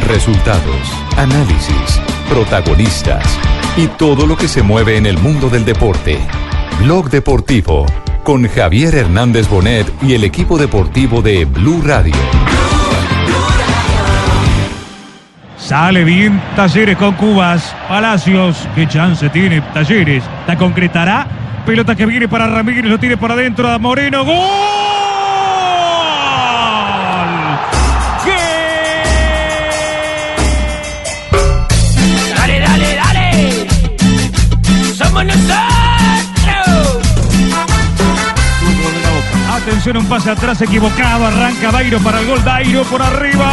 Resultados, análisis, protagonistas y todo lo que se mueve en el mundo del deporte. Blog Deportivo con Javier Hernández Bonet y el equipo deportivo de Blue Radio. Sale bien Talleres con Cubas. Palacios, qué chance tiene Talleres. La concretará. Pelota que viene para Ramírez, lo tiene para adentro a Moreno. ¡Gol! Atención, un pase atrás equivocado. Arranca Dairo para el gol. Dairo por arriba.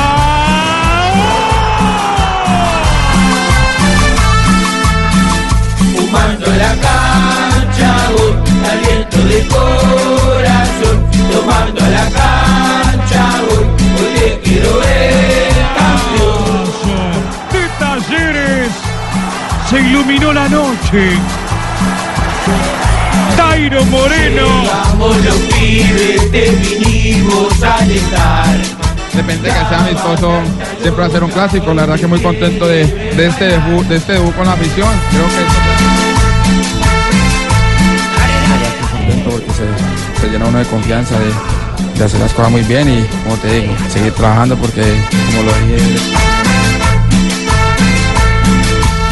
Fumando en la cancha, voy, aliento de corazón. Tomando a la cancha, voy, hoy te quiero ver campeón. De Talleres. Se iluminó la noche. Dairo Moreno. Vamos los pibes, te vinimos a alentar. Depende que sea amistoso, siempre va a ser un clásico. La verdad que muy contento de, de este debut, de este debut con la afición. Creo que contento porque se, se llena uno de confianza de, de hacer las cosas muy bien y como te digo, seguir trabajando porque como lo dije.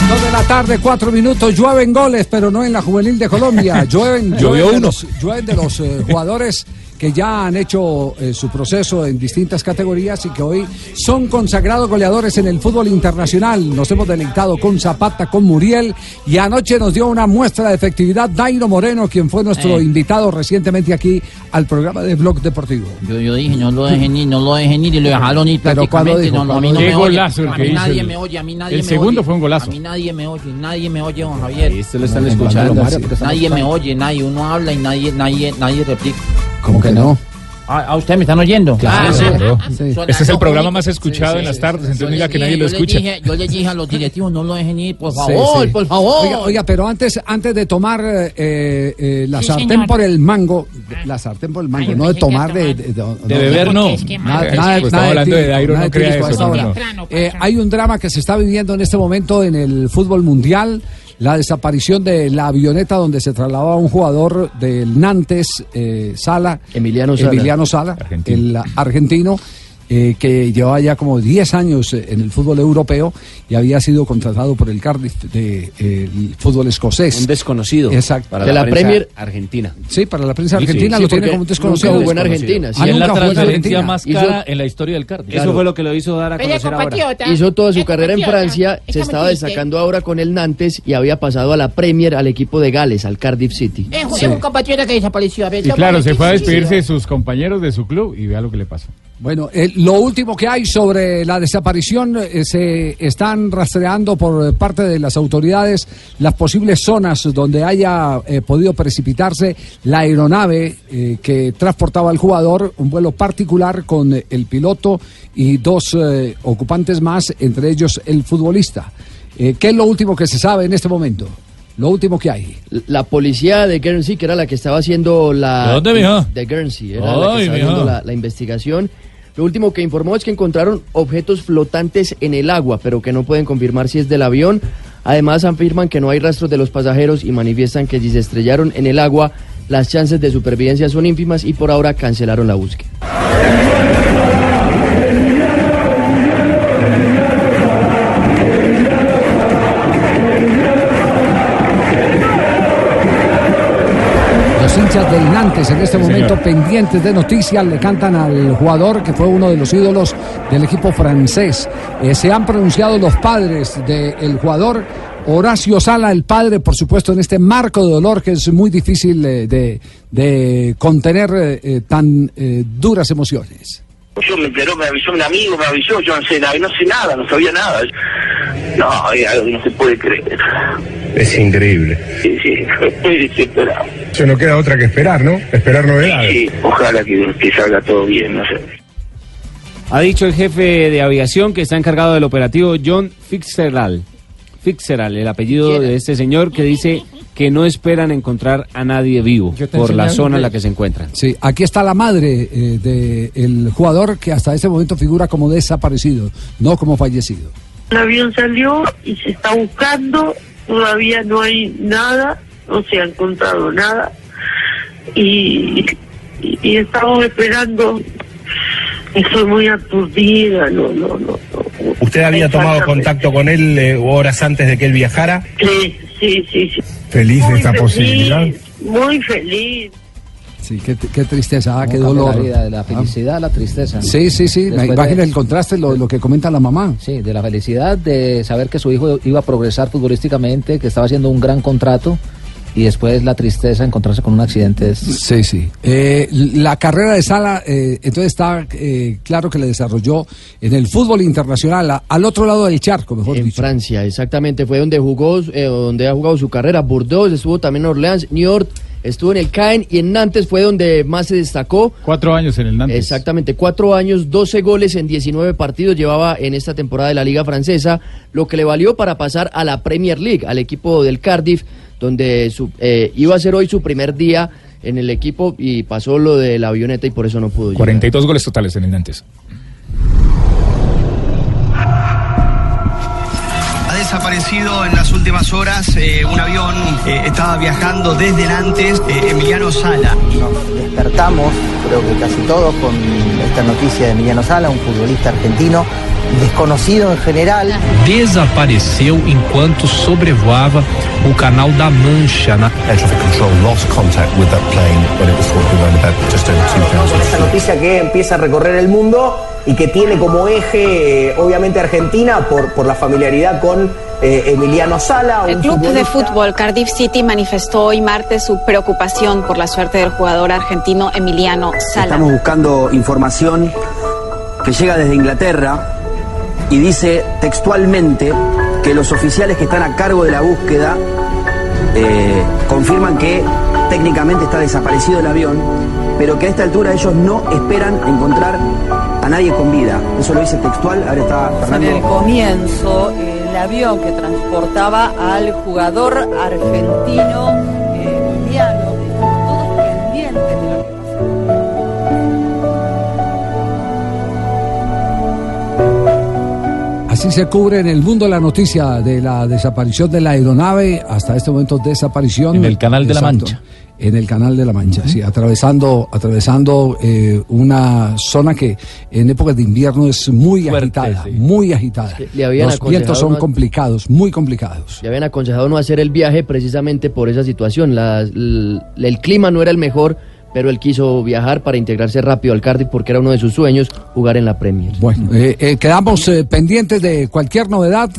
Dos de la tarde, cuatro minutos, llueven goles, pero no en la juvenil de Colombia. Llueven, llueven de los, llueven de los eh, jugadores que ya han hecho eh, su proceso en distintas categorías y que hoy son consagrados goleadores en el fútbol internacional. Nos hemos deleitado con Zapata, con Muriel y anoche nos dio una muestra de efectividad Dairo Moreno, quien fue nuestro Eh. invitado recientemente aquí al programa de Blog Deportivo. Yo, yo dije, no lo dejen ir, no lo dejen ir y lo dejaron ir Pero ¿cuándo prácticamente. dijo? No, no, a mí no ¿Cuándo me dijo? oye. Golazo el a que mí hizo nadie el- me oye, a mí nadie el me segundo oye. fue un golazo. A mí nadie me oye, nadie me oye, don Javier. Esto lo están escuchando, Nadie me oye, nadie, uno habla y nadie, nadie, nadie replica. ¿Cómo que no? Ah, ¿A ustedes me están oyendo? Claro, Ah, claro. sí. Son Este es el programa más escuchado Sí, en las tardes, entonces diga que nadie lo escucha. dije- yo les dije a los directivos, no lo dejen ir, por favor, sí. por favor. Oiga, oiga, pero antes, antes de tomar eh, eh, la Sí, sartén señor. por el mango, la sartén por el mango, Ay, no de tomar, de, tomar. de, De beber, no. Nada, Pues nada, estamos nada hablando de Dairo, crea eso, no. Eh, hay un drama que se está viviendo en este momento en el fútbol mundial. La desaparición de la avioneta donde se trasladaba un jugador del Nantes, eh, Sala, Emiliano Sala. Emiliano Sala, el argentino, eh, que llevaba ya como 10 años eh, en el fútbol europeo y había sido contratado por el Cardiff del fútbol escocés. Un desconocido. Exacto. Para la Premier Argentina. Sí, para la prensa Sí, sí. argentina Sí, lo tiene como un desconocido. nunca jugó en Argentina. Ah, Sí, es la transferencia más cara en la historia del Cardiff. Claro. Eso fue lo que lo hizo dar a conocer ahora. Hizo toda su carrera en. Francia, Es se estaba destacando ahora con el Nantes y había pasado a la Premier al equipo de Gales, al Cardiff City. Es, es un compatriota que desapareció. A ver, Y claro, se fue a despedirse de sus compañeros de su club y vea lo que le pasó. Bueno, eh, lo último que hay sobre la desaparición, eh, se están rastreando por parte de las autoridades las posibles zonas donde haya eh, podido precipitarse la aeronave eh, que transportaba al jugador, un vuelo particular con el piloto y dos eh, ocupantes más, entre ellos el futbolista. Eh, ¿Qué es lo último que se sabe en este momento? Lo último que hay. La policía de Guernsey, que era la que estaba haciendo la... ¿De dónde, mijo? De Guernsey, era la que estaba haciendo la, la investigación. Lo último que informó es que encontraron objetos flotantes en el agua, pero que no pueden confirmar si es del avión. Además, afirman que no hay rastros de los pasajeros y manifiestan que si se estrellaron en el agua, las chances de supervivencia son ínfimas y por ahora cancelaron la búsqueda. Los hinchas del Nantes en este Sí, momento señor. pendientes de noticias le cantan al jugador que fue uno de los ídolos del equipo francés. Eh, se han pronunciado los padres del jugador. Horacio Sala, el padre, por supuesto, en este marco de dolor que es muy difícil eh, de, de contener eh, tan duras emociones. Yo me enteró, me avisó un amigo, me avisó, yo no sé nada, no sé nada, no sabía nada. No, es algo que no se puede creer. Es increíble. Sí, sí, estoy desesperado. Se no queda otra que esperar, ¿no? Esperar novedades. Sí, ojalá que, que salga todo bien, no sé. Ha dicho el jefe de aviación que está encargado del operativo John Fitzgerald. Fitzgerald, el apellido de este señor que dice que no esperan encontrar a nadie vivo por la zona en la que se encuentran. Sí, aquí está la madre eh, del jugador que hasta ese momento figura como desaparecido, no como fallecido. El avión salió y se está buscando, todavía no hay nada, no se ha encontrado nada y, y, y estamos esperando. Estoy muy aturdida, no, no, no. no. ¿Usted había tomado contacto con él eh, horas antes de que él viajara? Sí, sí, sí, sí. Feliz de Muy esta feliz, posibilidad. Muy feliz. Sí, qué, qué tristeza, ah, qué dolor. la vida, de la Ah. felicidad a la tristeza. Sí, sí, sí, imagina el contraste, lo, lo que comenta la mamá. Sí, de la felicidad de saber que su hijo iba a progresar futbolísticamente, que estaba haciendo un gran contrato y después la tristeza de encontrarse con un accidente. es- Sí, sí. Eh, la carrera de Sala, eh, entonces está eh, claro que le desarrolló en el fútbol internacional, a- al otro lado del charco, mejor En dicho. Francia, exactamente, fue donde jugó, eh, donde ha jugado su carrera. Bordeaux, estuvo también en Orleans, New York, estuvo en el Caen y en Nantes fue donde más se destacó. Cuatro años en el Nantes. Exactamente, cuatro años, 12 goles en 19 partidos llevaba en esta temporada de la Liga Francesa, lo que le valió para pasar a la Premier League, al equipo del Cardiff, donde su- eh, iba a ser hoy su primer día en el equipo y pasó lo de la avioneta y por eso no pudo llegar. 42 goles totales en el Nantes. Ha desaparecido en las últimas horas eh, un avión, eh, estaba viajando desde Nantes, eh, Emiliano Sala. despertamos, creo que casi todos, con esta noticia de Emiliano Sala, un futbolista argentino, desconocido en general. desapareceu enquanto sobrevoava o canal da Mancha. Na... Air traffic control lost contact with that plane when it was talking around about just over 2,000 Con esta noticia que empieza a recorrer el mundo y que tiene como eje, eh, obviamente, Argentina por, por la familiaridad con eh, Emiliano Sala. El club de futbolista- fútbol Cardiff City manifestó hoy martes su preocupación por la suerte del jugador argentino Emiliano Sala. Estamos buscando información que llega desde Inglaterra y dice textualmente que los oficiales que están a cargo de la búsqueda eh, confirman que técnicamente está desaparecido el avión, pero que a esta altura ellos no esperan encontrar a nadie con vida. Eso lo dice textual, ahora está En el Fernando. comienzo, el avión que transportaba al jugador argentino Así se cubre en el mundo la noticia de la desaparición de la aeronave, hasta este momento desaparición. En el Canal de la Mancha. En el Canal de la Mancha, sí, atravesando, atravesando eh, una zona que en épocas de invierno es muy agitada, muy agitada. le Los vientos son no- complicados, muy complicados. Le habían aconsejado no hacer el viaje precisamente por esa situación. La- l- el clima no era el mejor, pero él quiso viajar para integrarse rápido al Cardiff porque era uno de sus sueños jugar en la Premier. Bueno, eh, eh, quedamos eh, pendientes de cualquier novedad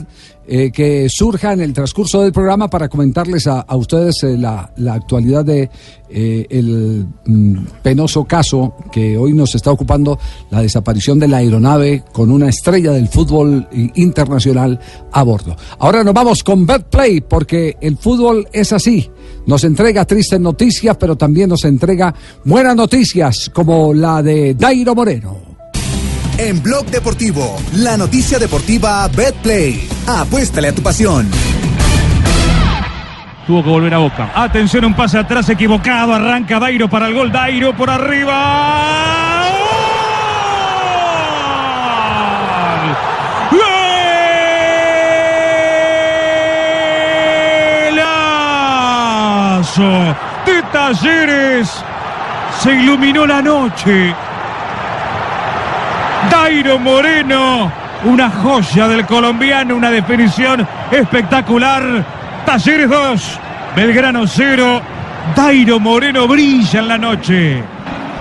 eh, que surja en el transcurso del programa para comentarles a, a ustedes eh, la, la actualidad de eh, el mm, penoso caso que hoy nos está ocupando la desaparición de la aeronave con una estrella del fútbol internacional a bordo. Ahora nos vamos con Betplay porque el fútbol es así. Nos entrega tristes noticias, pero también nos entrega buenas noticias como la de Dairo Moreno. En Blog Deportivo, la noticia deportiva BetPlay. Apuéstale a tu pasión. Tuvo que volver a Boca. Atención, un pase atrás equivocado. Arranca Dairo para el gol. Dairo por arriba. De Talleres. Se iluminó la noche. Dairo Moreno, una joya del colombiano, una definición espectacular. Talleres 2, Belgrano 0. Dairo Moreno brilla en la noche.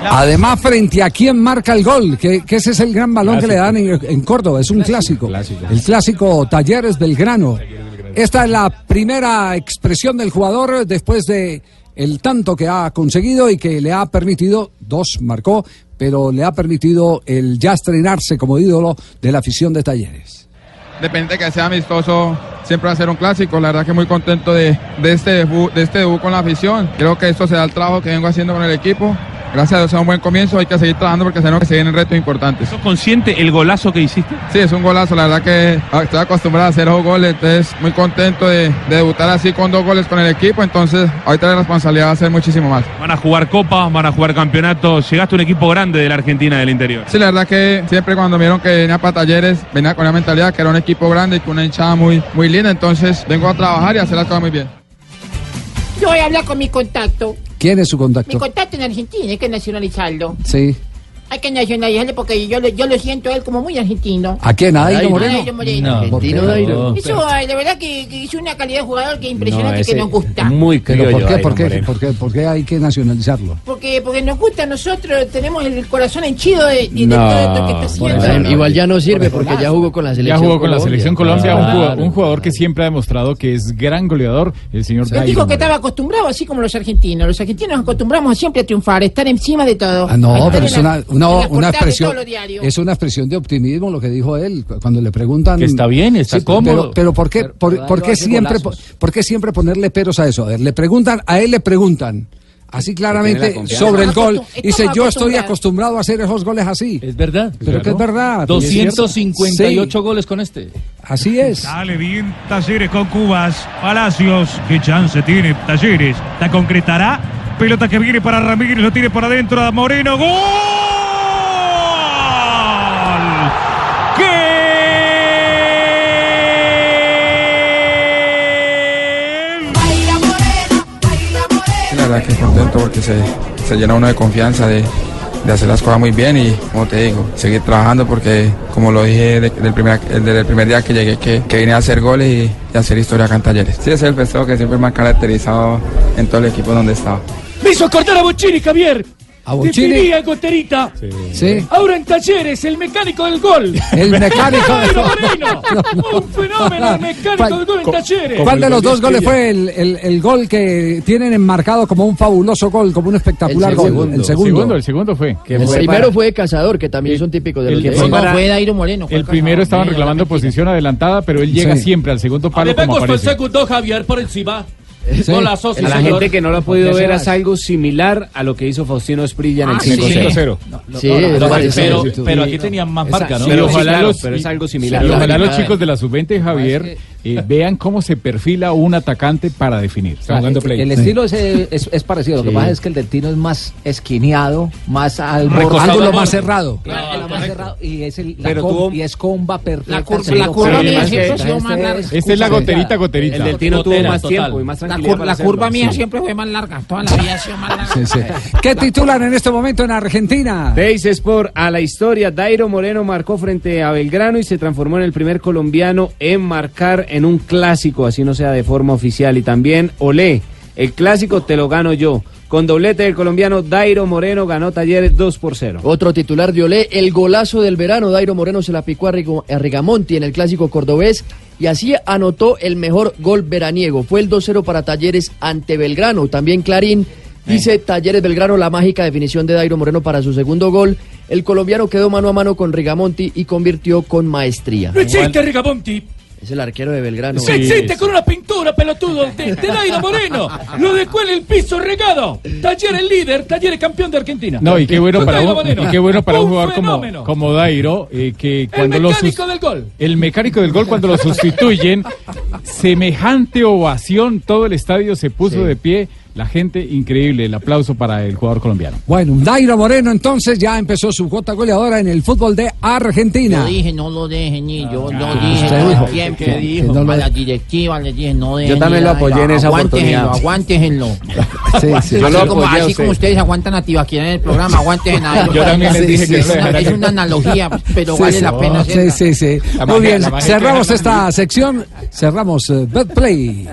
Además, frente a quién marca el gol, que, que ese es el gran balón que le dan en, en Córdoba, es un clásico. El clásico Talleres Belgrano. Esta es la primera expresión del jugador después de el tanto que ha conseguido y que le ha permitido, dos marcó, pero le ha permitido el ya estrenarse como ídolo de la afición de Talleres. Depende de que sea amistoso, siempre va a ser un clásico. La verdad que muy contento de, de este, debut, de este debut con la afición. Creo que esto se da el trabajo que vengo haciendo con el equipo. Gracias a Dios es un buen comienzo, hay que seguir trabajando porque sabemos que se vienen retos importantes. ¿Sos consciente el golazo que hiciste? Sí, es un golazo, la verdad que estoy acostumbrado a hacer dos goles, entonces muy contento de, de debutar así con dos goles con el equipo, entonces ahorita la responsabilidad va a ser muchísimo más. Van a jugar copas, van a jugar campeonatos. Llegaste a un equipo grande de la Argentina del interior. Sí, la verdad que siempre cuando vieron que venía para talleres, venía con la mentalidad que era un equipo grande y con una hinchada muy, muy linda, entonces vengo a trabajar y a hacer las cosas muy bien. Yo voy a hablar con mi contacto. ¿Quién es su Mi contacto? contacto en Argentina, hay que nacionalizarlo. Sí. Hay que nacionalizarlo porque yo, lo- yo lo siento a él como muy argentino. ¿A quién? ¿A Dairo Moreno? Moreno. No, ¿por qué? Argentino Dairo. Eso, de verdad que, que es una calidad de jugador que impresionante que nos gusta. Muy Pero criollo, ¿por qué, Dairo por, qué, Moreno. por, qué, por qué hay que nacionalizarlo? Porque, porque nos gusta a nosotros, tenemos el corazón henchido de, de- de No, todo esto que está haciendo. Bueno, igual ya no sirve porque ya jugó con la Ya selección. jugó con la Colombia. selección Colombia, un, jugador, un jugador que siempre ha demostrado que es gran goleador, el señor Él Dairo dijo que estaba acostumbrado, así como los argentinos. Los argentinos nos acostumbramos a siempre a triunfar, estar encima de todo. Ah, no, pero es la- una, una, una expresión. Es una expresión de optimismo lo que dijo él cu- cuando le preguntan. Que está bien, está cómodo. Pero, pero ¿por qué, Pero- por, pero por Dairo qué siempre, por qué siempre ponerle peros a eso? A ver, le preguntan, a él le preguntan. Así claramente sobre el gol. Dice, yo estoy acostumbrado a hacer esos goles así. Es verdad. Pero que es verdad. 258 goles con este. Así es. Dale bien Talleres con Cubas. Palacios. ¿Qué chance tiene Talleres? ¿La concretará? Pelota que viene para Ramírez. Lo tiene por adentro a Moreno. ¡Gol! Verdad que contento porque se, se llena uno de confianza de, de hacer las cosas muy bien y, como te digo, seguir trabajando porque, como lo dije de- del primer, desde el primer día que llegué, que, que vine a hacer goles y, y hacer historia acá Talleres. Sí, ese es el festejo que siempre me ha caracterizado en todo el equipo donde estaba. Me hizo acordar a Bochini, Javier. ¿A Bochini? Goterita. Sí. Ahora en Talleres, el mecánico del gol. El mecánico del gol. Moreno. Un fenómeno, el mecánico del gol en Talleres. ¿Cuál de los dos goles fue el, el- el gol que tienen enmarcado como un fabuloso gol, como un espectacular El gol? segundo. El segundo. segundo, el segundo fue. Que El fue primero para- fue de Cazador, que también son típicos de el los que de- fue No, para- fue Dairo Moreno. fue El primero estaban reclamando posición adelantada, pero él llega Sí. siempre al segundo A palo mí me como el segundo, Javier, por encima. Sí. Golazo, sí, A la señor. gente que no lo ha podido ¿Por qué ver es algo similar a lo que hizo Faustino Esprilla en el Ah, sí. 5-0. Sí, No, es pero, pero, aquí tenían más marca, ¿no? Pero ojalá los- pero es algo similar. Y la ojalá los chicos de la sub-20, Javier, eh, vean cómo se perfila un atacante para definir. O sea, Jugando el, play. el estilo es, es, es parecido. Lo que Sí. pasa es que el del Tino es más esquineado, más al Ángulo más cerrado. Claro, más cerrado, y es el, la com- y es comba perfecta. La curva- la mía siempre sido más larga. es- Esta es la goterita, goterita. El del Tino tuvo más tiempo y más tranquilidad la curva mía siempre fue más larga. Toda la vida ha sido más larga. ¿Qué titulan en este momento en Argentina? Teis Sport a la historia. Dairo Moreno marcó frente a Belgrano y se transformó en el primer colombiano en marcar en un clásico, así no sea de forma oficial. Y también Olé, el clásico te lo gano yo. Con doblete del colombiano Dairo Moreno ganó Talleres 2 por 0. Otro titular de Olé, el golazo del verano. Dairo Moreno se la picó a, Rigamonti en el clásico cordobés y así anotó el mejor gol veraniego. Fue el 2-0 para Talleres ante Belgrano. También Clarín dice Talleres Belgrano la mágica definición de Dairo Moreno para su segundo gol. El colombiano quedó mano a mano con Rigamonti y convirtió con maestría. No existe Rigamonti. Es el arquero de Belgrano. Se existe con una pintura, pelotudo, de, de Dairo Moreno. Lo dejó en el piso regado. Taller el líder, Taller el campeón de Argentina. No, y qué bueno para un, y qué bueno para un jugador como, fenómeno. como Dairo, eh, que El cuando lo mecánico sus- del gol. el mecánico del gol cuando lo sustituyen, semejante ovación, todo el estadio se puso de pie, la gente increíble, el aplauso para el jugador colombiano. Bueno, Dairo Moreno entonces ya empezó su cuota goleadora en el fútbol de Argentina. Yo dije, no lo dejen ir. Yo lo Ah, dije usted dijo. tiempo. ¿Qué dijo? Que no lo- A la directiva les dije, no dejen Yo también lo apoyé en esa aguántenlo, oportunidad. Aguántenlo. Sí, sí. Yo lo Así, como, apoyé así como ustedes aguantan a Tibaquira en el programa, aguanten a Yo también les dije que es, no una, es una analogía, pero Sí, vale sí. la pena Sí, hacerla. sí, sí. La Muy bien, cerramos esta sección, cerramos eh, Betplay.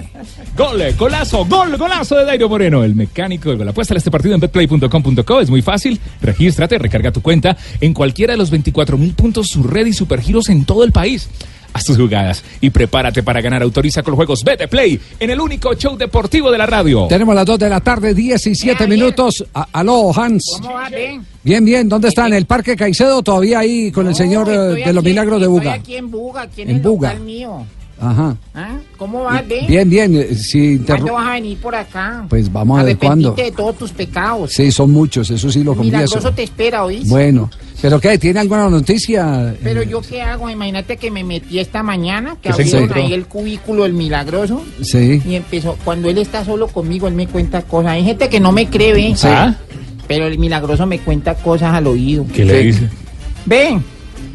Gol, eh, golazo, gol, golazo de Dairo Moreno, el mecánico del gol. Apuesta a este partido en betplay.com.co, es muy fácil. Regístrate, recarga tu cuenta en cualquiera de los 24 mil puntos red y supergiros en todo el país. a sus jugadas. Y prepárate para ganar. Autoriza con los juegos Vete Play en el único show deportivo de la radio. Tenemos las 2 de la tarde, 17 minutos. A- aló, Hans. ¿Cómo va, Ben? Bien, bien. ¿Dónde está? ¿En el Parque Caicedo? Todavía ahí con el señor eh, Estoy de los aquí- milagros de estoy Buga. aquí en Buga, aquí en, En el Buga. local mío. Ajá. ¿Ah? ¿Cómo vas, Ben? Bien, bien. eh, Si ¿Cuándo vas a venir por acá? Pues vamos a ver cuándo. De todos tus pecados. Sí, son muchos, eso sí lo confieso. Milagroso te espera, ¿oís? Bueno, ¿pero qué? ¿Tiene alguna noticia? Pero yo qué hago, imagínate que me metí esta mañana, que ¿Qué se abrieron ahí el cubículo del milagroso. Sí. Y empezó, cuando él está solo conmigo, él me cuenta cosas. Hay gente que no me cree, ¿ve? Sí. ¿Ah? Pero el milagroso me cuenta cosas al oído. ¿Qué le dice? Ven,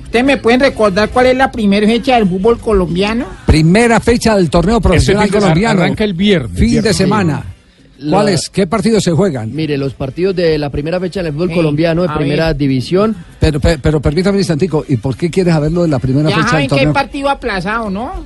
¿ustedes me pueden recordar cuál es la primera fecha del fútbol colombiano? Primera fecha del torneo profesional fin de- colombiano. arranca el viernes, Fin de semana. La- ¿Cuáles? ¿Qué partidos se juegan? Mire, los partidos de la primera fecha del fútbol Sí, colombiano de primera ver. división. Pero, pero, pero permítame un instantico. ¿Y por qué quieres saberlo de la primera Ya fecha del saben que hay torneo? partido aplazado, ¿no?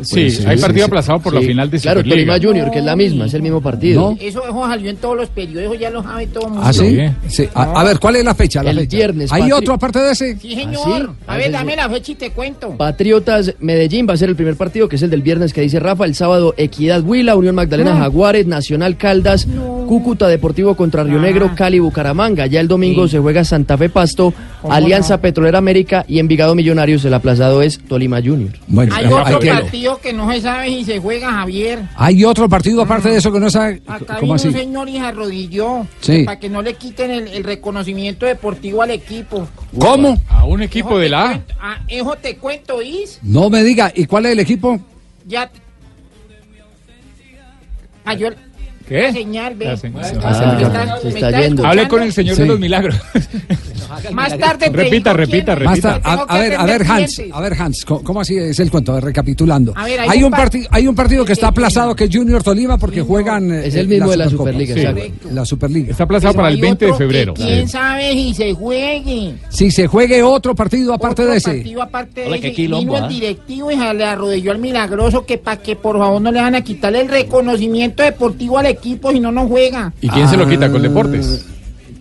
Sí, sí, hay partido sí. aplazado por la final de Claro, Superliga. Tolima Junior, que es la misma, es el mismo partido. Eso, eso salió en todos los periódicos, ya lo sabe todo el mundo. ¿Ah, sí? Sí. A, a ver, ¿cuál es la fecha? La El fecha. viernes, ¿Hay Patri- otro aparte de ese? Sí, señor. ¿Ah, sí? A ver, dame la fecha y te cuento. Patriotas Medellín va a ser el primer partido, que es el del viernes que dice Rafa. El sábado Equidad Huila, Unión Magdalena Ah. Jaguares, Nacional Caldas, Cúcuta Deportivo contra Río Negro, Cali Bucaramanga. Ya el domingo se juega Santa Fe Pasto, ¿Cómo Alianza no? Petrolera América y Envigado Millonarios. El aplazado es Tolima Junior. Bueno, Hay ahí otro tiene. partido que no se sabe si se juega, Javier. Hay otro partido aparte de eso que no sabe. Acá ¿Cómo vino así? un señor y se arrodilló Sí. para que no le quiten el, el reconocimiento deportivo al equipo. ¿Cómo? A un equipo de la A. Ah, eso te cuento, Is. No me diga. ¿Y cuál es el equipo? Ya. te- Ah, yo- ¿Qué? La señal, ve. La señal. Ah, está- se está está yendo. Hable con el señor de los milagros. Más tarde te Repita, digo repita, Tengo a, a ver, a ver, Hans, clientes. a ver, Hans, ¿cómo, cómo así es el cuento? A ver, recapitulando. A ver, hay hay, un par- partido, hay un partido que está aplazado que es Junior Tolima porque juegan. eh, Es el mismo de la Supercopa. Superliga, Sí, la Superliga. Está aplazado Pero para el hay 20 de febrero. ¿Quién sabe si se juegue? Si se juegue otro partido aparte Otro de ese. partido aparte de Hola, ese. qué quilombo, Vino ¿ah? el directivo y le arrodilló al milagroso que para que por favor no le van a quitarle el reconocimiento deportivo al equipo si no no juega. ¿Y quién se lo quita? Ah, ¿Con Deportes?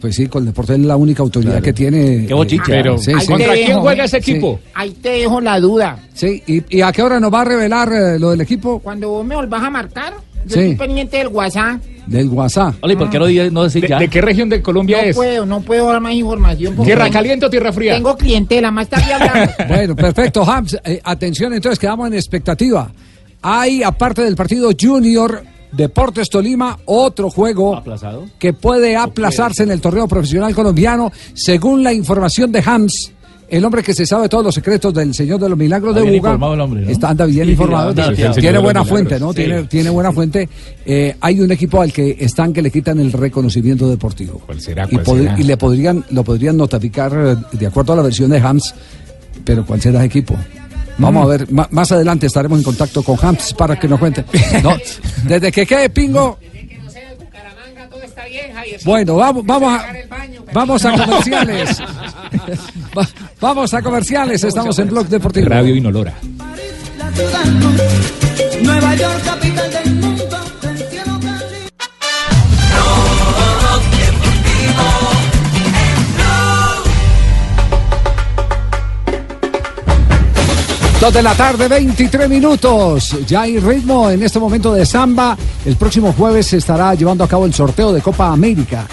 Pues sí, con Deportes es la única autoridad que tiene. Qué bochicha. eh, Pero, sí, Ahí sí. te ¿contra quién dejo, juega ese equipo? Ahí te dejo la duda. Sí, ¿Y, y a qué hora nos va a revelar eh, lo del equipo? Cuando vos me volvás a marcar, yo Sí. estoy pendiente del WhatsApp. Del WhatsApp. Ole, ¿por qué no, di- no decir ¿De, ya? de qué región de Colombia No es? puedo, no puedo dar más información. porque ¿Tierra tengo- caliente o tierra fría? Tengo clientela, más tarde hablamos. Bueno, perfecto, Hams. Eh, atención, entonces quedamos en expectativa. Hay, aparte del partido Junior Deportes Tolima, otro juego ¿Aplazado? que puede aplazarse en el torneo profesional colombiano, según la información de Hams. El hombre que se sabe todos los secretos del Señor de los Milagros Está de Buga. Está, anda bien Sí, informado. anda, tiene- tiene buena fuente, ¿no? sí. Tiene, tiene buena fuente. Hay un equipo al que están que le quitan el reconocimiento deportivo. ¿Cuál será? y, ¿Cuál pod- será? y le podrían lo podrían notificar eh, de acuerdo a la versión de Hams pero cuál será el equipo vamos a ver ma- más adelante estaremos en contacto con Hams para que nos cuente. No, desde que quede pingo. Bueno vamos vamos a vamos a comerciales. Va- vamos a comerciales estamos en Blog Deportivo. Radio Inolora. Nueva York, capital del Dos de la tarde, 23 minutos. Ya hay ritmo en este momento de samba. El próximo jueves se estará llevando a cabo el sorteo de Copa América.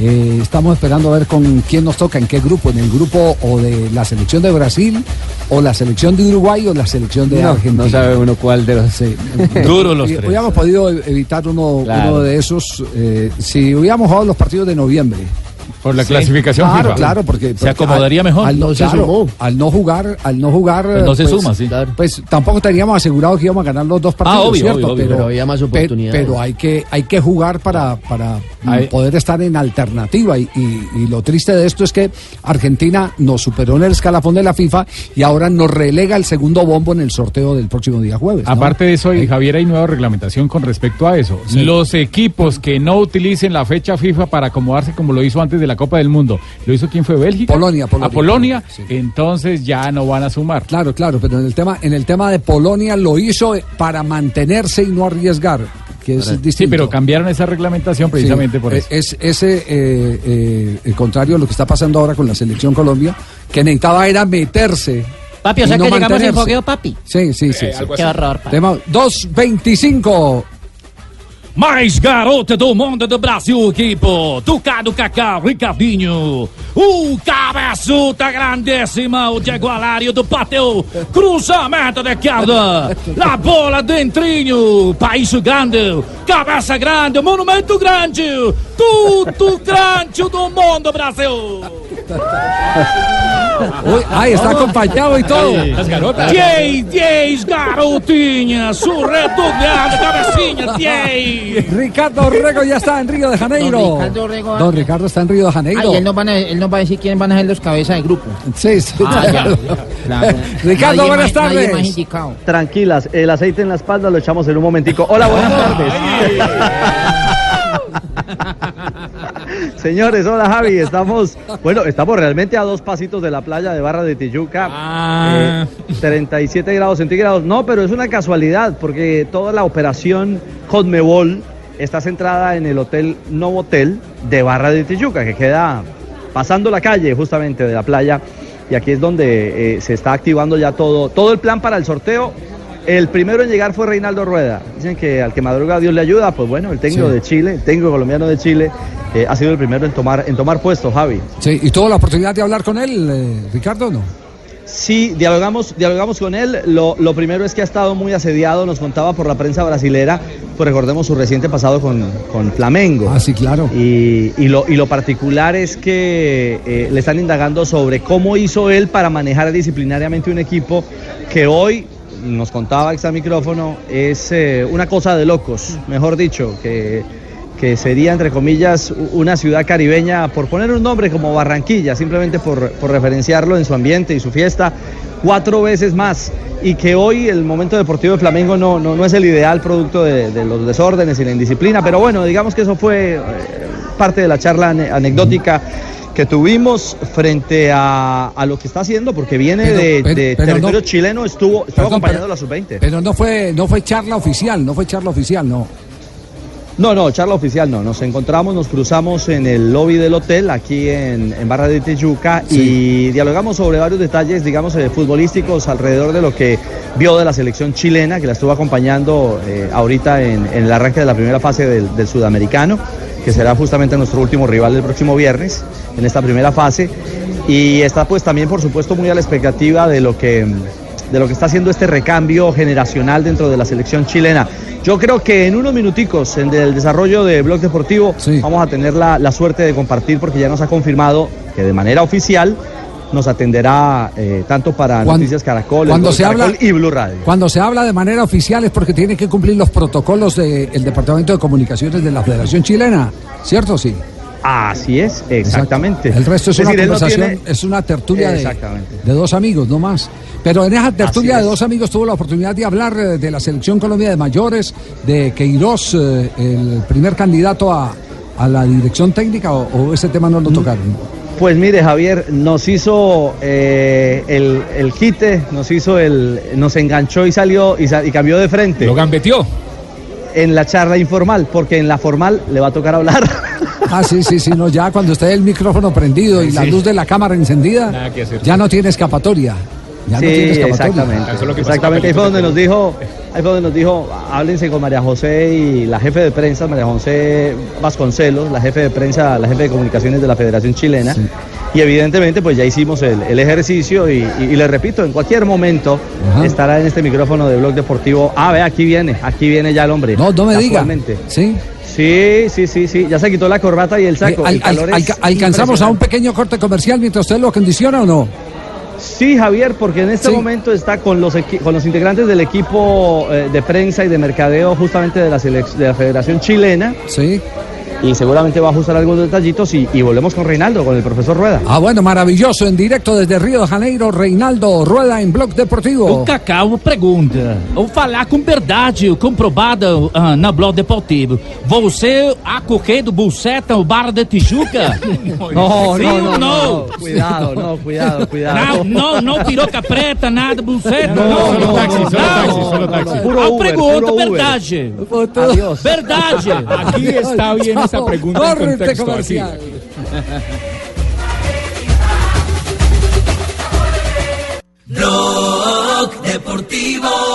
Eh, estamos esperando a ver con quién nos toca, en qué grupo, en el grupo o de la selección de Brasil, o la selección de Uruguay, o la selección de No, Argentina. no sabe uno cuál de los... Duros los Y tres. Hubiéramos podido evitar uno, Claro. uno de esos eh, si hubiéramos jugado los partidos de noviembre. Por la Sí. clasificación claro, FIFA. Claro, porque, porque acomodaría al- mejor. Al no, No se claro, sumó. al no jugar, al no jugar, Pues no se pues, suma, sí. Pues tampoco teníamos asegurado que íbamos a ganar los dos partidos, obvio, ¿cierto? obvio, obvio. pero, Pero había más pe- oportunidades. Pero hay que hay que jugar para para poder estar en alternativa y, y- y lo triste de esto es que Argentina nos superó en el escalafón de la FIFA y ahora nos relega el segundo bombo en el sorteo del próximo día jueves. ¿no? Aparte de eso, y Javier, hay nueva reglamentación con respecto a eso. Sí. Los equipos que no utilicen la fecha FIFA para acomodarse como lo hizo antes de la Copa del Mundo, ¿lo hizo quién fue? ¿Bélgica? Polonia, Polonia. A Polonia, Sí. entonces ya no van a sumar. Claro, claro, pero en el tema, en el tema de Polonia lo hizo para mantenerse y no arriesgar, que es Sí, distinto. pero cambiaron esa reglamentación precisamente Sí, por eh, eso. Es ese eh, eh, el contrario a lo que está pasando ahora con la selección Colombia, que necesitaba era meterse Papi, o sea no que llegamos en mantenerse. fogueo, papi. Sí, sí, sí. Eh, sí. Qué horror, papi. Tema 2.25. Mais garota do mundo do Brasil, equipo. Tucado Cacau, Ricardinho. O cabeçuta grandíssima, o Diego Alário do bateu. Cruzamento de esquerda. La bola dentrinho. País grande. Cabeça grande. Monumento grande. Tudo grande do mundo, Brasil. Uy, ay, está acompañado y todo. Las garotas. 10, 10 garotinhas. Su cabecinha, 10. Ricardo Rego ya está en Río de Janeiro. Don Ricardo Rego. Don Ricardo está en Río de Janeiro. Ay, él nos, van a, él nos va a decir quiénes van a ser los cabezas del grupo. Sí, sí. Ah, ya, claro. Ricardo, Nadie buenas más- tardes. indicado. Tranquilas, el aceite en la espalda lo echamos en un momentico. Hola, buenas tardes. Señores, hola Javi, estamos, bueno, estamos realmente a dos pasitos de la playa de Barra de Tijuca. Ah. Eh, 37 grados centígrados. No, pero es una casualidad porque toda la operación Conmebol está centrada en el hotel Novotel de Barra de Tijuca, que queda pasando la calle justamente de la playa. Y aquí es donde eh, se está activando ya todo, todo el plan para el sorteo. El primero en llegar fue Reinaldo Rueda. Dicen que al que madruga Dios le ayuda. Pues bueno, el técnico Sí. de Chile, el técnico colombiano de Chile, eh, ha sido el primero en tomar, en tomar puesto, Javi. Sí, ¿y tuvo la oportunidad de hablar con él, eh, Ricardo, no? Sí, dialogamos, dialogamos con él. Lo, lo primero es que ha estado muy asediado, nos contaba por la prensa brasilera, pues recordemos su reciente pasado con, con Flamengo. Ah, sí, claro. Y, y lo, y lo particular es que eh, le están indagando sobre cómo hizo él para manejar disciplinariamente un equipo que hoy, nos contaba extra micrófono, es eh, una cosa de locos, mejor dicho, que, que sería, entre comillas, una ciudad caribeña, por poner un nombre como Barranquilla, simplemente por, por referenciarlo en su ambiente y su fiesta, cuatro veces más. Y que hoy el momento deportivo de Flamengo no, no, no es el ideal producto de, los desórdenes y la indisciplina, pero bueno, digamos que eso fue eh, parte de la charla ane- anecdótica que tuvimos frente a, a lo que está haciendo, porque viene Pero- de, pero- de pero territorio no- chileno, estuvo, estuvo acompañando a la sub-20. Pero no fue, no fue charla oficial, no fue charla oficial, no. No, no, charla oficial no. Nos encontramos, nos cruzamos en el lobby del hotel aquí en, en Barra de Tijuca y dialogamos sobre varios detalles, digamos, eh, futbolísticos alrededor de lo que vio de la selección chilena, que la estuvo acompañando eh, ahorita en, en el arranque de la primera fase del, del sudamericano, que será justamente nuestro último rival el próximo viernes en esta primera fase. Y está pues también, por supuesto, muy a la expectativa de lo que de lo que está haciendo este recambio generacional dentro de la selección chilena. Yo creo que en unos minuticos en el desarrollo de Blog Deportivo vamos a tener la, la suerte de compartir porque ya nos ha confirmado que de manera oficial nos atenderá eh, tanto para Cuando- Noticias Caracol, cuando se Caracol habla- y Blue Radio. Cuando se habla de manera oficial es porque tiene que cumplir los protocolos del Departamento de Comunicaciones de la Federación Chilena, ¿cierto? Sí. Así es, exactamente. El resto es, Es una decir, él no conversación, tiene- es una tertulia de, de dos amigos, no más. Pero en esa tertulia de dos amigos tuvo la oportunidad de hablar eh, de la selección Colombia de mayores, de Queiroz, eh, el primer candidato a, a la dirección técnica, o, o ese tema no lo tocaron. Pues mire, Javier, nos hizo eh, el, el quite, nos hizo el, nos enganchó y salió y, cambió de frente. Lo gambeteó. En la charla informal, porque en la formal le va a tocar hablar. Ah, sí, sí, sí, no, ya cuando esté el micrófono prendido y la Sí. luz de la cámara encendida, ya no tiene escapatoria. Ya sí, no tiene escapatoria. exactamente. exactamente. Ahí fue donde nos dijo, ahí fue donde nos dijo, háblense con María José y la jefe de prensa, María José Vasconcelos, la jefe de prensa, la jefe de comunicaciones de la Federación Chilena. Y evidentemente, pues ya hicimos el, el ejercicio y, y- y le repito, en cualquier momento estará en este micrófono de Blog Deportivo. Ah, ve, aquí viene, aquí viene ya el hombre. No, no me diga. Sí. Sí, sí, sí, sí. Ya se quitó la corbata y el saco. Al- El al- calor es alca- ¿Alcanzamos a un pequeño corte comercial mientras usted lo acondiciona o no? Sí, Javier, porque en este momento está con los, con los integrantes del equipo eh, de prensa y de mercadeo justamente de la, de la Federación Chilena. Sí. Y seguramente va a ajustar algunos detallitos y, y volvemos con Reinaldo, con el profesor Rueda. Ah, bueno, maravilloso. En directo desde Río de Janeiro, Reinaldo Rueda en Blog Deportivo. O Cacau pergunta, ou falar com verdade, comprovada ah, na Blog Deportivo. Você acorreu do Buceta, o Barra de Tijuca? No, Sim no, no, não? no, cuidado, no, cuidado, cuidado. Não, não, não piroca preta, nada, buceta. No, não, no, não, táxi, não, solo táxi, solo não. táxi. Puro A Uber, pergunta, puro Uber. verdade. Adiós. Verdade. Aquí está bien esa pregunta en contexto. Blog Deportivo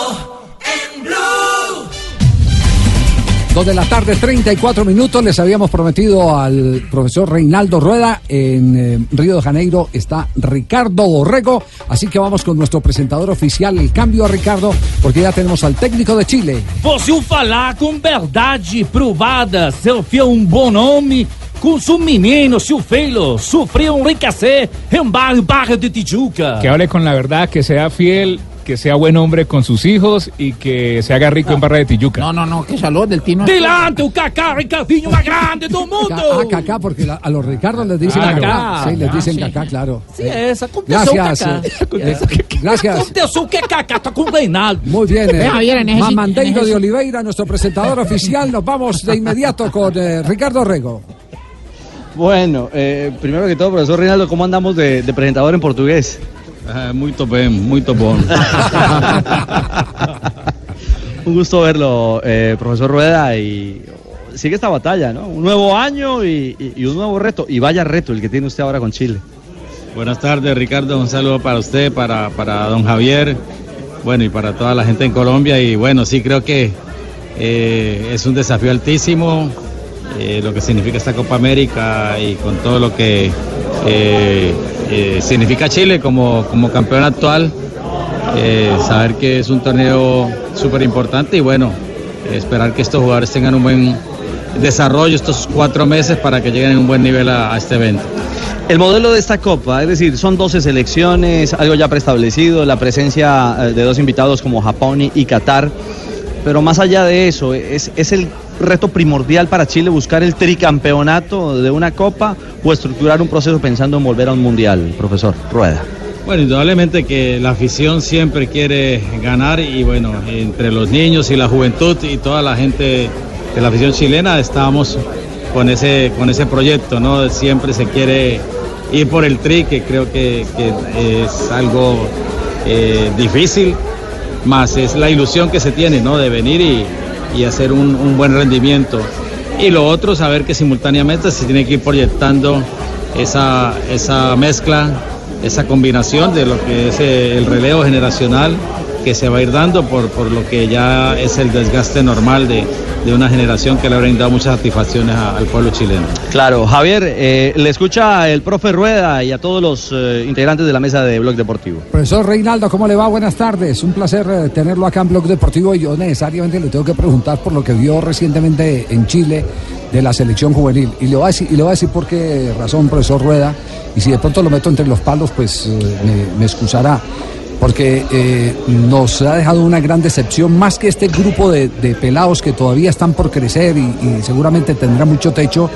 Dos de la tarde, 34 minutos. Les habíamos prometido al profesor Reinaldo Rueda. En eh, Río de Janeiro está Ricardo Borrego. Así que vamos con nuestro presentador oficial. El cambio a Ricardo, porque ya tenemos al técnico de Chile. O falar com verdade provada, seu filho é um bom nome, com seu menino, seu filho, sofreu um enriquecer em bairro Barra de Tijuca. Que hable con la verdad, que sea fiel, que sea buen hombre con sus hijos y que se haga rico en Barra de Tijuca. No, no, no, que salud del Tino. Delante o Kaká, Ricardinho mais grande do mundo. Ah, Kaká, porque la- a los Ricardos les dicen Ah, Kaká. Kaká. Sí, les Ah, dicen sí. Kaká, claro. Sí, aconteceu Gracias. Eh, eh, gracias. Aconteceu que Kaká tá com o Reinaldo. Muy bien. eh, ese- Mamandeiro de Oliveira, nuestro presentador oficial. Nos vamos de inmediato con eh, Ricardo Rego. Bueno, eh, primero que todo, profesor Reinaldo, ¿cómo andamos de, de presentador en portugués? Muito bem, muito bom. Un gusto verlo, eh, profesor Rueda, y sigue esta batalla, ¿no? Un nuevo año y, y- y un nuevo reto, y vaya reto el que tiene usted ahora con Chile. Buenas tardes, Ricardo. Un saludo para usted, para, para don Javier, bueno, y para toda la gente en Colombia. Y bueno, sí creo que eh, es un desafío altísimo, eh, lo que significa esta Copa América y con todo lo que eh, eh, significa Chile como, como campeón actual. eh, saber que es un torneo súper importante y bueno, esperar que estos jugadores tengan un buen desarrollo estos cuatro meses para que lleguen en un buen nivel a- a este evento. El modelo de esta Copa, es decir, son 12 selecciones, algo ya preestablecido, la presencia eh, de dos invitados como Japón y, Qatar, pero más allá de eso, ¿es, ¿es el reto primordial para Chile buscar el tricampeonato de una Copa o estructurar un proceso pensando en volver a un Mundial, profesor Rueda? Bueno, indudablemente que la afición siempre quiere ganar y bueno, entre los niños y la juventud y toda la gente de la afición chilena estábamos con ese, con ese proyecto, ¿no? Siempre se quiere ir por el tri, que creo que, que es algo eh, difícil, más es la ilusión que se tiene, ¿no? De venir y, y hacer un, un buen rendimiento. Y lo otro, saber que simultáneamente se tiene que ir proyectando esa, esa mezcla, esa combinación de lo que es eh, el relevo generacional que se va a ir dando por, por lo que ya es el desgaste normal de, de una generación que le ha brindado muchas satisfacciones a- al pueblo chileno. Claro, Javier, eh, le escucha el profe Rueda y a todos los eh, integrantes de la mesa de Blog Deportivo. Profesor Reinaldo, ¿cómo le va? Buenas tardes. Un placer eh, tenerlo acá en Blog Deportivo y yo necesariamente le tengo que preguntar por lo que vio recientemente en Chile de la selección juvenil. Y le voy a decir, y le voy a decir por qué razón, profesor Rueda, y si de pronto lo meto entre los palos, pues eh, me, me excusará. Porque eh, nos ha dejado una gran decepción, más que este grupo de, de pelados que todavía están por crecer y, seguramente tendrá mucho techo,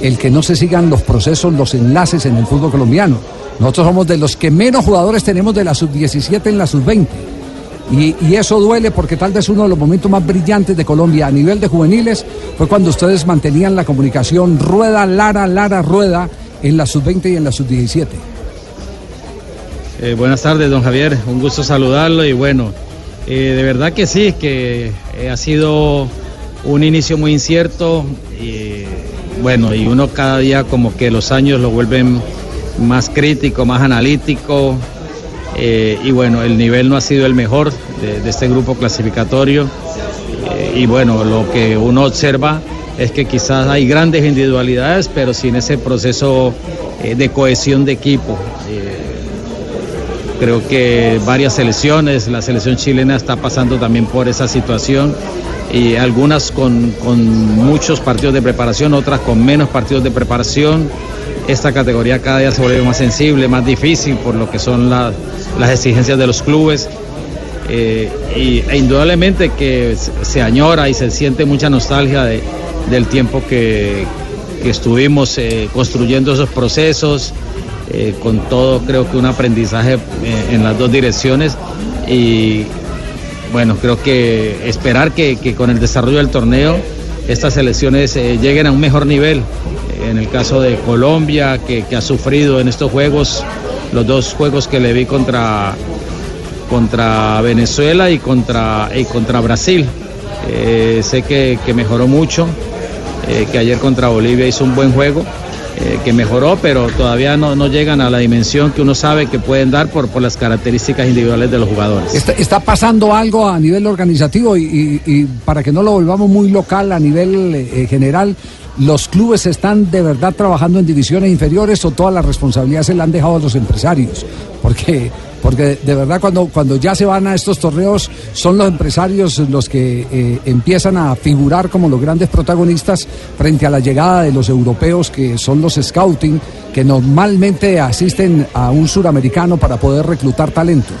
el que no se sigan los procesos, los enlaces en el fútbol colombiano. Nosotros somos de los que menos jugadores tenemos de la sub-17 en la sub-20. Y, y eso duele porque tal vez uno de los momentos más brillantes de Colombia a nivel de juveniles fue cuando ustedes mantenían la comunicación rueda, Lara, Lara, rueda en la sub-20 y en la sub-17. Eh, buenas tardes, don Javier. Un gusto saludarlo y bueno, eh, de verdad que sí, que eh, ha sido un inicio muy incierto y bueno, y uno cada día como que los años lo vuelven más crítico, más analítico y bueno, el nivel no ha sido el mejor de, este grupo clasificatorio y bueno, lo que uno observa es que quizás hay grandes individualidades, pero sin ese proceso de cohesión de equipo. Creo que varias selecciones, la selección chilena está pasando también por esa situación y algunas con, con muchos partidos de preparación, otras con menos partidos de preparación. Esta categoría cada día se vuelve más sensible, más difícil por lo que son la- las exigencias de los clubes. Eh, y, e indudablemente que se añora y se siente mucha nostalgia de- del tiempo que, que estuvimos eh, construyendo esos procesos, eh, con todo creo que un aprendizaje eh, en las dos direcciones y bueno, creo que esperar que, con el desarrollo del torneo estas selecciones eh, lleguen a un mejor nivel. En el caso de Colombia, que, ha sufrido en estos juegos, los dos juegos que le vi contra, contra Venezuela y contra, y contra Brasil. Sé que, mejoró mucho, que ayer contra Bolivia hizo un buen juego eh, que mejoró, pero todavía no, no llegan a la dimensión que uno sabe que pueden dar por, por las características individuales de los jugadores. Está, está pasando algo a nivel organizativo y, y- para que no lo volvamos muy local a nivel eh, general, ¿los clubes están de verdad trabajando en divisiones inferiores o toda la responsabilidad se la han dejado a los empresarios? Porque, porque de verdad cuando, cuando ya se van a estos torneos son los empresarios los que eh, empiezan a figurar como los grandes protagonistas frente a la llegada de los europeos que son los scouting que normalmente asisten a un suramericano para poder reclutar talentos.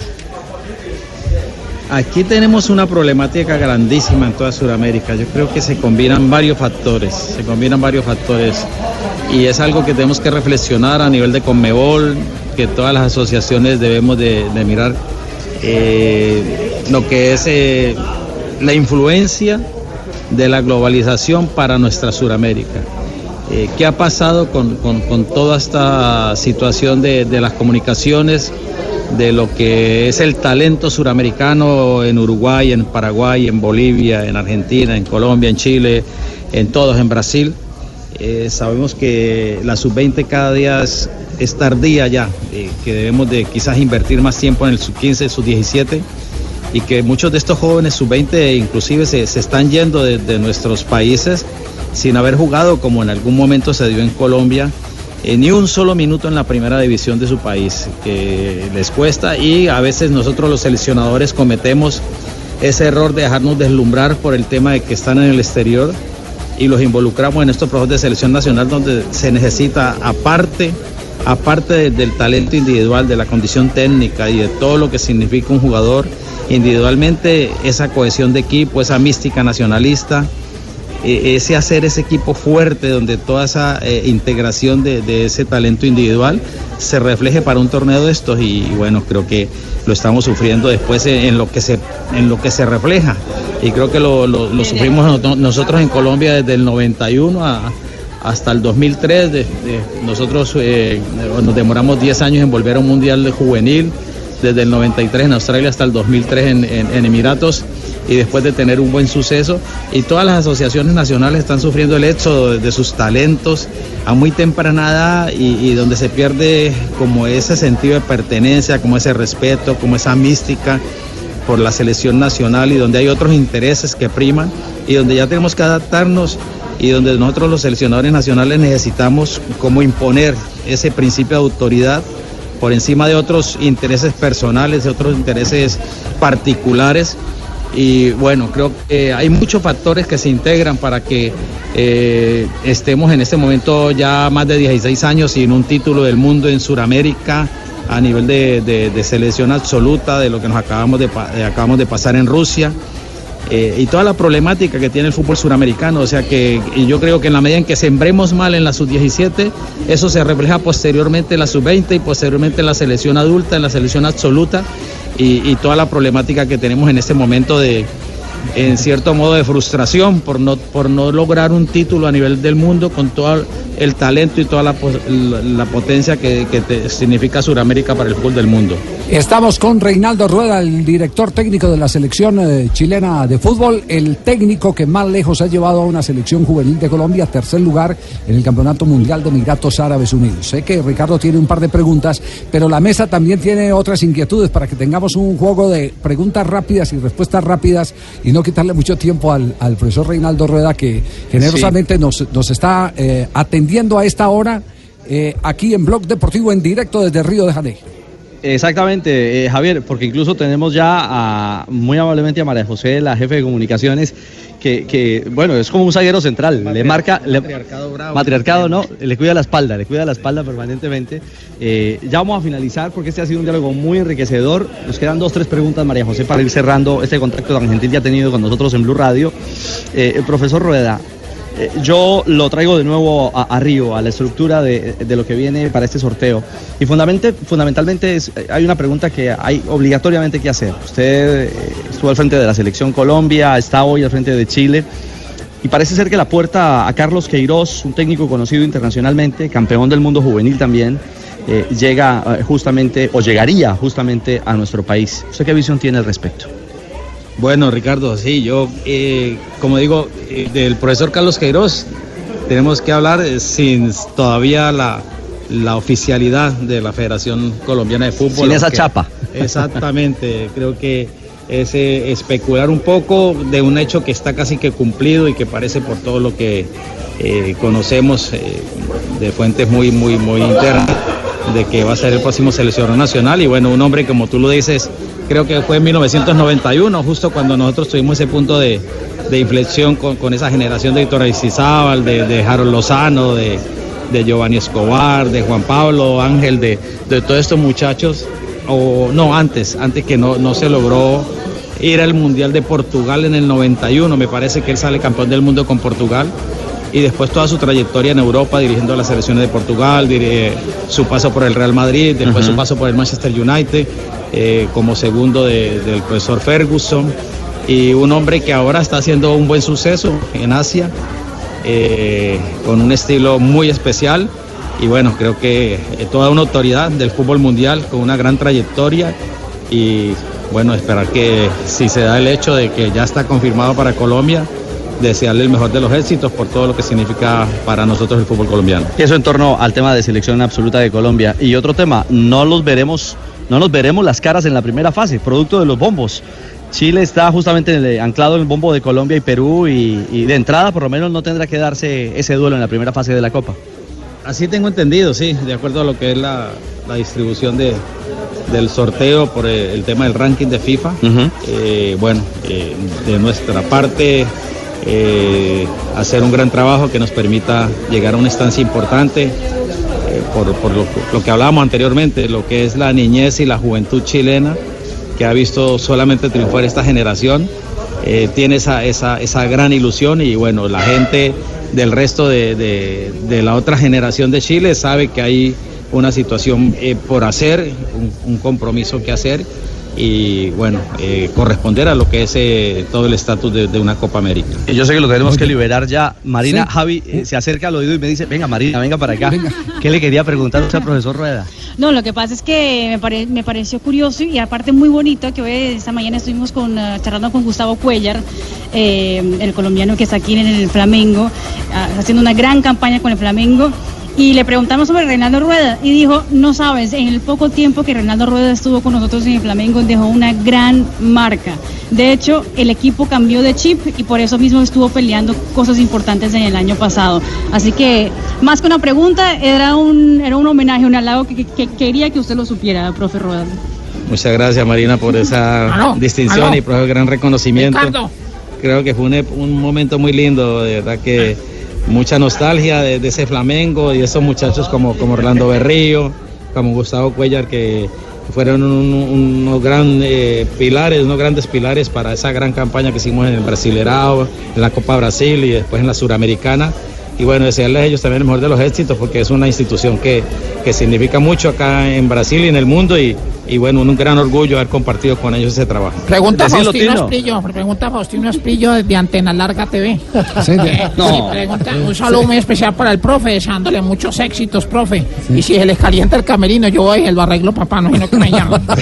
Aquí tenemos una problemática grandísima en toda Sudamérica. Yo creo que se combinan varios factores, se combinan varios factores y es algo que tenemos que reflexionar a nivel de Conmebol, que todas las asociaciones debemos de, mirar eh, lo que es eh, la influencia de la globalización para nuestra Sudamérica. Eh, ¿Qué ha pasado con, con- toda esta situación de, de las comunicaciones, de lo que es el talento suramericano en Uruguay, en Paraguay, en Bolivia, en Argentina, en Colombia, en Chile, en todos, en Brasil? Sabemos que la sub-20 cada día es, es tardía ya, eh, que debemos de quizás invertir más tiempo en el sub-15, sub-17 y que muchos de estos jóvenes sub-20 inclusive se, se están yendo de, nuestros países sin haber jugado como en algún momento se dio en Colombia, ni un solo minuto en la primera división de su país, que les cuesta y a veces nosotros los seleccionadores cometemos ese error de dejarnos deslumbrar por el tema de que están en el exterior y los involucramos en estos procesos de selección nacional donde se necesita aparte aparte de- del talento individual, de la condición técnica y de todo lo que significa un jugador individualmente, esa cohesión de equipo, esa mística nacionalista, eh, ese hacer ese equipo fuerte donde toda esa eh, integración de, de ese talento individual se refleje para un torneo de estos y, bueno, creo que lo estamos sufriendo después en, en lo que se en lo que se refleja. Y creo que lo, lo- lo sufrimos no- nosotros en Colombia desde el 91 a, hasta el 2003. de- de- nosotros eh, nos demoramos 10 años en volver a un mundial de juvenil, desde el 93 en Australia hasta el 2003 en, Emiratos, y después de tener un buen suceso. Y todas las asociaciones nacionales están sufriendo el éxodo de, sus talentos a muy temprana edad y donde se pierde como ese sentido de pertenencia, como ese respeto, como esa mística por la selección nacional y donde hay otros intereses que priman y donde ya tenemos que adaptarnos y donde nosotros los seleccionadores nacionales necesitamos como imponer ese principio de autoridad por encima de otros intereses personales, de otros intereses particulares. Y bueno, creo que hay muchos factores que se integran para que eh, estemos en este momento ya más de 16 años sin un título del mundo en Sudamérica a nivel de, de- selección absoluta, de lo que nos acabamos de, eh, acabamos de pasar en Rusia. Eh, y toda la problemática que tiene el fútbol suramericano. O sea que yo creo que en la medida en que sembremos mal en la sub-17, eso se refleja posteriormente en la sub-20 y posteriormente en la selección adulta, en la selección absoluta y, y toda la problemática que tenemos en este momento de, en cierto modo, de frustración por no, por no lograr un título a nivel del mundo con todo el talento y toda la, la, potencia que, que significa Sudamérica para el fútbol del mundo. Estamos con Reinaldo Rueda, el director técnico de la selección eh, chilena de fútbol, el técnico que más lejos ha llevado a una selección juvenil de Colombia, tercer lugar en el Campeonato Mundial de Emiratos Árabes Unidos. Sé que Ricardo tiene un par de preguntas, pero la mesa también tiene otras inquietudes para que tengamos un juego de preguntas rápidas y respuestas rápidas quitarle mucho tiempo al, al profesor Reinaldo Rueda que generosamente nos, nos está eh, atendiendo a esta hora eh, aquí en Blog Deportivo en directo desde Río de Janeiro. Exactamente, eh, Javier, porque incluso tenemos ya a, muy amablemente a María José, la jefe de comunicaciones, que, que, bueno, es como un zaguero central, le marca, le- matriarcado, no, le cuida la espalda, le cuida la espalda permanentemente. Eh, ya vamos a finalizar porque este ha sido un diálogo muy enriquecedor. Nos quedan dos, tres preguntas, María José, para ir cerrando este contacto tan gentil que ha tenido con nosotros en Blue Radio. Eh, el profesor Rueda, eh, yo lo traigo de nuevo a, a Río, a la estructura de, lo que viene para este sorteo. Y fundamentalmente, eh, hay una pregunta que hay obligatoriamente que hacer. Usted eh, estuvo al frente de la selección Colombia, está hoy al frente de Chile. Y parece ser que la puerta a Carlos Queiroz, un técnico conocido internacionalmente, campeón del mundo juvenil también, llega justamente, o llegaría justamente a nuestro país. ¿Usted qué visión tiene al respecto? Bueno, Ricardo, sí, yo, eh, como digo, eh, del profesor Carlos Queiroz, tenemos que hablar eh, sin todavía la, la oficialidad de la Federación Colombiana de Fútbol. Sin esa chapa. Exactamente, creo que es eh, especular un poco de un hecho que está casi que cumplido y que parece por todo lo que eh, conocemos eh, de fuentes muy, muy, muy internas de que va a ser el próximo seleccionador nacional y bueno, un hombre como tú lo dices, creo que fue en 1991, justo cuando nosotros tuvimos ese punto de, de inflexión con, con esa generación de Víctor Aristizábal, de, de Harold Lozano, de, de Giovanni Escobar, de Juan Pablo Ángel, de, de todos estos muchachos, o no, antes, antes que no, no se logró ir al Mundial de Portugal en el 91, me parece que él sale campeón del mundo con Portugal y después toda su trayectoria en Europa dirigiendo a las selecciones de Portugal, su paso por el Real Madrid, después su paso por el Manchester United eh, como segundo de- del profesor Ferguson y un hombre que ahora está haciendo un buen suceso en Asia eh, con un estilo muy especial y bueno, creo que eh, toda una autoridad del fútbol mundial con una gran trayectoria y bueno, esperar que si se da el hecho de que ya está confirmado para Colombia, desearle el mejor de los éxitos por todo lo que significa para nosotros el fútbol colombiano. Eso en torno al tema de selección absoluta de Colombia. Y otro tema, no los veremos, no nos veremos las caras en la primera fase, producto de los bombos. Chile está justamente en el- anclado en el bombo de Colombia y Perú y, y de entrada por lo menos no tendrá que darse ese duelo en la primera fase de la Copa. Así tengo entendido, sí, de acuerdo a lo que es la, la distribución de, del sorteo por eh, el tema del ranking de FIFA. Eh, bueno, eh, de nuestra parte, eh, hacer un gran trabajo que nos permita llegar a una estancia importante eh, por, lo, que hablábamos anteriormente, lo que es la niñez y la juventud chilena, que ha visto solamente triunfar esta generación. eh, tiene esa, esa, esa gran ilusión y bueno, la gente del resto de, de- la otra generación de Chile sabe que hay una situación eh, por hacer, un compromiso que hacer y bueno, eh, corresponder a lo que es eh, todo el estatus de, de una Copa América. Y yo sé que lo tenemos que liberar ya. Marina, Sí. Javi eh, se acerca al oído y me dice, venga Marina, venga para acá. ¿Qué le quería preguntar usted al profesor Rueda? No, lo que pasa es que me, pare- me pareció curioso y aparte muy bonito que hoy, esta mañana estuvimos con, charlando con Gustavo Cuellar, eh, el colombiano que está aquí en el Flamengo, ah, haciendo una gran campaña con el Flamengo. Y le preguntamos sobre Reinaldo Rueda y dijo, no sabes, en el poco tiempo que Reinaldo Rueda estuvo con nosotros en el Flamengo dejó una gran marca. De hecho, el equipo cambió de chip y por eso mismo estuvo peleando cosas importantes en el año pasado. Así que, más que una pregunta, era un, era un homenaje, un halago que, que- que quería que usted lo supiera, profe Rueda. Muchas gracias Marina por esa Aló, distinción aló. y por el gran reconocimiento. Ricardo. Creo que fue un, un momento muy lindo, de verdad que mucha nostalgia de, ese Flamengo y esos muchachos como, como Orlando Berrío, como Gustavo Cuellar, que fueron un- un- unos grandes pilares, unos grandes pilares para esa gran campaña que hicimos en el Brasilerao, en la Copa Brasil y después en la Suramericana. Y bueno, desearles a ellos también el mejor de los éxitos porque es una institución que, que significa mucho acá en Brasil y en el mundo y, y bueno, un gran orgullo haber compartido con ellos ese trabajo. Pregunta Decilo, Faustino Tino. Esprillo, pregunta Faustino Esprillo desde Antena Larga TV. Sí, Eh, no. pregunta, un saludo muy especial para el profe, deseándole muchos éxitos, profe. Y si se les calienta el camerino, yo voy y lo arreglo, papá, no sino que me llaman.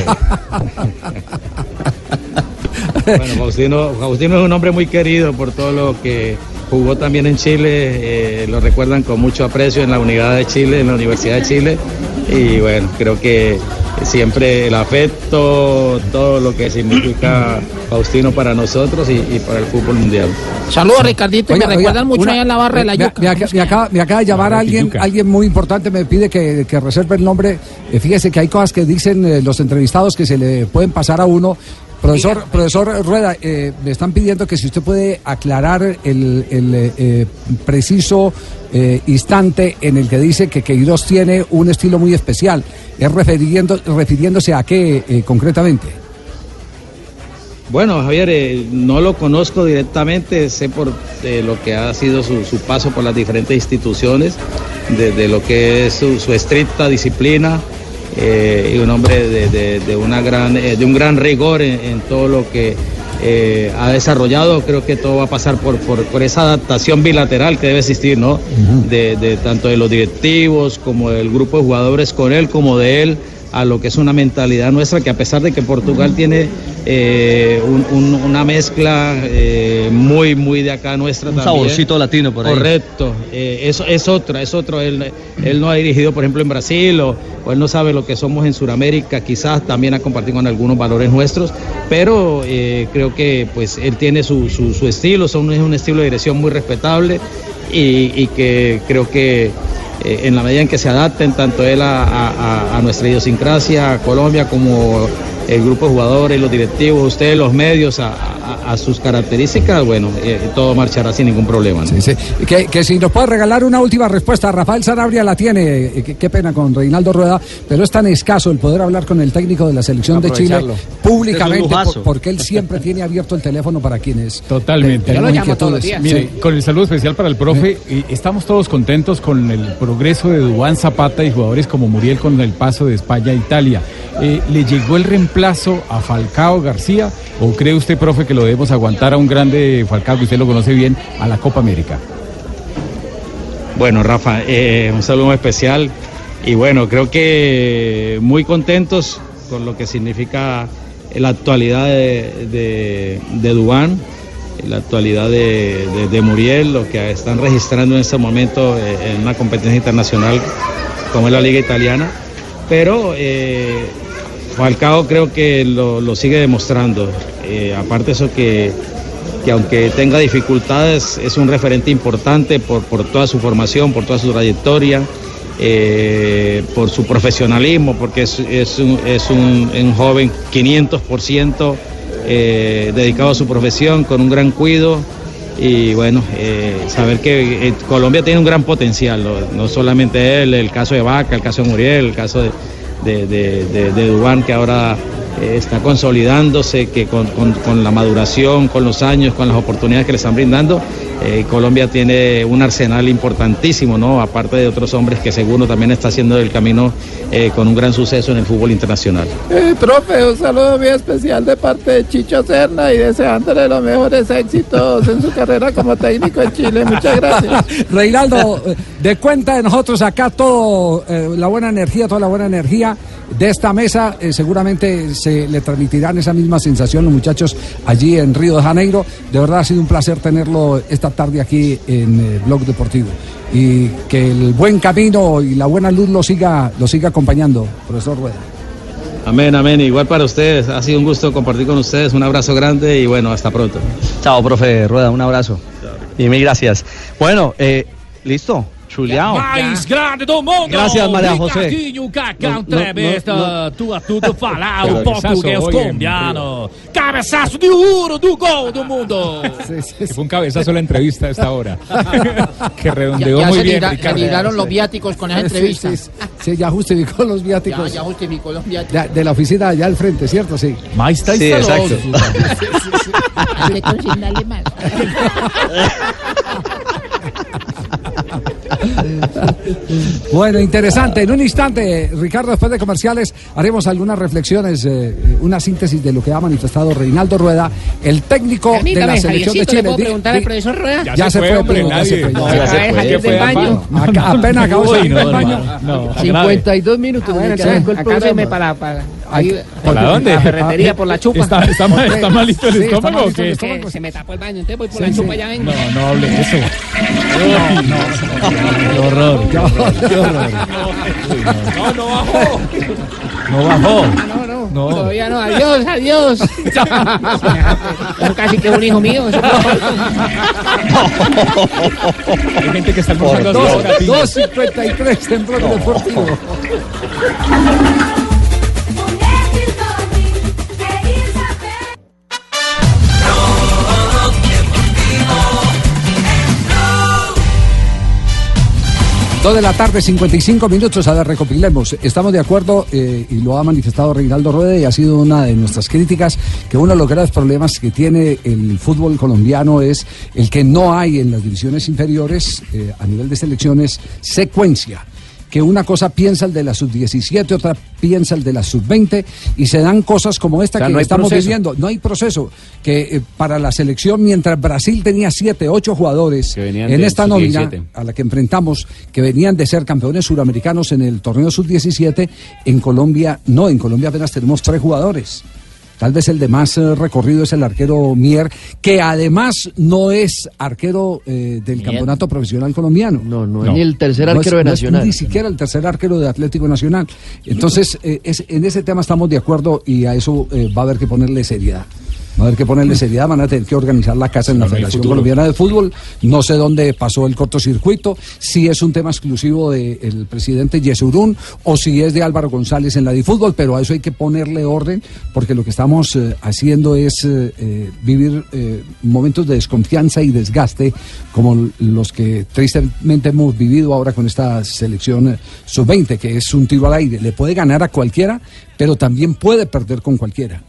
Bueno, Faustino, Faustino es un hombre muy querido por todo lo que jugó también en Chile, eh, lo recuerdan con mucho aprecio en la Unidad de Chile, en la Universidad de Chile, y bueno, creo que siempre el afecto, todo lo que significa Faustino para nosotros y, y para el fútbol mundial. Saludos, Ricardito, y Oiga, me oiga, recuerdan mucho una- allá en la barra de la me- yuca. Me, acaba- me acaba, me acaba de llamar alguien, yuca. alguien muy importante, me pide que, que reserve el nombre. Eh, fíjese que hay cosas que dicen eh, los entrevistados que se le pueden pasar a uno. Profesor, profesor Rueda, eh, me están pidiendo que si usted puede aclarar el, el, eh, eh, preciso eh, instante en el que dice que Queiroz tiene un estilo muy especial. ¿Es refiriendo, refiriéndose a qué eh, concretamente? Bueno, Javier, eh, no lo conozco directamente, sé por eh, lo que ha sido su, su paso por las diferentes instituciones, de, de lo que es su, su estricta disciplina eh, y un hombre de, de- de una gran, eh, de un gran rigor en, en todo lo que eh, ha desarrollado. Creo que todo va a pasar por, por, por esa adaptación bilateral que debe existir, ¿no? de, de tanto de los directivos como del grupo de jugadores con él, como de él a lo que es una mentalidad nuestra, que a pesar de que Portugal tiene eh, un- un- una mezcla eh, muy, muy de acá nuestra Un también. saborcito latino por ahí. Correcto, eh, eso es otra, es otro. Él, él no ha dirigido, por ejemplo, en Brasil o, o él no sabe lo que somos en Sudamérica, quizás también ha compartido con algunos valores nuestros, pero creo que pues él tiene su, su- su estilo, son, es un estilo de dirección muy respetable y, y que creo que eh, en la medida en que se adapten tanto él a, nuestra idiosincrasia, Colombia, como el grupo de jugadores, los directivos, ustedes, los medios, a, a- a sus características, bueno, eh, todo marchará sin ningún problema. ¿no? Que, que si nos puede regalar una última respuesta, Rafael Sanabria la tiene, eh, qué, qué pena con Reinaldo Rueda, pero es tan escaso el poder hablar con el técnico de la selección de Chile públicamente, Este por- porque él siempre tiene abierto el teléfono para quienes Totalmente. te- tengan inquietudes. Mire, Sí. con el saludo especial para el profe, y estamos todos contentos con el progreso de Dubán Zapata y jugadores como Muriel con el paso de España a Italia. Eh, ¿Le llegó el reemplazo a Falcao García o cree usted, profe, que lo debemos aguantar a un grande Falcao, que usted lo conoce bien, a la Copa América? Bueno, Rafa, eh, un saludo especial. Y bueno, creo que muy contentos con lo que significa la actualidad de, de, de Dubán, la actualidad de, de- de Muriel, lo que están registrando en este momento eh, en una competencia internacional como es la Liga Italiana, pero eh, Falcao creo que lo, lo sigue demostrando, Eh, aparte eso que que aunque tenga dificultades es un referente importante por, por toda su formación, por toda su trayectoria, eh, por su profesionalismo, porque es, es un, es un- un joven 500% eh, dedicado a su profesión, con un gran cuido. Y bueno, eh, saber que Colombia tiene un gran potencial, no, no solamente él, el caso de Vaca, el caso de Muriel, el caso de, de, de, de- de Dubán, que ahora eh, está consolidándose, que con, con- con la maduración, con los años, con las oportunidades que le están brindando, eh, Colombia tiene un arsenal importantísimo, ¿no? Aparte de otros hombres que seguro también está haciendo el camino eh, con un gran suceso en el fútbol internacional. Eh, profe, un saludo muy especial de parte de Chicho Serna y deseándole los mejores éxitos en su carrera como técnico en Chile. Muchas gracias. Reinaldo, de cuenta de nosotros acá todo, eh, la buena energía, toda la buena energía de esta mesa, eh, seguramente se le transmitirán esa misma sensación los muchachos allí en Río de Janeiro. De verdad ha sido un placer tenerlo esta tarde aquí en eh, Blog Deportivo. Y que el buen camino y la buena luz lo siga, lo siga acompañando, profesor Rueda. Amén, amén. Igual para ustedes, ha sido un gusto compartir con ustedes. Un abrazo grande y bueno, hasta pronto. Chao, profe Rueda, un abrazo. Y mil gracias. Bueno, eh, listo, chuleado. Mais grande do mundo! Gracias, Maria José. Ricardinho, Cacau, No, no, entrevista, no, tua tudo falar, Pero o português oye, colombiano. Cabeçaço de ouro do gol do mundo! Que fue un cabezazo la entrevista a esta hora. que Ya, redondeó ya muy se bien, libra- Ricardo. libraron los viáticos con esa Sí, entrevista. sí, sí. Sí, ya justificó los Ya, viáticos ya justificó los viáticos. de, de la oficina allá al frente, ¿cierto? Sí. Mas está Sí, exacto. Hay que consignarle más. Bueno, interesante. En un instante, Ricardo, después de comerciales, haremos algunas reflexiones, eh, una síntesis de lo que ha manifestado Reinaldo Rueda, el técnico de la selección de Javiercito, ¿le Chile. puedo preguntar al profesor Rueda? Ya, se, fue, hombre, ya se fue, ya No, se ya fue. se fue. fue. del baño. Acá- apenas acabó de salir del baño. hermano, no. 52 minutos. Ah, bueno, el programa. para, para, ahí, ¿Para dónde? La ferretería por la chupa. ¿Está, está, mal- está malito el Sí, está estómago o malito el qué? estómago. Que se me tapó el baño, entonces voy por Sí, la sí. chupa, ya vengo. No, no hable de eso. Qué horror, qué horror, qué horror. No, no bajó. No bajó. Ah, no, no, No. todavía no, adiós, adiós. Casi que es un hijo mío. Hay gente que está almorzando Dos- hasta ahora. Pinto. 2.53 en Deportivo. Dos de la tarde, 55 minutos. A ver, recopilemos. Estamos de acuerdo, eh, y lo ha manifestado Reinaldo Rueda, y ha sido una de nuestras críticas, que uno de los graves problemas que tiene el fútbol colombiano es el que no hay en las divisiones inferiores, eh, a nivel de selecciones, secuencia. Que una cosa piensa el de la sub-17, otra piensa el de la sub-20 y se dan cosas como esta O sea, que no estamos proceso. viviendo. No hay proceso. Que eh, para la selección, mientras Brasil tenía 7, 8 jugadores en esta nómina sub-17. a la que enfrentamos, que venían de ser campeones suramericanos en el torneo sub-17, en Colombia no, en Colombia apenas tenemos tres jugadores. Tal vez el de más eh, recorrido es el arquero Mier, que además no es arquero eh, del campeonato profesional colombiano. No, no es ni el tercer arquero de Nacional. ni siquiera el tercer arquero de Atlético Nacional. Entonces, eh, es- en ese tema estamos de acuerdo y a eso eh, va a haber que ponerle seriedad. Va a haber que ponerle seriedad, van a tener que organizar la casa en la Federación. Colombiana de Fútbol. No sé dónde pasó el cortocircuito, si es un tema exclusivo del presidente Yesurún o si es de Álvaro González en la de fútbol, pero a eso hay que ponerle orden porque lo que estamos eh, haciendo es eh, eh, vivir eh, momentos de desconfianza y desgaste como los que tristemente hemos vivido ahora con esta selección eh, sub-20, que es un tiro al aire. Le puede ganar a cualquiera, pero también puede perder con cualquiera.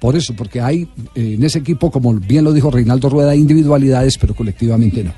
Por eso, porque hay eh, en ese equipo, como bien lo dijo Reinaldo Rueda, individualidades, pero colectivamente no.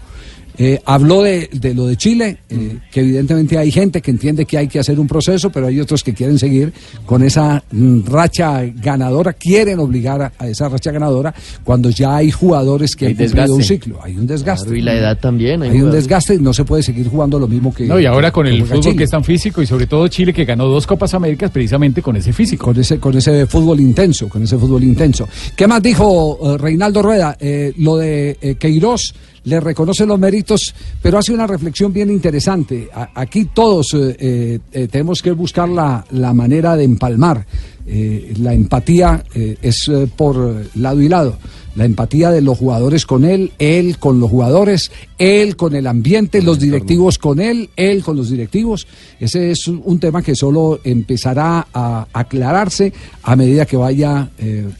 Eh, habló de, de lo de Chile, eh, que evidentemente hay gente que entiende que hay que hacer un proceso, pero hay otros que quieren seguir con esa mm, racha ganadora, quieren obligar a, a esa racha ganadora cuando ya hay jugadores que Hay han cumplido un ciclo. Hay un desgaste. Claro, y la edad también. Hay un desgaste y no se puede seguir jugando lo mismo que. No, y ahora con el fútbol Chile. que es tan físico y sobre todo Chile que ganó dos Copas Américas precisamente con ese físico. Con ese, con ese fútbol intenso, con ese fútbol intenso. ¿Qué más dijo eh, Reinaldo Rueda? Eh, lo de eh, Queiroz le reconoce los méritos, pero hace una reflexión bien interesante. A- aquí todos eh, eh, eh, tenemos que buscar la, la manera de empalmar. Eh, la empatía es por lado y lado. La empatía de los jugadores con él, él con los jugadores, él con el ambiente, los directivos con él, él con los directivos. Ese es un, tema que solo empezará a aclararse a medida que vaya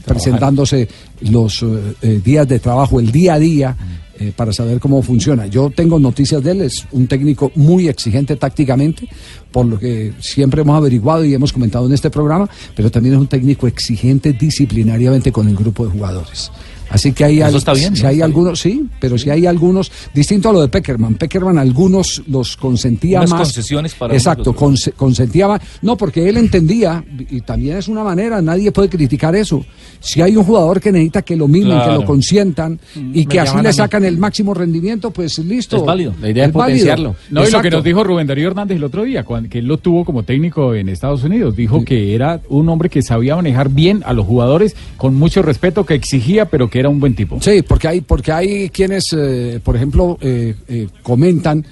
presentándose los días de trabajo, el día a día. Eh, para saber cómo funciona. Yo tengo noticias de él, es un técnico muy exigente tácticamente, por lo que siempre hemos averiguado y hemos comentado en este programa, pero también es un técnico exigente disciplinariamente con el grupo de jugadores. Así que hay, Eso al- está bien, si ¿no? hay Está algunos, sí, pero si hay algunos, distinto a lo de Peckerman. Peckerman algunos los consentía Unas más. concesiones para Exacto, conse- consentía más. No, porque él entendía, y también es una manera, nadie puede criticar eso. Si hay un jugador que necesita que lo mimen, que lo consientan y que así le sacan el máximo rendimiento, pues listo. Es válido. La idea es válido. potenciarlo. No, y lo que Exacto. nos dijo Rubén Darío Hernández el otro día, cuando, que él lo tuvo como técnico en Estados Unidos, dijo que era un hombre que sabía manejar bien a los jugadores, con mucho respeto, que exigía, pero que era un buen tipo. Sí, porque hay, porque hay quienes, eh, por ejemplo, eh, eh, comentan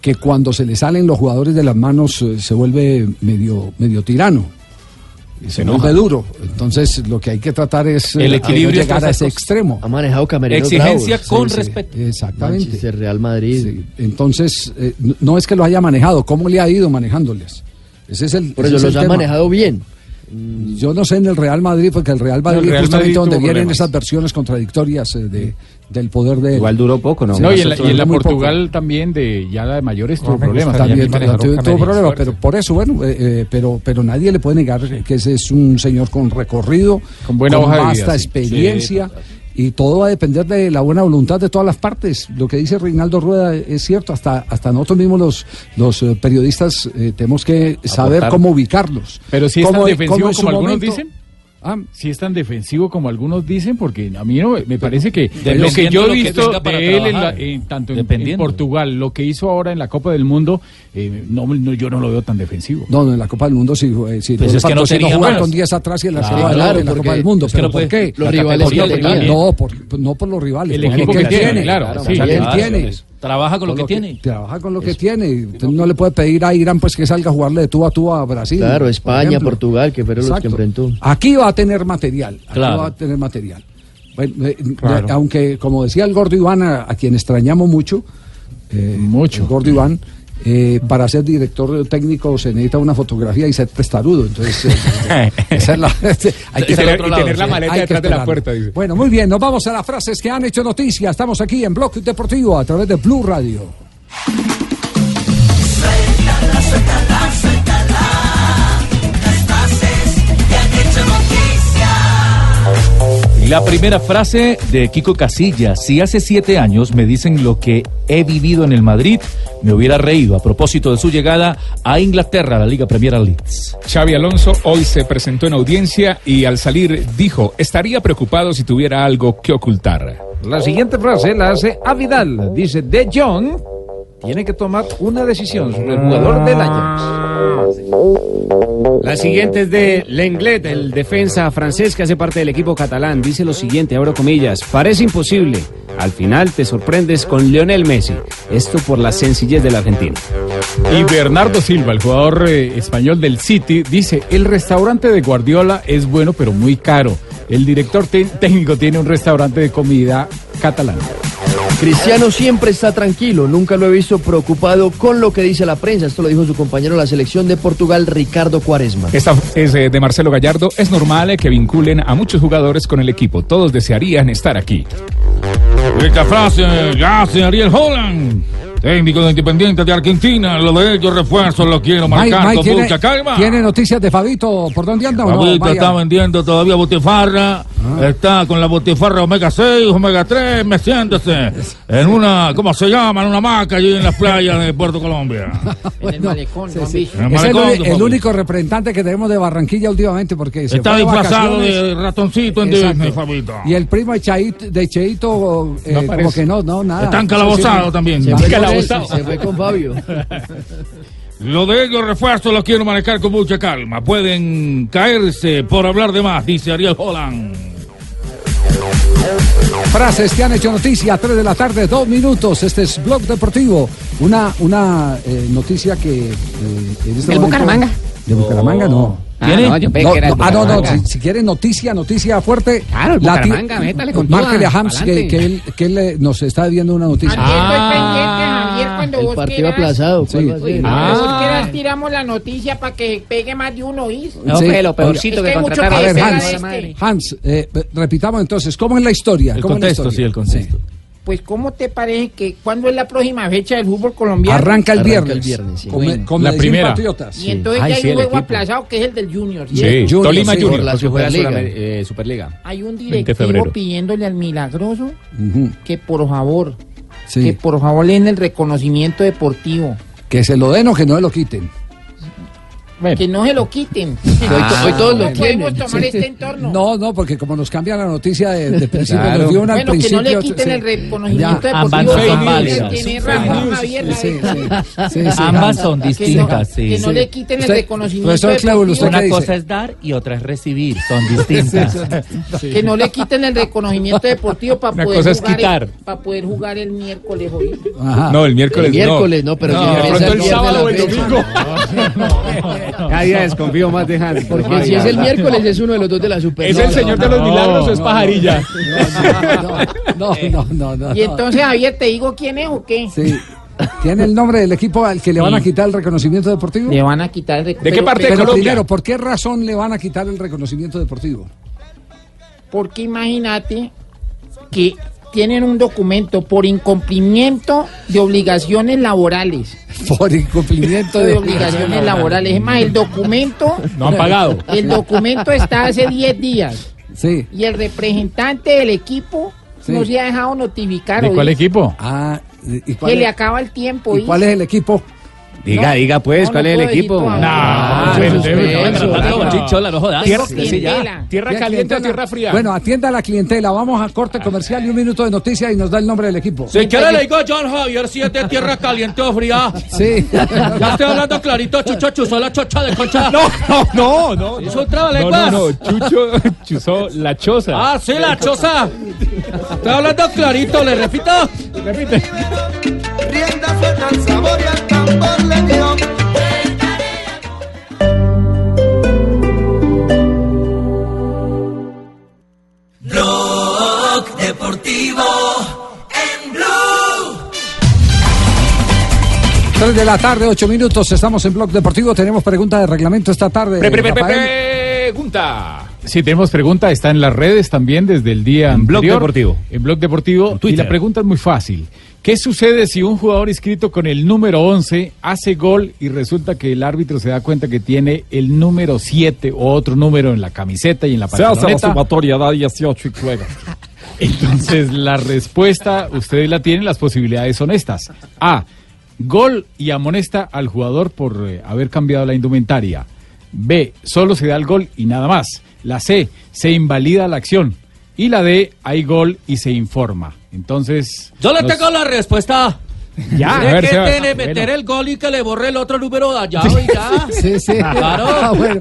que cuando se le salen los jugadores de las manos eh, se vuelve medio, medio tirano. Y se, vuelve duro. Entonces, lo que hay que tratar es El equilibrio llegar a ese extremo. Ha manejado camerinos Exigencia bravos. con Sí, sí, respeto. Exactamente. Manchester, Real Madrid. Sí, Entonces, eh, no- es que lo haya manejado, ¿cómo le ha ido manejándoles? Ese es el. Eso es los el ha manejado bien. Yo no sé en el Real Madrid, porque el Real Madrid, el Real justamente Madrid donde vienen problemas. esas versiones contradictorias eh, de, del poder de. Igual duró poco, ¿no? No, y en la, y en la poco. Portugal también, de ya la de mayores, tuvo También problemas. También, tuvo- problemas, pero por eso, bueno, eh, eh, pero, pero nadie le puede negar que ese es un señor con recorrido, Con buena hoja de vida, vasta sí. experiencia. Y todo va a depender de la buena voluntad de todas las partes. Lo que dice Reinaldo Rueda es cierto, hasta, hasta nosotros mismos los, los eh, periodistas eh, tenemos que saber cómo ubicarlos. Pero si es tan defensivo como algunos momento- dicen. Ah, Si es tan defensivo como algunos dicen, porque a mí no, me parece que lo que yo he que visto de él en la- en- tanto en, en. Portugal, lo que hizo ahora en la Copa del Mundo, eh, no, no, yo no lo veo tan defensivo. No, no, en la Copa del Mundo sí, eh, sí Pues es que no tenía jugar con 10 atrás y el Claro, arquero adelante claro, en la Copa del Mundo. es que ¿Pero no por qué? Los La rivales que No, por, no por los rivales, El por equipo lo que tiene, claro, Claro, sí. lo que él Claro, tiene. Trabaja con lo que tiene. Trabaja con lo que tiene. Usted no le puede pedir a Irán pues que salga a jugarle de tú a tú a Brasil. Claro, España. Portugal, que fueron los que Exacto. enfrentó. Aquí va a tener material. Aquí Claro. va a tener material. Bueno, eh, Claro. eh, aunque, como decía el gordo Iván, a, a quien extrañamos mucho, eh, Mucho. el gordo Iván, eh, para ser director técnico se necesita una fotografía y ser testarudo. Entonces, eh, esa es la- hay Y tener- y tener la maleta que detrás de la puerta, dice. Bueno, muy bien, nos vamos a las frases que han hecho noticia. Estamos aquí en Bloque Deportivo a través de Blue Radio. La primera frase de Kiko Casillas. Si hace siete años me dicen lo que he vivido en el Madrid, me hubiera reído a propósito de su llegada a Inglaterra, a la Liga Premier Leeds. Xavi Alonso hoy se presentó en audiencia y al salir dijo, estaría preocupado si tuviera algo que ocultar. La siguiente frase la hace a Vidal. Dice, De Jong tiene que tomar una decisión sobre el jugador del Ajax. La siguiente es de Lenglet, el defensa francés que hace parte del equipo catalán. Dice lo siguiente, abro comillas, parece imposible. Al final te sorprendes con Lionel Messi. Esto por la sencillez del argentino. Y Bernardo Silva, el jugador eh, español del City, dice, el restaurante de Guardiola es bueno pero muy caro. El director técnico tiene un restaurante de comida catalana. Cristiano siempre está tranquilo, nunca lo he visto preocupado con lo que dice la prensa. Esto lo dijo su compañero de la selección de Portugal, Ricardo Cuaresma. Esta es eh, de Marcelo Gallardo. Es normal eh, que vinculen a muchos jugadores con el equipo. Todos desearían estar aquí. Esta frase ya Ariel Holland, técnico de Independiente de Argentina. Lo de ellos refuerzos lo quiero marcar Mike, con ¿tiene, mucha calma. ¿Tiene noticias de Fabito? ¿Por dónde anda no? Fabito está vendiendo todavía botifarra. Está con la botifarra omega 6, omega 3, meciéndose en una, ¿cómo se llama? En una hamaca allí en las playas de Puerto Colombia. En el malecón, Sí, ¿no han sí. visto? En el Es el, único representante que tenemos de Barranquilla últimamente porque se Está disfrazado de ratoncito en Exacto. Disney, Fabito. Y el primo de Cheito, de Cheito eh, No como que no, no, nada. Está encalabozado Sí, sí. también. Se fue con Fabio. Lo de ellos refuerzos lo quiero manejar con mucha calma. Pueden caerse por hablar de más, dice Ariel Holland. Frases que han hecho noticia, 3 de la tarde, dos minutos. Este es Blog Deportivo. Una, una eh, noticia que. eh, en este ¿Del momento- Bucaramanga? De Bucaramanga no. Ah, no, yo pensé que era el ah, no, no, si, si quiere noticia, noticia fuerte. Claro, el Bucaramanga, métale con Márquele a Hams que, que él, que él nos está viendo una noticia. Pendiente, Javier, cuando El vos partido quieras. aplazado. ¿cuál Sí. Uy, Ah. Vos quieras tiramos la noticia para que pegue más de uno, ¿oís? No, Sí. pero lo peorcito es que, hay mucho A que ver, Hans, este. Hans eh, repitamos entonces, ¿cómo es la historia? El ¿Cómo la contexto, historia? sí, el contexto. Pues, ¿cómo te parece que cuándo es la próxima fecha del fútbol colombiano? Arranca el Arranca viernes. el viernes, sí. Con, Bueno, con la Medellín primera. Patriotas. Y entonces Ay, ya hay sí, un juego aplazado que es el del Junior. Sí, Junior, Tolima sí. Junior. La Que Superliga. Sudam- eh, Superliga. Hay un 20 de directivo pidiéndole al milagroso Ujú, que por favor, sí. que por favor le den el reconocimiento deportivo. Que se lo den o que no se lo quiten. Que no se lo quiten. Hoy to- hoy todos lo No podemos tomar este entorno. No, no, porque como nos cambia la noticia de, de principio, Claro. nos dio una Bueno, que no principio. le quiten sí. el reconocimiento Ya. deportivo. Ambas Sí, sí. Sí, sí, sí, sí, Ambas sí. son Que no- distintas, sí. Que no sí. le quiten el Usted- reconocimiento profesor Clever, ¿usted deportivo. Una cosa es dar y otra es recibir, son distintas. Que no le quiten el reconocimiento deportivo para poder es jugar quitar. el, para poder jugar el miércoles hoy. Ajá. No, el miércoles El miércoles, no, pero no. el el sábado o el domingo. Cada día desconfío más de Hans. Porque si es el miércoles es uno de los dos de la Super. ¿Es el señor de los milagros o es no, pajarilla? No, no, no, no. Y entonces, Javier, ¿te digo quién es o qué? Sí. ¿Tiene el nombre del equipo al que le van a quitar el reconocimiento deportivo? Le van a quitar el ¿De qué pero- parte de Colombia? primero, ¿por qué razón le van a quitar el reconocimiento deportivo? Porque imagínate que tienen un documento por incumplimiento de obligaciones laborales. Por incumplimiento De de obligaciones laborales. Es más, el documento. No han pagado. El documento está hace 10 días. Sí. Y el representante del equipo Sí. no se ha dejado notificar. ¿De cuál equipo? Ah, ¿y Que cuál, le es, acaba el tiempo. y cuál es el equipo? Diga, No, diga pues, no, ¿cuál no es el equipo? No, no. Tierra, Tengo clientela. tierra ¿Tierra caliente o tierra fría. Bueno, atienda a la clientela. Vamos a corte comercial y un minuto de noticias y nos da el nombre del equipo. Si quiere le digo a John Javier si es de tierra caliente o fría. Sí. Ya estoy hablando clarito, Chucho chuzó la chocha de concha. no, no, no, no. ¿Es un No, trabalenguas? no, no. Chucho chuzó la choza. Ah, sí, la choza. Estoy hablando clarito, le repito. Repite. Rienda suelta Deportivo en Blue. 3 de la tarde, 8 minutos. Estamos en Blog Deportivo. Tenemos pregunta de reglamento esta tarde. Pre, pre, pre, pre, Rafael. pre. pregunta. Sí, tenemos pregunta, está en las redes también desde el día En Blog anterior. Deportivo. En Blog Deportivo. y Twitter. la pregunta es muy fácil. ¿Qué sucede si un jugador inscrito con el número 11 hace gol y resulta que el árbitro se da cuenta que tiene el número 7 o otro número en la camiseta y en la Se hace la pantaloneta? sumatoria, da 18 y juega. Entonces, la respuesta, ustedes la tienen, las posibilidades son estas. A, gol y amonesta al jugador por eh, haber cambiado la indumentaria. B, solo se da el gol y nada más. La C, se invalida la acción. Y la D, hay gol y se informa. Entonces... Yo le nos- tengo la respuesta. Ya, Tiene a ver, que Seba, tiene, bueno. meter el gol y que le borre el otro número de allá y ya. Sí, sí. Claro. Ah, bueno.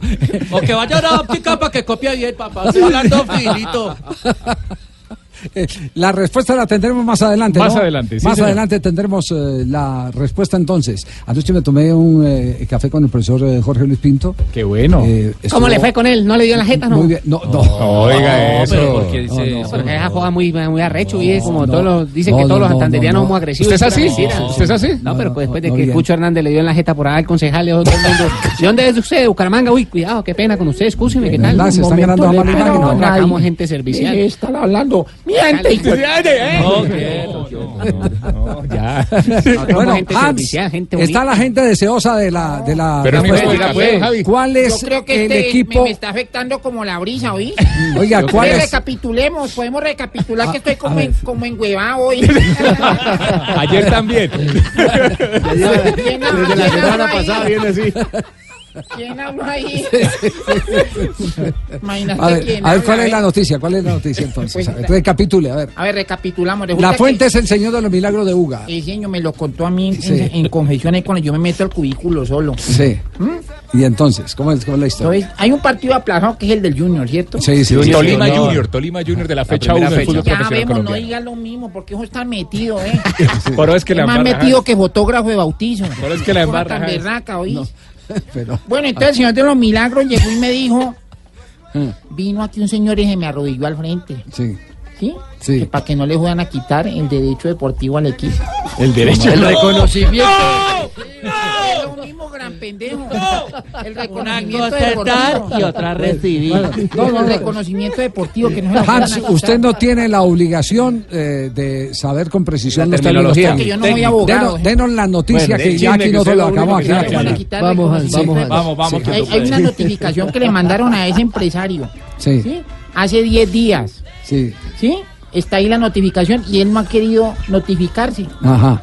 O que vaya a la óptica para que copie bien, papá. Estoy hablando filito. Eh, La respuesta la tendremos más adelante. Más ¿no? adelante, sí, Más señor. adelante tendremos eh, la respuesta entonces. Anoche me tomé un eh, café con el profesor eh, Jorge Luis Pinto. Qué bueno. ¿Cómo le fue con él? ¿No le dio la jeta, no? Muy bien. No, no. Oiga, eso. pero porque No, dice no. Porque esa joda muy, muy arrecho y es como no. todos los, dicen No, que todos no, los no, santanderianos no, no. somos agresivos. ¿Usted es así? ¿Usted es así? No, pero pues después de que. Cucho Hernández le dio en la jeta por ahí al concejal, le dijo todo el mundo, ¿de dónde es usted? ¿De Bucaramanga? Uy, cuidado, qué pena con usted, excúseme, ¿qué tal? Se están ganando a mala imagen, gente servicial. ¿Qué están hablando? Miente, No. Ya. Bueno, Hans, está la gente deseosa de la de la Pero pues. ¿Cuál es Yo creo que el este equipo? me, me está afectando como la brisa, ¿oí? Oiga, ¿cuál es? Recapitulemos, podemos recapitular que estoy como, en, como enhuevado hoy. Ayer también. ¿Quién habla- Desde la semana pasada viene así. ¿Quién habló ahí? Imagínate A ver, quién a ver, ¿cuál es ¿eh? la noticia? ¿Cuál es la noticia entonces? Pues, A ver, recapitule, a ver. A ver, recapitulamos. La fuente que es el señor de los milagros de Uga. El señor me lo contó a mí en, Sí. en confesiones cuando yo me meto al cubículo solo. Sí. Y entonces, ¿cómo es, cómo es la historia? Entonces, hay un partido aplazado que es el del Junior, ¿cierto? Sí, sí, Tolima sí. Junior, Tolima Junior de la fecha primera 1 del fecha. fútbol Ya profesional vemos, no diga lo mismo, porque eso está metido, ¿eh? Pero es que es la más embarra, metido que fotógrafo de bautizo. Pero es que la embarra, Bueno, entonces el señor de los milagros llegó y me dijo, vino aquí un señor y se me arrodilló al frente, sí, ¿sí? sí. Que para que no le puedan a quitar el derecho deportivo al equipo. El derecho. El reconocimiento. Es lo mismo, gran pendejo. El reconocimiento deportivo. y otra recibir. No, no, el no. reconocimiento deportivo que no Hans, usted no tiene la obligación eh, de saber con precisión La los terminología. Yo no abogado. Denos, denos la noticia Bueno, que ya aquí nosotros lo acabamos aquí. Vamos, Hans, vamos, Hans. Vamos, vamos. Hay, una notificación que le mandaron a ese empresario, Sí, ¿sí? Hace 10 días, sí, ¿sí? Está ahí la notificación y él no ha querido notificarse. ajá.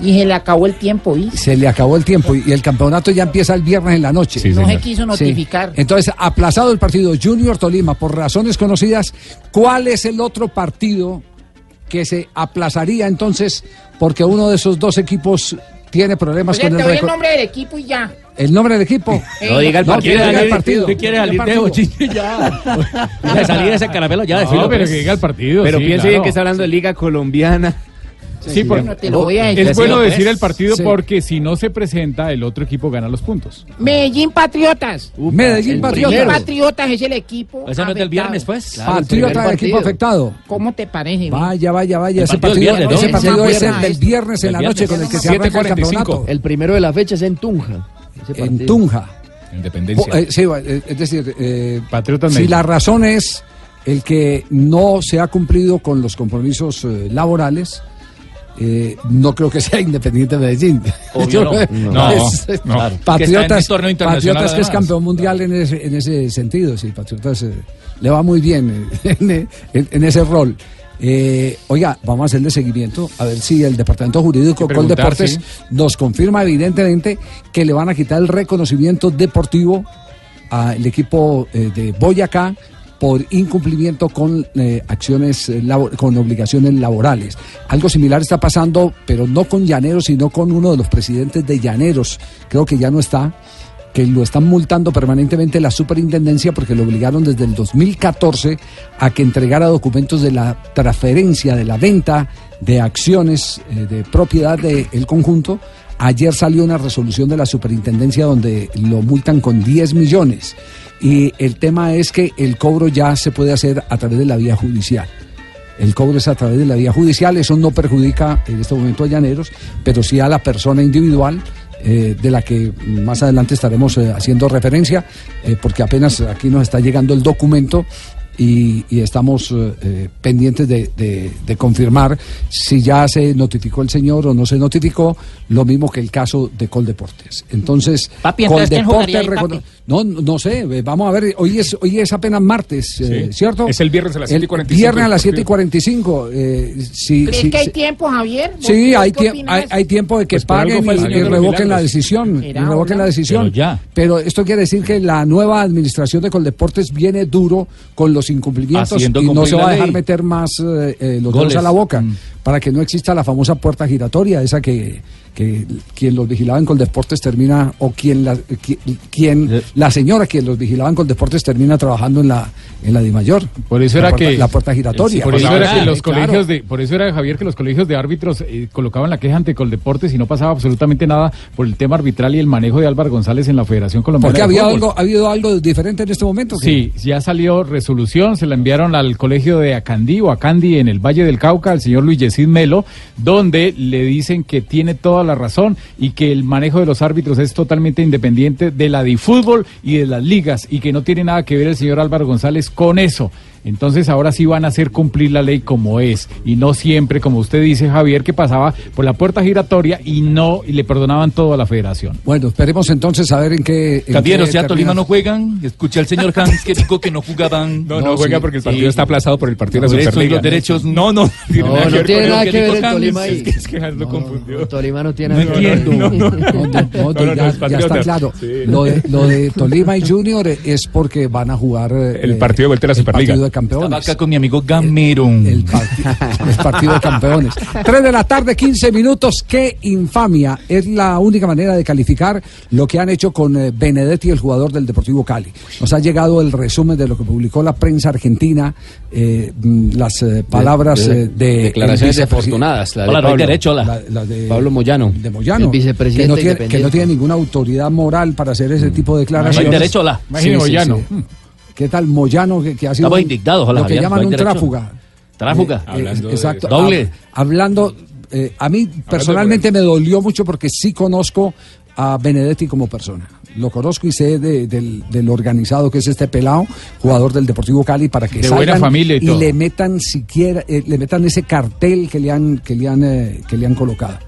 Y se le acabó el tiempo, ¿viste? Se le acabó el tiempo y el campeonato ya empieza el viernes en la noche. Sí, no se quiso Sí. notificar. Entonces, aplazado el partido Junior Tolima por razones conocidas, ¿cuál es el otro partido que se aplazaría entonces porque uno de esos dos equipos tiene problemas con te el doy el nombre del equipo y ya. ¿El nombre del equipo? No diga el No, partido. diga el partido. ¿Qué quiere ¿Qué salir de ya? De salir de ese caramelo ya. No, decirlo, pero pues. que diga el partido. Pero sí, piense claro. bien que está hablando de Liga Colombiana. Sí, porque Bueno, te lo voy a decir. es bueno pues. decir el partido Sí. porque si no se presenta, el otro equipo gana los puntos. Medellín Patriotas. Medellín Medellín Patriotas. Patriotas es el equipo. Ese no es del viernes, pues. Patriota, el equipo afectado. ¿Cómo te parece? Vaya, vaya, vaya. El Ese partido viernes, ese el viernes. del viernes en la noche con el que se arranca el 7:45. campeonato. El primero de la fecha es en Tunja. En. Tunja. Independencia. Po- eh, sí, eh, es decir, eh, Patriotas si Medellín. la razón es el que no se ha cumplido con los compromisos eh, laborales, eh, no creo que sea Independiente Medellín. Obvio no. No, Es- no. Claro. Patriotas, que es campeón mundial en ese, en ese sentido, sí, Patriotas eh, le va muy bien eh, en, en- en ese rol. Eh, oiga, vamos a hacerle seguimiento a ver si el Departamento Jurídico preguntar, Deportes sí. nos confirma evidentemente que le van a quitar el reconocimiento deportivo al equipo de Boyacá por incumplimiento con eh, acciones, eh, con obligaciones laborales. Algo similar está pasando, pero no con Llaneros, sino con uno de los presidentes de Llaneros. Creo que ya no está, que lo están multando permanentemente la superintendencia porque lo obligaron desde el 2014 a que entregara documentos de la transferencia, de la venta de acciones eh, de propiedad del conjunto. Ayer salió una resolución de la superintendencia donde lo multan con 10 millones. Y el tema es que el cobro ya se puede hacer a través de la vía judicial. El cobro es a través de la vía judicial, eso no perjudica en este momento a Llaneros, pero sí a la persona individual eh, de la que más adelante estaremos eh, haciendo referencia, eh, porque apenas aquí nos está llegando el documento. Y, y estamos pendientes de, de- de confirmar si ya se notificó el señor o no se notificó, lo mismo que el caso de Coldeportes. Entonces, Papi, entonces, ¿quién no, no sé, eh, vamos a ver, hoy es, hoy es apenas martes, eh. ¿cierto? Es el viernes a las 7 y 45 Viernes a las del 7 y 45. Eh, si, ¿Crees si- que hay tiempo, Javier? ¿Vos Sí, hay, hay, hay tiempo de que Pues paguen y, y revoquen la decisión. y revoquen la decisión. Pero ya. Pero esto quiere decir que la nueva administración de Coldeportes viene duro con los incumplimientos Haciendo y no se va a dejar ley. meter más eh, eh, los Goles. dedos a la boca Mm. para que no exista la famosa puerta giratoria, esa que, que quien los vigilaba en Coldeportes termina, o quien la, qui- quien, la señora quien los vigilaba en Coldeportes termina trabajando en la, en la DIMAYOR. Por eso La era puerta- que La puerta giratoria. Por eso era que los colegios de, por eso era Javier que los colegios de árbitros eh, colocaban la queja ante Coldeportes y no pasaba absolutamente nada por el tema arbitral y el manejo de Álvaro González en la Federación Colombiana. Porque había algo, ha habido algo diferente en este momento. Sí, ya salió resolución, se la enviaron al colegio de Acandí o Acandi en el Valle del Cauca, al señor Luis Yesid Melo, donde le dicen que tiene toda la razón y que el manejo de los árbitros es totalmente independiente de la de fútbol y de las ligas y que no tiene nada que ver el señor Álvaro González con eso. Entonces ahora sí van a hacer cumplir la ley como es y no siempre, como usted dice Javier, que pasaba por la puerta giratoria y no y le perdonaban todo a la federación. Bueno, esperemos entonces a ver en qué. en Javier, qué o sea. Tolima no juegan. Escuché al señor Hans que dijo que no jugaban. No, no, juega sí, porque el partido sí. está aplazado por el partido de Por la eso y Superliga. los derechos. No, no. No, no tiene nada que ver el. Tolima. Es que, es que Hans lo confundió. Tolima no tiene No nada que ver. No, no, no, No, no, ya, no, es ya está claro. Sí. Lo, de, lo de Tolima y Junior es porque van a jugar eh, El partido de vuelta a la Superliga. De Estaba campeones. acá con mi amigo Gamero. El, parti- el partido de campeones. 3 de la tarde, 15 minutos. Qué infamia. Es la única manera de calificar lo que han hecho con eh, Benedetti, el jugador del Deportivo Cali. Nos ha llegado el resumen de lo que publicó la prensa argentina, eh, mm, las eh, palabras de- de. declaraciones desafortunadas, la de Hola, no hay Pablo. derecho, hola. la- la de, Pablo Moyano. de Moyano, El vicepresidente que no, tiene, que independiente. no tiene ninguna autoridad moral para hacer ese tipo de No hay declaraciones. derecho, hola. Imagine Moyano. ¿Qué tal Moyano que, que ha sido Estamos un- indignados, lo que Javier, llaman no hay un derecho. tráfuga? Tráfuga. Eh, Hablando de exacto. Doble. Hab- hablando, eh, a mí personalmente me dolió mucho porque sí conozco a Benedetti como persona. Lo conozco y sé de- del, del organizado que es este pelado, jugador del Deportivo Cali, para que De buena salgan familia y todo. le metan siquiera, eh, le metan ese cartel que le han, que le han, eh, que le han colocado.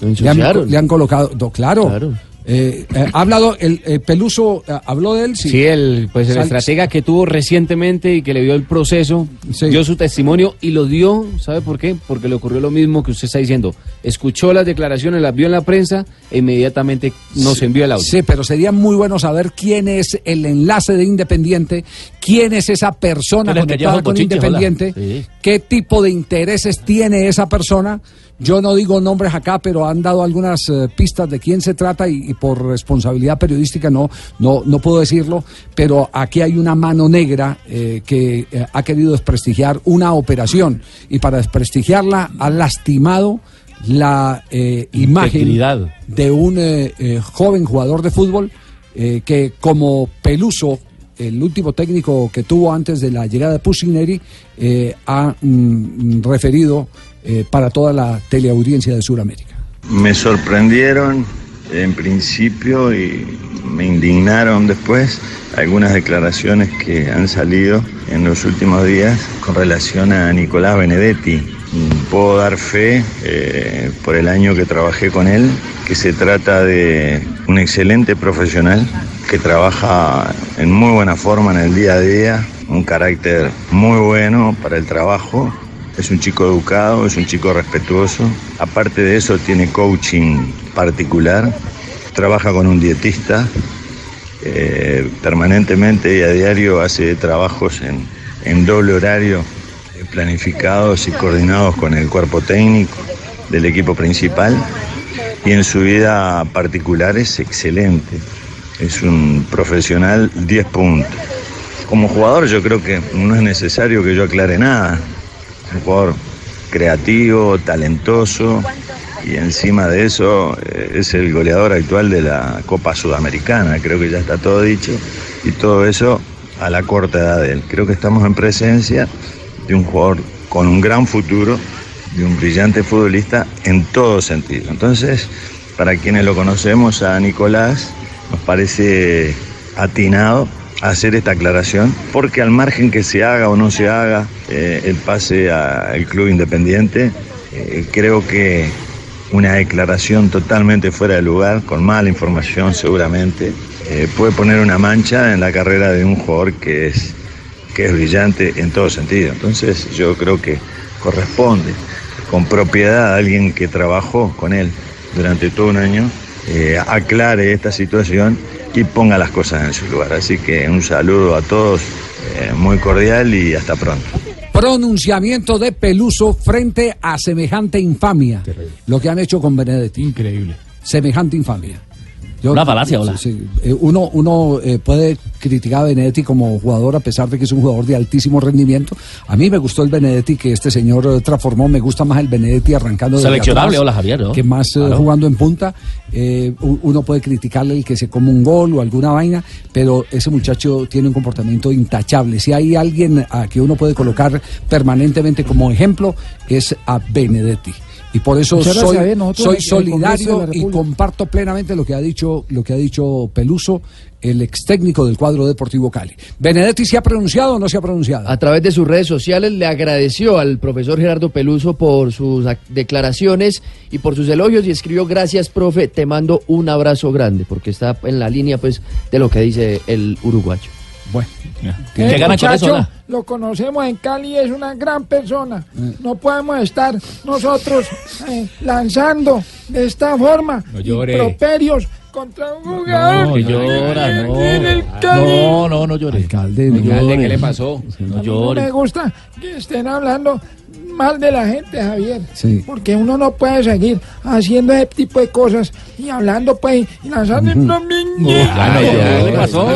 Lo Le han, ensuciaron. le han colocado, no, claro. Claro. Eh, eh, ha hablado, el, el Peluso eh, habló de él, sí. Sí, el, pues el Sal- estratega que tuvo recientemente y que le dio el proceso, Sí. dio su testimonio y lo dio, ¿sabe por qué? Porque le ocurrió lo mismo que usted está diciendo. Escuchó las declaraciones, las vio en la prensa e inmediatamente nos envió el audio. Sí, pero sería muy bueno saber quién es el enlace de Independiente, quién es esa persona conectada con. Independiente, Sí. qué tipo de intereses tiene esa persona. Yo no digo nombres acá, pero han dado algunas eh, pistas de quién se trata y, y por responsabilidad periodística no, no, no puedo decirlo, pero aquí hay una mano negra eh, que eh, ha querido desprestigiar una operación y para desprestigiarla ha lastimado la eh, imagen de un joven jugador de fútbol eh, que como Peluso, el último técnico que tuvo antes de la llegada de Pusineri, eh, ha mm, referido eh, para toda la teleaudiencia de Sudamérica. Me sorprendieron en principio y me indignaron después algunas declaraciones que han salido en los últimos días con relación a Nicolás Benedetti. Puedo dar fe eh, por el año que trabajé con él, que se trata de un excelente profesional que trabaja en muy buena forma en el día a día, un carácter muy bueno para el trabajo es un chico educado, es un chico respetuoso. Aparte de eso, tiene coaching particular. Trabaja con un dietista. eh, permanentemente y a diario hace trabajos en, en doble horario, planificados y coordinados con el cuerpo técnico del equipo principal. Y en su vida particular es excelente. Es un profesional 10 puntos. Como jugador yo creo que no es necesario que yo aclare nada un jugador creativo, talentoso y encima de eso eh, es el goleador actual de la Copa Sudamericana, creo que ya está todo dicho y todo eso a la corta edad de él. Creo que estamos en presencia de un jugador con un gran futuro, de un brillante futbolista en todo sentido. Entonces, para quienes lo conocemos a Nicolás, nos parece atinado hacer esta aclaración, porque al margen que se haga o no se haga eh, el pase al club independiente, eh, creo que una declaración totalmente fuera de lugar, con mala información seguramente, eh, puede poner una mancha en la carrera de un jugador que es, que es brillante en todo sentido. Entonces yo creo que corresponde con propiedad a alguien que trabajó con él durante todo un año, aclare esta situación y ponga las cosas en su lugar. Así que un saludo a todos, eh, muy cordial y hasta pronto. Pronunciamiento de Peluso frente a semejante infamia. Lo que han hecho con Benedetti. Increíble. Semejante infamia. Una falacia, hola. Sí, eh, uno uno eh, puede criticar a Benedetti como jugador a pesar de que es un jugador de altísimo rendimiento. A mí me gustó el Benedetti que este señor eh, transformó. Me gusta más el Benedetti arrancando de Seleccionable, hola, Javier, ¿no? Que más Claro. jugando en punta. Eh, uno puede criticarle el que se come un gol o alguna vaina, pero ese muchacho tiene un comportamiento intachable. Si hay alguien a que uno puede colocar permanentemente como ejemplo, es a Benedetti. Y por eso Muchas soy, soy solidario y comparto plenamente lo que ha dicho lo que ha dicho Peluso, el ex técnico del cuadro Deportivo Cali. Benedetti se ha pronunciado o no se ha pronunciado. A través de sus redes sociales le agradeció al profesor Gerardo Peluso por sus ac- declaraciones y por sus elogios y escribió gracias profe, te mando un abrazo grande porque está en la línea pues de lo que dice el uruguayo. Bueno, El muchacho lo conocemos en Cali, es una gran persona. No podemos estar nosotros eh, lanzando de esta forma No llore. improperios contra un jugador. No, llora, no. En el Cali. No, no, no llore. Alcalde, no Alcalde, llore. ¿qué le pasó? No No llore. me gusta que estén hablando mal de la gente, Javier. Sí. Porque uno no puede seguir haciendo ese tipo de cosas y hablando pues y lanzando los niños. Ya no llore. ¿Qué le pasó?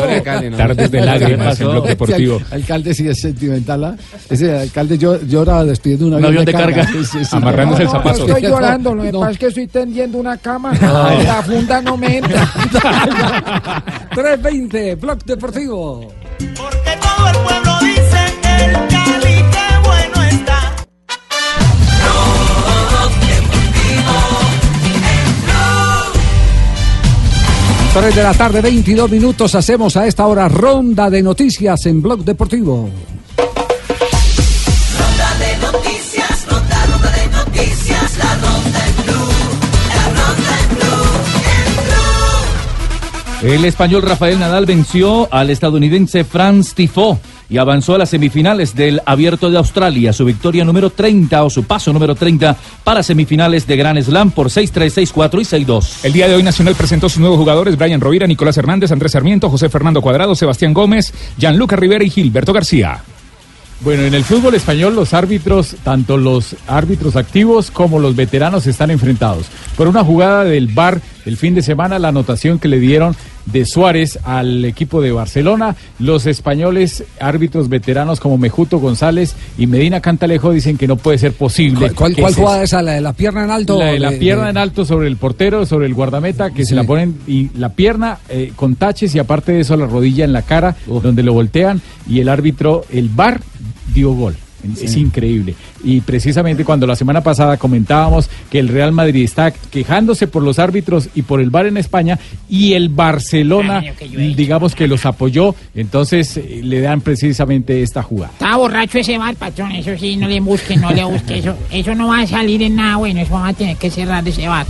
Tardes de lágrimas en Blog Deportivo. Alcalde sí es sentimental, ¿ah? Ese alcalde llo- llora despidiendo un Un avión, avión de carga. Sí, sí, sí. Amarrándose el No, no, zapato. No estoy llorando, lo que No. pasa es que estoy tendiendo una cama. La funda no me entra. 320, Blog Deportivo. 3 de la tarde, 22 minutos. Hacemos a esta hora ronda de noticias en Blog Deportivo. Ronda de noticias, ronda, ronda de noticias, la ronda en Blue, la ronda en Blue, en Blue. El español Rafael Nadal venció al estadounidense Franz Tifo y avanzó a las semifinales del Abierto de Australia, su victoria número 30 o su paso número 30 para semifinales de Grand Slam por 6-3, 6-4 y 6-2. El día de hoy Nacional presentó sus nuevos jugadores, Brian Rovira, Nicolás Hernández, Andrés Sarmiento, José Fernando Cuadrado, Sebastián Gómez, Gianluca Rivera y Gilberto García. Bueno, en el fútbol español los árbitros, tanto los árbitros activos como los veteranos están enfrentados. Por una jugada del VAR el fin de semana, la anotación que le dieron de Suárez al equipo de Barcelona, los españoles árbitros veteranos como Mejuto González y Medina Cantalejo dicen que no puede ser posible. ¿Cuál, cuál, se- jugada es esa? ¿La de la pierna en alto? la, de la De- pierna de- en alto sobre el portero, sobre el guardameta, que Sí. se la ponen y la pierna eh, con taches y aparte de eso la rodilla en la cara, donde lo voltean y el árbitro, el VAR, dio gol. Es increíble. Y precisamente cuando la semana pasada comentábamos que el Real Madrid está quejándose por los árbitros y por el VAR en España y el Barcelona, digamos que los apoyó, entonces eh, le dan precisamente esta jugada. Estaba borracho ese bar, patrón. Eso sí, no le busque, no le busque. Eso, eso no va a salir en nada bueno. Eso va a tener que cerrar ese bar.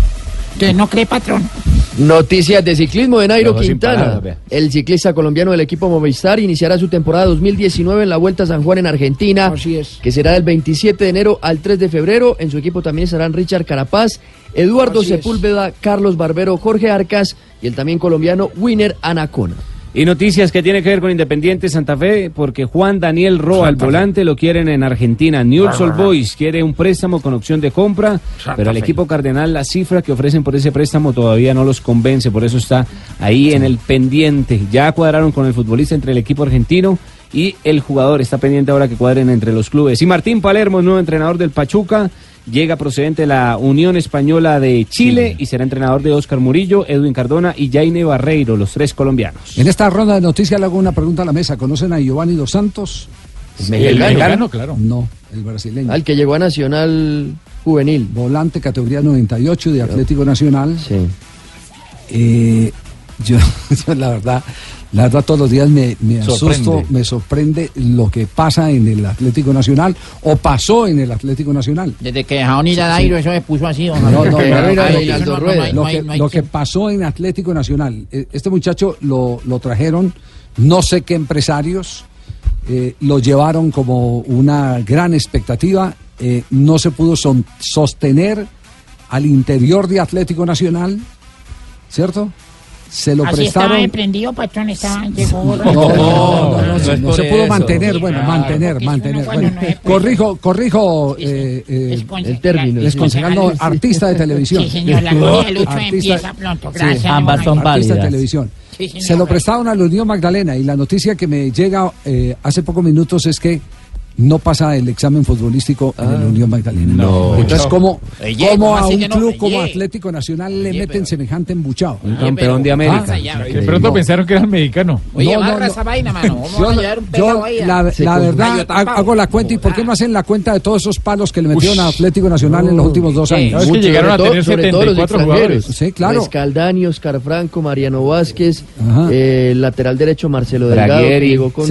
Entonces, ¿no cree, patrón? Noticias de ciclismo de Nairo Quintana. el ciclista colombiano del equipo Movistar iniciará su temporada 2019 en la Vuelta a San Juan en Argentina, Así es. que será del 27 de enero al 3 de febrero. En su equipo también estarán Richard Carapaz, Eduardo Así es. Sepúlveda, Carlos Barbero, Jorge Arcas y el también colombiano Winner Anacona. Y noticias que tiene que ver con Independiente Santa Fe, porque Juan Daniel Roa, el volante, lo quieren en Argentina. Newell's Old Boys quiere un préstamo con opción de compra, pero Fe. equipo cardenal, la cifra que ofrecen por ese préstamo todavía no los convence, por eso está ahí en el pendiente. Ya cuadraron con el futbolista entre el equipo argentino y el jugador. Está pendiente ahora que cuadren entre los clubes. Y Martín Palermo, nuevo entrenador del Pachuca. Llega procedente de la Unión Española de Chile y será entrenador de Oscar Murillo, Edwin Cardona y Jaime Barreiro, los tres colombianos. En esta ronda de noticias le hago una pregunta a la mesa. ¿Conocen a Giovanni Dos Santos? mexicano. mexicano, claro. No, el brasileño. Al que llegó a Nacional Juvenil. Volante categoría 98 de Atlético Nacional. Sí. Eh, yo, yo la verdad, la verdad todos los días me, me asusto, Sorprende. me sorprende lo que pasa en el Atlético Nacional o pasó en el Atlético Nacional. Desde que dejaron ir a Sí, Dairo, sí. eso me puso así, No, no, lo que- pasó en Atlético Nacional. eh, Este muchacho lo, lo trajeron, no sé qué empresarios, eh, lo llevaron como una gran expectativa, eh, no se pudo son- sostener al interior de Atlético Nacional, ¿cierto? Se lo Así prestaron. estaba prendido, patrón, estaba, llegó No, no, no, no, no, se- no se pudo mantener, Sí, bueno, claro, mantener, mantener. uno bueno. cuando no es- corrijo, corrijo eh, eh, El término, Les artista de televisión. Sí, señor, la gloria de Artista- empieza pronto. sí, Gracias. ambas son artista de televisión. Sí, señor. Se lo prestaron a la Unión Magdalena y la noticia que me llega eh, hace pocos minutos es que no pasa el examen futbolístico en la Unión Magdalena. No. Entonces, ¿cómo, Oye, cómo ¿cómo a un no? club como Oye. Atlético Nacional le meten semejante embuchado? Un campeón de América. De pronto pensaron que era el mexicano. Oye, No, no, barra no. esa vaina, mano. ¿Cómo Yo, a un yo ahí? la, verdad hago la cuenta y ¿por qué no hacen la cuenta de todos esos palos que le metieron a Atlético Nacional en los últimos dos años? mucho, que llegaron a tener sobre todo los 74 extranjeros. jugadores. Sí, claro. Rescaldani, Oscar Franco, Mariano Vázquez, eh, el lateral derecho Marcelo Delgado, llegó con,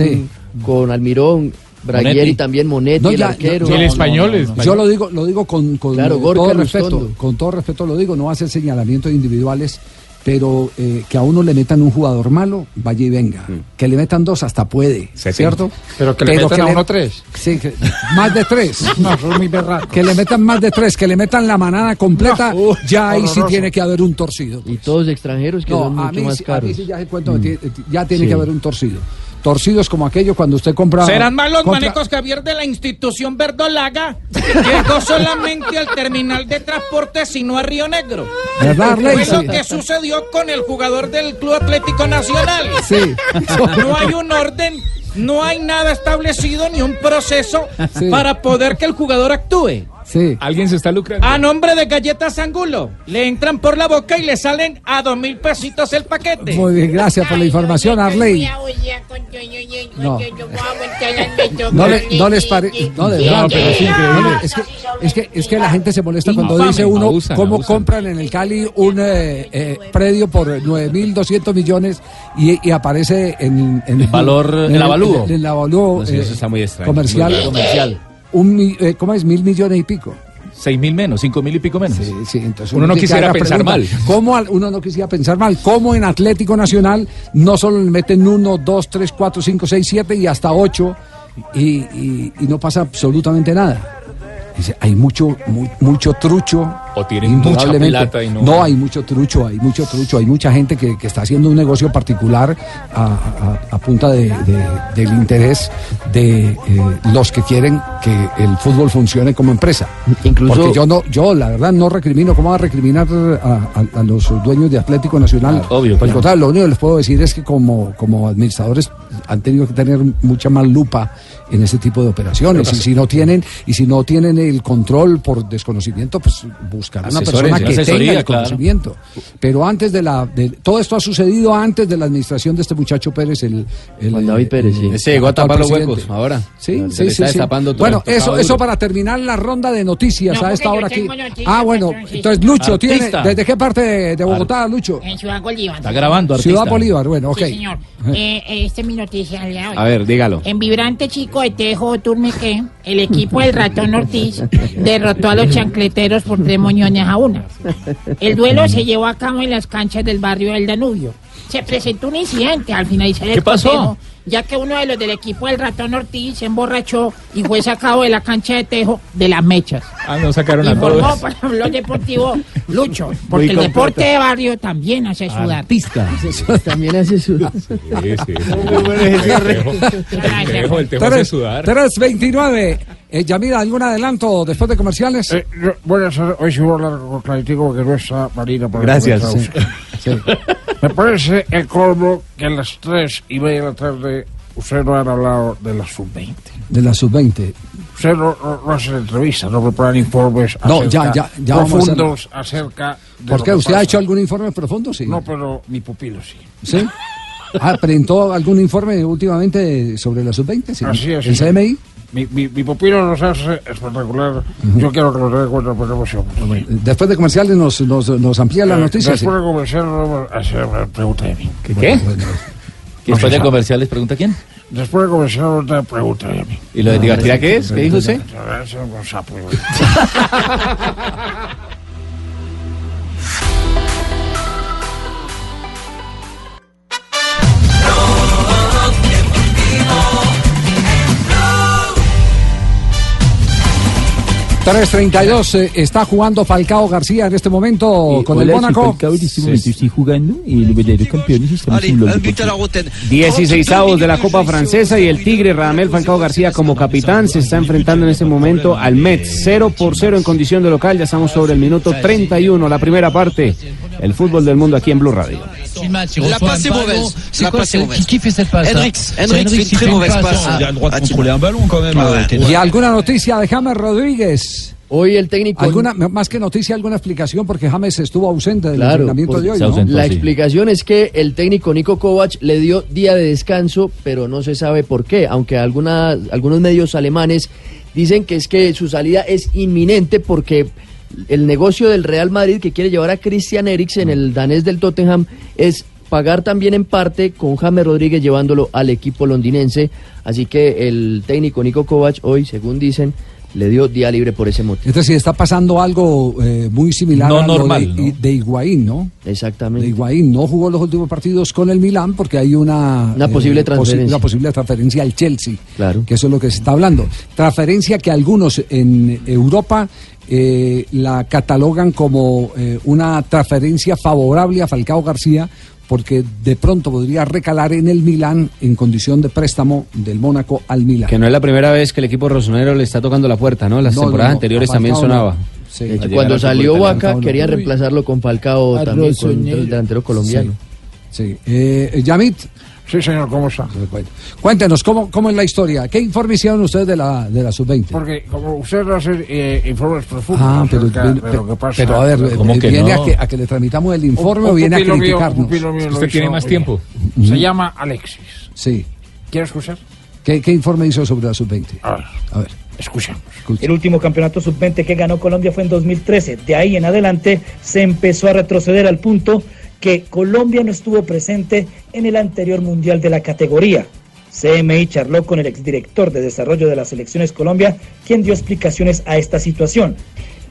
con Almirón, Braguieri también, Monetti, No, el ya, arquero. El español, Yo lo digo, lo digo con, con Claro, Gorka todo Lustondo. respeto, con todo respeto lo digo, no va a ser señalamiento de individuales, pero eh, que a uno le metan un jugador malo, vaya y venga. Que le metan dos hasta puede, ¿cierto? Pero que le metan a uno tres. Sí, que- más de tres. Muy. Que le metan más de tres, que le metan la manada completa, ya ahí sí tiene que haber un torcido. Y todos extranjeros que son mucho mí, más sí- a mí caros. sí ya, se cuento, que tiene- ya tiene Sí. que haber un torcido. Torcidos como aquello cuando usted compra... ¿Serán más los compra- manecos Javier de la institución verdolaga? Llegó solamente al terminal de transporte, sino a Río Negro. ¿Verdad? Fue lo Sí. que sucedió con el jugador del Club Atlético Nacional. Sí. No hay un orden, no hay nada establecido ni un proceso Sí. para poder que el jugador actúe. Sí. Alguien se está lucrando. A nombre de Galletas Angulo, le entran por la boca y le salen a dos mil pesitos el paquete. Muy bien, gracias por la información, Arley. No. No, le- no les parece. No, de verdad. No, pero es increíble. No, no, es, que, es, que, es que la gente se molesta cuando Infame. dice uno Abusan, cómo abusan. compran en el Cali un eh, eh, predio por 9.200 millones y, y aparece en, en El valor, el avalúo. En, el avalúo No sé, eh, eso está muy extraño. comercial. Muy. Comercial. Un, eh, ¿Cómo es? Mil millones y pico. Seis mil menos, cinco mil y pico menos. Sí, sí, entonces Uno no quisiera pensar pregunta, mal. ¿Cómo al- uno no quisiera pensar mal? ¿Cómo en Atlético Nacional no solo le meten uno, dos, tres, cuatro, cinco, seis, siete y hasta ocho y, y- y no pasa absolutamente nada? Dice, hay mucho, mu- mucho trucho. O tienen mucha plata y no- hay mucho trucho, hay mucho trucho, hay mucha gente que, que está haciendo un negocio particular a, a- a punta de- de- del interés de eh, los que quieren que el fútbol funcione como empresa. Incluso- Porque yo no, yo la verdad no recrimino, ¿cómo va a recriminar a, a- a los dueños de Atlético Nacional? Claro, obvio, Por claro. lo único que les puedo decir es que como, como administradores han tenido que tener mucha más lupa en ese tipo de operaciones. Y si no tienen, y si no tienen el control por desconocimiento, pues buscar una persona que tenga el claro. conocimiento. Pero antes de la, de- todo esto ha sucedido antes de la administración de este muchacho Pérez, el, el Juan David Pérez, sí. el Ese llegó a tapar los presidente. huecos ahora. Sí, sí, sí, está sí. destapando todo. Bueno, eso, eso para terminar la ronda de noticias No, a esta hora aquí. noticias, Ah, bueno, sí. entonces Lucho tiene. ¿desde qué parte de, de Bogotá, Lucho? En Ciudad Bolívar. Está grabando, artista. Ciudad Bolívar, bueno, ok. Sí, señor. Eh, eh, esta es mi noticia. A ver, dígalo. En vibrante chico de Tejo Turmeque, el equipo del ratón Ortiz derrotó a los chancleteros por tres moñones a una. El duelo se llevó a cabo en las canchas del barrio del Danubio. Se presentó un incidente al finalizar el ¿Qué pasó? Ya que uno de los del equipo del ratón Ortiz se emborrachó y fue sacado de la cancha de Tejo de las mechas. Ah, no sacaron a Informó todos. para Blog Deportivo Lucho, porque el deporte de barrio también hace sudar. Artista. También hace su... Sí, sí. Gracias. El tejo, el tejo hace sudar. 329. Eh, Yamira, ¿algún adelanto después de comerciales? Eh, buenas tardes. Hoy sí voy a hablar con Claritico porque no está Marina. Gracias. comenzado. Sí. Me parece el colmo que a las tres y media de la tarde usted no han hablado de la sub-20. De la sub-20. Usted no, no, no hace entrevistas, no preparan informes No, acerca- ya, ya, ya vamos a hacer- profundos acerca de ¿Por qué? ¿Usted ha pasa. hecho algún informe profundo? Sí. No, pero mi pupilo sí. ¿Sí? Ah, ¿presentó algún informe últimamente sobre la sub-20? Sí. Así es, ¿El sí. CMI? Mi, mi, mi pupilo nos hace espectacular. Yo quiero que lo dé cuenta por emoción. Después de comerciales nos, nos, nos amplía la Eh, noticia. Después de comercial, vamos a hacer una pregunta de mí. ¿Qué? Después de comerciales, pregunta quién. Después de comercial, otra pregunta de mí. ¿Y lo de Tibaquira qué es? ¿Qué dijo usted? Es un sapo. 3.32 eh, está jugando Falcao García en este momento con el Mónaco. Falcao en este momento estoy jugando y el verdadero campeón es estamos en Blog Deportivo. 16 avos de la Copa Francesa y el Tigre Radamel Falcao García como capitán se está enfrentando en este momento al Metz 0 por 0 en condición de local. Ya estamos sobre el minuto 31, la primera parte. El fútbol del mundo aquí en Blue Radio. La passe est mauvaise. La passe est mauvaise. Qui fait cette passe Hendrix, Hendrix fait une très mauvaise passe. Il a le droit de contrôler un ballon quand même. Ah, ¿Y alguna noticia de James Rodríguez? Hoy el técnico. ¿Alguna, más que noticia, alguna explicación? Porque James estuvo ausente del Claro, entrenamiento de hoy. ¿no? la explicación es que el técnico Nico Kovac le dio día de descanso, pero no se sabe por qué, aunque alguna- algunos medios alemanes dicen que es que su salida es inminente porque el negocio del Real Madrid que quiere llevar a Christian Eriksen, el danés del Tottenham, es pagar también en parte con James Rodríguez llevándolo al equipo londinense. Así que el técnico Nico Kovac hoy, según dicen, le dio día libre por ese motivo. Es decir, está pasando algo eh, muy similar No a lo normal, de, de Higuaín, ¿no? Exactamente. De Higuaín no jugó los últimos partidos con el Milán porque hay una, Una posible posi- transferencia. una posible transferencia al Chelsea. Claro. Que eso es lo que se está hablando. Transferencia que algunos en Europa eh, la catalogan como eh, una transferencia favorable a Falcao García porque de pronto podría recalar en el Milán en condición de préstamo del Mónaco al Milán. Que no es la primera vez que el equipo rosonero le está tocando la puerta, ¿no? Las No, temporadas no, anteriores también sonaba. Sí. De hecho, Al llegar cuando salió. Vaca, querían reemplazarlo con Falcao también, con el delantero colombiano. Sí. Eh, Yamit. Sí, señor, ¿cómo está? Cuéntenos, ¿cómo, ¿cómo es la historia? ¿Qué informe hicieron ustedes de la, de la sub-20? Porque como usted hace eh, informes profundos Ah, pero, pero- de lo que pasa. pero a ver, ¿Cómo eh, que ¿viene no? a, que, a que le tramitamos el informe o un viene a mío, criticarnos? mío lo Usted tiene hizo más tiempo. Se llama Alexis. Sí. ¿Quiere escuchar? ¿Qué, qué informe hizo sobre la sub-20? A ver, A ver. escuchemos. El último campeonato sub-20 que ganó Colombia fue en 2013. De ahí en adelante se empezó a retroceder al punto que Colombia no estuvo presente en el anterior mundial de la categoría. CMI charló con el exdirector de desarrollo de las selecciones Colombia, quien dio explicaciones a esta situación.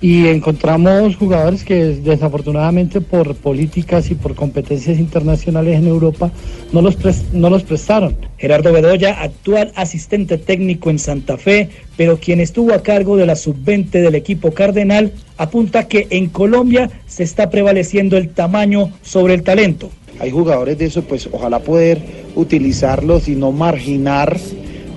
Y encontramos jugadores que desafortunadamente por políticas y por competencias internacionales en Europa no los, no los prestaron. Gerardo Bedoya, actual asistente técnico en Santa Fe, pero quien estuvo a cargo de la sub-20 del equipo cardenal, apunta que en Colombia se está prevaleciendo el tamaño sobre el talento. Hay jugadores de eso, pues ojalá poder utilizarlos y no marginar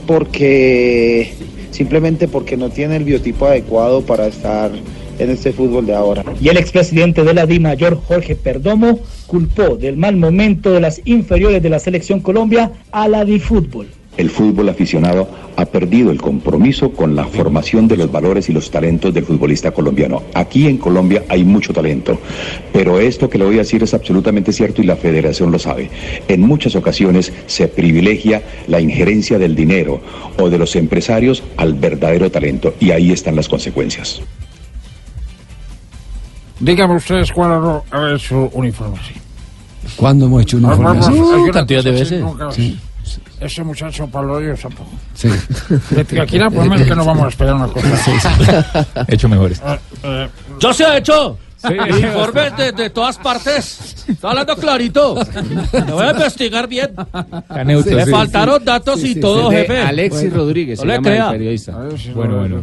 porque simplemente porque no tiene el biotipo adecuado para estar en este fútbol de ahora. Y el expresidente de la Di Mayor, Jorge Perdomo, culpó del mal momento de las inferiores de la selección Colombia a la Di Fútbol. El fútbol aficionado ha perdido el compromiso con la formación de los valores y los talentos del futbolista colombiano. Aquí en Colombia hay mucho talento, pero esto que le voy a decir es absolutamente cierto y la federación lo sabe. En muchas ocasiones se privilegia la injerencia del dinero o de los empresarios al verdadero talento y ahí están las consecuencias. Dígame ustedes cuándo ha hecho un informe así. ¿Cuándo hemos hecho hay una cantidad de veces. nunca- Sí. Ese muchacho Pablo Dios tampoco. Sí. De por lo menos que no vamos a esperar una cosa. Hecho mejores. Eh, eh, Yo se ha hecho. Sí. Informes de, de todas partes. Está hablando clarito. Lo voy a investigar bien. neutro, Le sí. faltaron datos y todo, jefe. Alexis Rodríguez, No se le llama el crea. periodista. Bueno, bueno.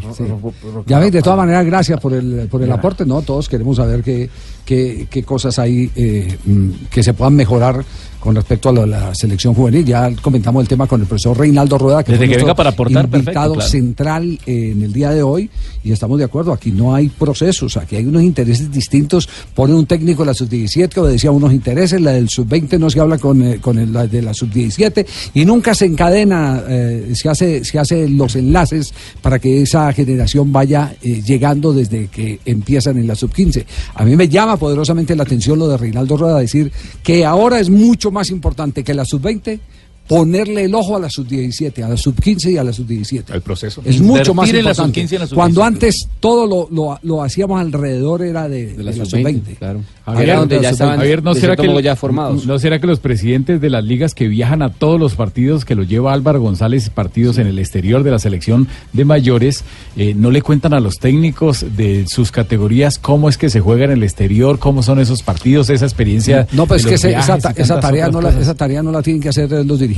Ya ves, de todas maneras, gracias por el, por el aporte, ¿no? Todos queremos saber qué, qué, qué cosas hay eh, mm, que se puedan mejorar con respecto a lo de la selección juvenil. Ya comentamos el tema con el profesor Reinaldo Rueda, que Desde fue que nuestro venga para aportar, invitado perfecto, claro. central eh, en el día de hoy, y estamos de acuerdo, aquí no hay procesos, aquí hay unos intereses distintos. Pone un técnico de la sub-17 que obedecía a unos intereses, la del sub-20 no se habla con, eh, con el, la de la sub-17, y nunca se encadena, eh, se hace, se hace los enlaces para que esa generación vaya eh, llegando desde que empiezan en la sub-15. A mí me llama poderosamente la atención lo de Reinaldo Rueda, decir que ahora es mucho más importante que la sub-20 ponerle el ojo a la sub-17, a la sub-15 y a la sub-17. El proceso. Es mucho más la importante. sub-15 y en la sub-17. Cuando antes todo lo, lo- lo hacíamos alrededor era de, de la, sub-20. claro. Javier, donde ya estaban Javier, ¿no será, que, ya formados. ¿no será que los presidentes de las ligas que viajan a todos los partidos que los lleva Álvaro González, partidos en el exterior de la selección de mayores, eh, no le cuentan a los técnicos de sus categorías cómo es que se juega en el exterior, cómo son esos partidos, esa experiencia? No, pues que viajes esa, tarea no la, esa tarea no la tienen que hacer los dirigentes.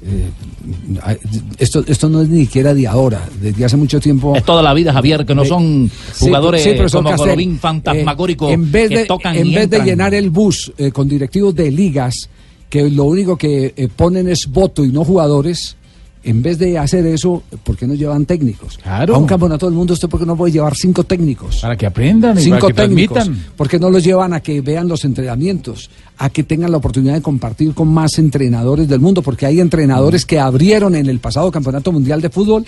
Eh, ay, esto, esto no es ni siquiera de ahora, desde hace mucho tiempo. Es toda la vida, Javier, que no son Sí, jugadores sí, profesor como Castel, Golovin fantasmagórico eh, en vez que de, tocan en vez de llenar el bus eh, con directivos de ligas que lo único que eh, ponen es voto y no jugadores. En vez de hacer eso, ¿por qué no llevan técnicos? Claro. A un campeonato del mundo, ¿usted por qué no puede llevar cinco técnicos? Para que aprendan y cinco para que técnicos. transmitan. ¿Por qué no los llevan a que vean los entrenamientos? A que tengan la oportunidad de compartir con más entrenadores del mundo, porque hay entrenadores que abrieron en el pasado Campeonato Mundial de Fútbol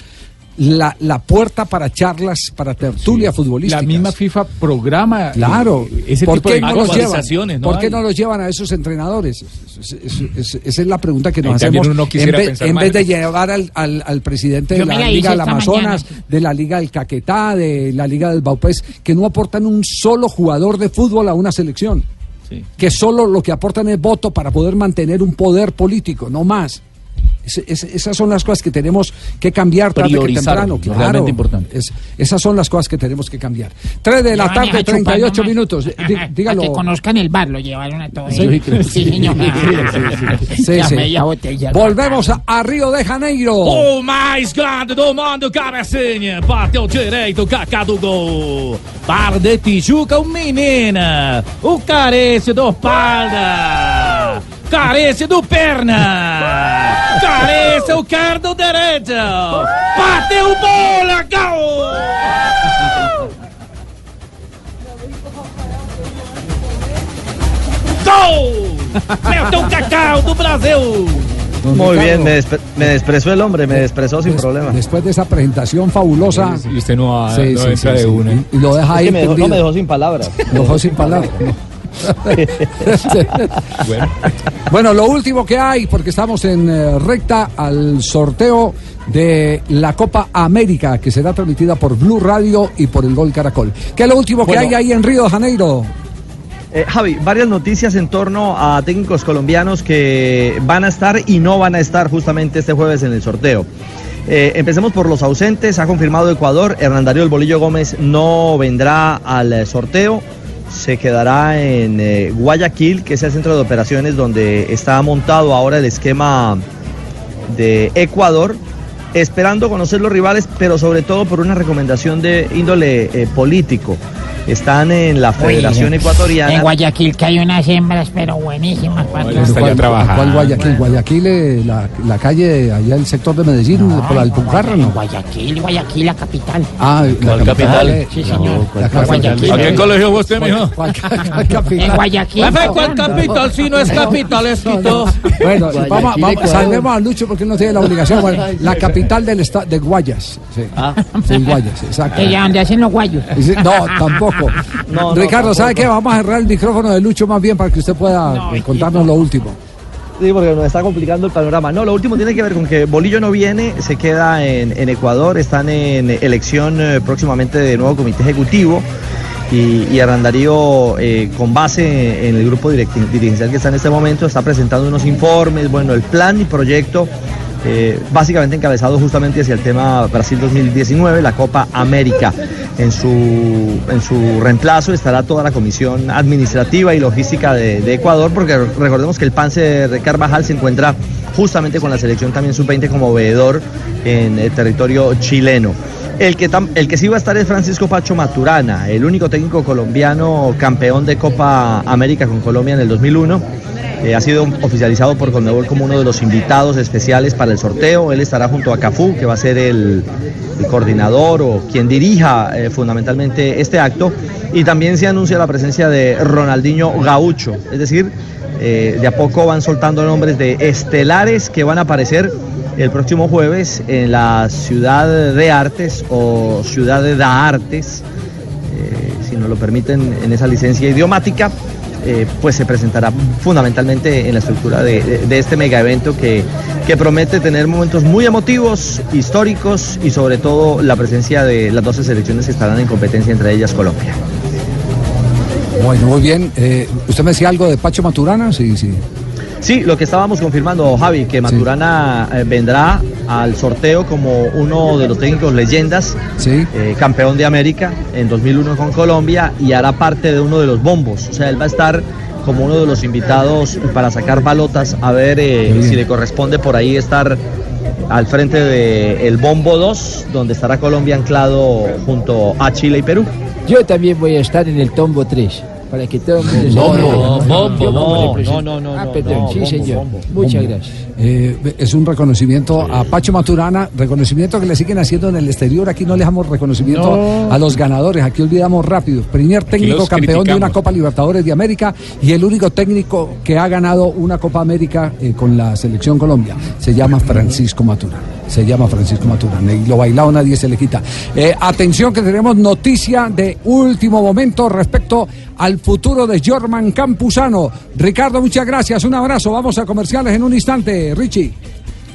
la, la puerta para charlas, para tertulia futbolística. La misma FIFA programa Claro. ese ¿Por tipo qué de no los llevan? actualizaciones, ¿no ¿Por qué hay? no los llevan a esos entrenadores? Es- es- es- esa es la pregunta que nos hacemos. uno En, vez- en de llevar al, al- al presidente de Yo la Liga del Amazonas, mañana. de la Liga del Caquetá, de la Liga del Baupés, que no aportan un solo jugador de fútbol a una selección. Sí. Que solo lo que aportan es voto para poder mantener un poder político, no más. Es- es- esas son las cosas que tenemos que cambiar tarde que Priorizar, temprano. Claro, realmente importante. Es- esas son las cosas que tenemos que cambiar. 3 de la Llevan tarde, a chupar 38 nomás. minutos. Dí- dígalo. Que conozcan el bar, lo llevaron a todos. Sí, Sí, señor. Sí, Ya sí. media botella. Volvemos a, a Rio de Janeiro. O mais grande do mundo, cabecinha. Bateu direito, Kaká do gol. Para de Tijuca, o menina. O carece do Parda. Carece do perna. Carece o cardo direito. Bateu bola, gol. Gol! Meteu o Cacau do Brasil. Don Muy Ricardo, bien, me, despre- me expresó el hombre, me expresó sin des- problema. Después de esa presentación fabulosa. Y usted no, ha- Sí, no sí, entra sí, de sí. una. Y, y lo deja Es ahí. me dejó, no me dejó sin palabras. Lo dejó sin palabras. Bueno. Bueno, lo último que hay, porque estamos en eh, recta al sorteo de la Copa América, que será transmitida por Blue Radio y por el Gol Caracol. ¿Qué es lo último que hay ahí en Río de Janeiro? Eh, Javi, varias noticias en torno a técnicos colombianos que van a estar y no van a estar justamente este jueves en el sorteo. Eh, empecemos por los ausentes. Ha confirmado Ecuador. Hernán Darío El Bolillo Gómez no vendrá al sorteo. Se quedará en eh, Guayaquil, que es el centro de operaciones donde está montado ahora el esquema de Ecuador, esperando conocer los rivales, pero sobre todo por una recomendación de índole eh, político. Están en la Federación Oye, Ecuatoriana. En Guayaquil que hay unas hembras, pero buenísimas. patrón. ¿Cuál- ¿Cuál Guayaquil? Guayaquil, eh, la, la calle, allá el sector de Medellín, por la Alpujarra, ¿no? Guayaquil, Guayaquil, la capital. Ah, la ¿Cuál capital? eh, Sí, señor. la capital. Guayaquil. ¿A qué colegio fue usted, mijo? ¿Cuál- cuál capital? En Guayaquil. Jefe, ¿cuál capital? Si no es capital, es Quito. Bueno, vamos, vamos, salvemos a Lucho porque no tiene la obligación. Bueno, la capital del estado de Guayas. Sí, Ah. sí, Guayas, exacto. Que ya donde hacen los guayos. No, tampoco. No, no, Ricardo, ¿sabe qué? Vamos a cerrar el micrófono de Lucho más bien para que usted pueda No, eh, contarnos lo último. Sí, porque nos está complicando el panorama. No, lo último tiene que ver con que Bolillo no viene, se queda en, en Ecuador, están en elección eh, próximamente de nuevo comité ejecutivo. Y, y Hernán Darío, eh, con base en el grupo dirigencial que está en este momento, está presentando unos informes, bueno, el plan y proyecto, eh, básicamente encabezado justamente hacia el tema Brasil 2019, la Copa América. En su, en su reemplazo estará toda la comisión administrativa y logística de, Ecuador, porque recordemos que el Pance de Carvajal se encuentra justamente con la selección también sub-20 como veedor en el territorio chileno. El que, el que sí va a estar es Francisco Pacho Maturana, el único técnico colombiano campeón de Copa América con Colombia en el 2001. Eh, ha sido oficializado por Conmebol como uno de los invitados especiales para el sorteo. Él estará junto a Cafú, que va a ser el, coordinador o quien dirija eh, fundamentalmente este acto. Y también se anuncia la presencia de Ronaldinho Gaucho. Es decir, eh, de a poco van soltando nombres de estelares que van a aparecer el próximo jueves en la Ciudad de Artes o Ciudad de Da Artes, si nos lo permiten en esa licencia idiomática. Eh, pues se presentará fundamentalmente en la estructura de, de- de este mega evento que, que promete tener momentos muy emotivos, históricos y sobre todo la presencia de las 12 selecciones que estarán en competencia, entre ellas Colombia. Bueno, muy bien. Eh, ¿Usted me decía algo de Pacho Maturana? Sí, sí. Sí, lo que estábamos confirmando, Javi, que Maturana eh, vendrá al sorteo como uno de los técnicos leyendas, eh, campeón de América en 2001 con Colombia y hará parte de uno de los bombos. O sea, él va a estar como uno de los invitados para sacar balotas a ver eh, si le corresponde por ahí estar al frente del bombo 2, donde estará Colombia anclado junto a Chile y Perú. Yo también voy a estar en el tombo 3. Para que todo el mundo No, sepa. no, no, no, no, Ah, no, perdón, no, sí, señor. bombo. Muchas Bombo. gracias. Eh, es un reconocimiento a Pacho Maturana, reconocimiento que le siguen haciendo en el exterior. Aquí no le damos reconocimiento No. a los ganadores, aquí olvidamos rápido. Primer técnico campeón de una. Copa Libertadores de América y el único técnico que ha ganado una Copa América eh, con la selección Colombia. Se llama Francisco Maturana. Se llama Francisco Maturana y lo bailado nadie se le quita. Eh, atención que tenemos noticia de último momento respecto al futuro de Jorman Campuzano. Ricardo, muchas gracias. Un abrazo. Vamos a comerciales en un instante. Richie.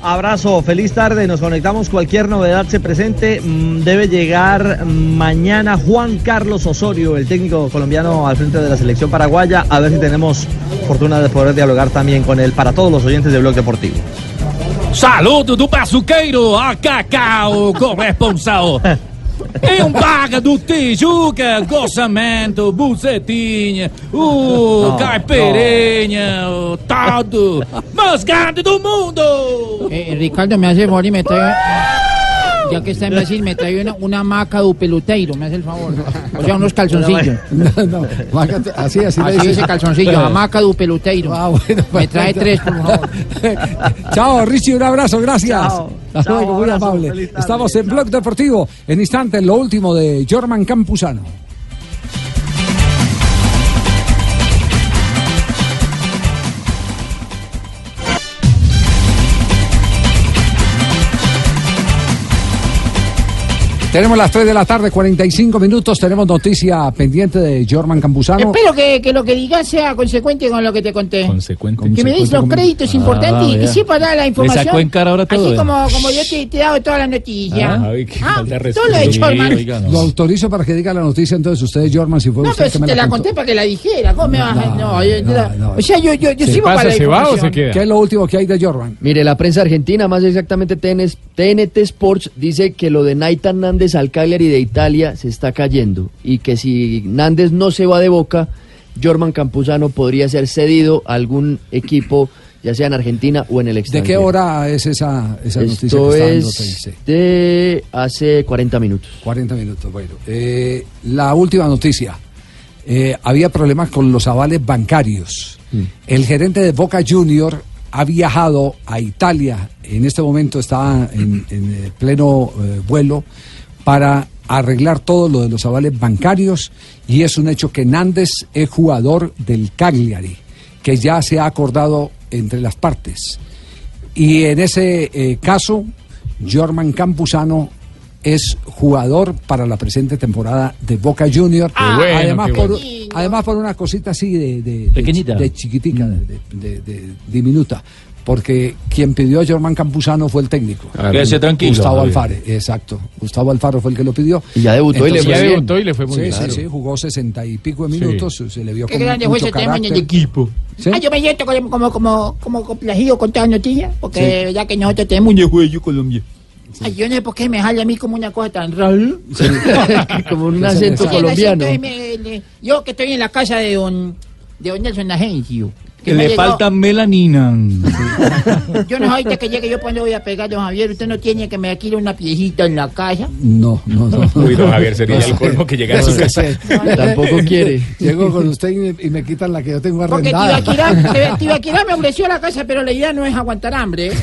Abrazo, feliz tarde, nos conectamos, cualquier novedad se presente, mm, debe llegar mañana Juan Carlos Osorio, el técnico colombiano al frente de la selección paraguaya, a ver si tenemos fortuna de poder dialogar también con él para todos los oyentes de Blog Deportivo. Saludo do a Cacau, corresponsal. Em um baga do Tijuca, gossamento, bucetinha, o Não, caipirinha, o todo, mais grande do mundo. Eh, Ricardo, me hace el favor y me trae. Ya que está en Brasil, me trae una, una maca de peluteiro, me hace el favor. O sea, unos calzoncillos. No, no, maca- así, así, le Así dice. dice calzoncillo, hamaca de peluteiro. me trae tres, por favor. Chao, Richie, un abrazo, gracias. Chao. Hasta luego, muy amable. Estamos en Blog Deportivo. En instantes, lo último de Jorman Campuzano. Tenemos las 3 de la tarde, 45 minutos. Tenemos noticia pendiente de Jorman Campuzano. Espero que, que lo que digas sea consecuente con lo que te conté. Consecuente. Que me des los créditos importantes y que sepa dar la información. sacó en cara ahora todo, Así ¿eh? como, como yo te, te he dado toda la noticia. Ah, qué Ah, falta todo lo de. Jorman. Oiga, no. Lo autorizo para que diga la noticia entonces usted, Jorman, si fue No, usted pero que si me te la conté para que la dijera. ¿Cómo me vas a.? No, yo- no, O sea, yo, yo, yo ¿Se sirvo pasa, para la se va o se queda? ¿Qué es lo último que hay de Jorman? Mire, la prensa argentina, más exactamente TN TNT Sports, dice que lo de Nathan Nández al Cagliari de Italia se está cayendo y que si Nández no se va de Boca, Jorman Campuzano podría ser cedido a algún equipo, ya sea en Argentina o en el ¿De extranjero. qué hora es esa, esa noticia Esto que está dando es de hace 40 minutos. 40 minutos, bueno. Eh, la última noticia. Eh, había problemas con los avales bancarios. El gerente de Boca Junior ha viajado a Italia, en este momento está en, en, eh, pleno eh, vuelo, para arreglar todo lo de los avales bancarios y es un hecho que Nández es jugador del Cagliari, que ya se ha acordado entre las partes. Y en ese eh, caso, Jorman Campuzano es jugador para la presente temporada de Boca Junior. Ah, bueno, además, por, bueno. además por una cosita así de, de, de- Pequeñita. de chiquitica, de, de- de- diminuta. Porque quien pidió a Jorman Campuzano fue el técnico. Claro. Quédese tranquilo, Gustavo. Alfaro, exacto. Gustavo Alfaro fue el que lo pidió. Y ya debutó y le fue Entonces- bien. ya debutó y le fue muy sí, bien. Sí, Claro. sí, jugó sesenta y pico de minutos, se le vio Qué grande fue ese tema en el equipo. ¿Sí? Ah, yo me siento como, como, como, como complacido con todas las noticias, porque Sí. ya que nosotros tenemos un juego Colombia. Ay, yo no sé por qué me jale a mí como una cosa tan rara. Como un acento Sí, colombiano. acento me- le- yo que estoy en la casa de don, de don Nelson Agencio. Que le llegó- falta melanina. Yo no sé ahorita que llegue yo cuando voy a pegar, don Javier. Usted no tiene que me alquile una piecita en la casa. No, no, no. Uy, don Javier, sería el colmo que llegara a su casa. Tampoco quiere. Llego con usted y me, y me quitan la que yo tengo Porque arrendada. Tibaquirá, Tibaquirá me ofreció la casa, pero la idea no es aguantar hambre. ¿eh?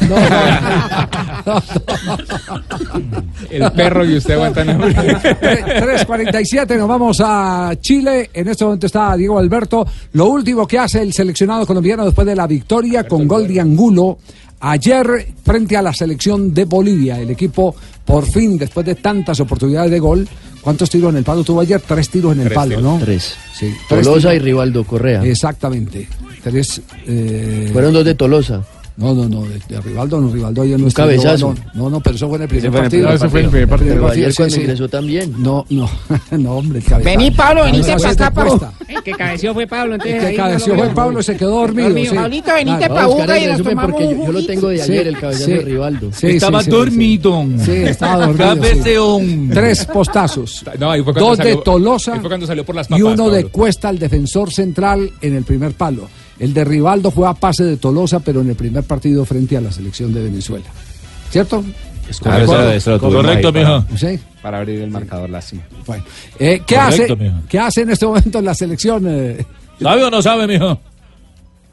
El perro y usted aguantan hambre. 3.47, nos vamos a Chile. En este momento está Diego Alberto. Lo último que hace el seleccionado colombiano después de la victoria con gol de Angulo ayer frente a la selección de Bolivia, el equipo por fin, después de tantas oportunidades de gol, ¿cuántos tiros en el palo tuvo ayer? Tres tiros en el Tres palo, tiros. ¿no? Tres. Sí, Tolosa tiros. y Rivaldo Correa. Exactamente. Tres. eh, Fueron dos de Tolosa. No, no, no, de, de Rivaldo no, Rivaldo ayer no Un estuvo, cabezazo. No, no, no, pero eso fue en el primer partido. Eso fue en el primer partido. Pero ayer cuando ingresó también. No, no, no, hombre, el cabezazo. Vení, Pablo, venite Cabezazo para acá, Pablo. El que cabeció fue Pablo, entonces. El que cabeció lo fue. Pablo y se quedó dormido. Dormido. sí. Pablito, venite Claro. pa' Vamos a buscar Uca y nos tomamos un yo lo tengo de Sí, ayer, el cabezazo sí. de Rivaldo. Sí, Estaba dormido. Sí, estaba dormido. Cabeceón. Tres postazos. No, ahí fue cuando Dos de Tolosa y uno de. Cuesta, el defensor central, en el primer palo. El de Rivaldo fue a pase de Tolosa, pero en el primer partido frente a la selección de Venezuela. ¿Cierto? Claro, eso, eso lo tuvimos Correcto, ahí para- mijo. Sí. Para abrir el marcador, lástima. Bueno, eh, ¿qué, Correcto, hace, mijo. ¿Qué hace en este momento la selección? eh, ¿Sabe o no sabe, mijo?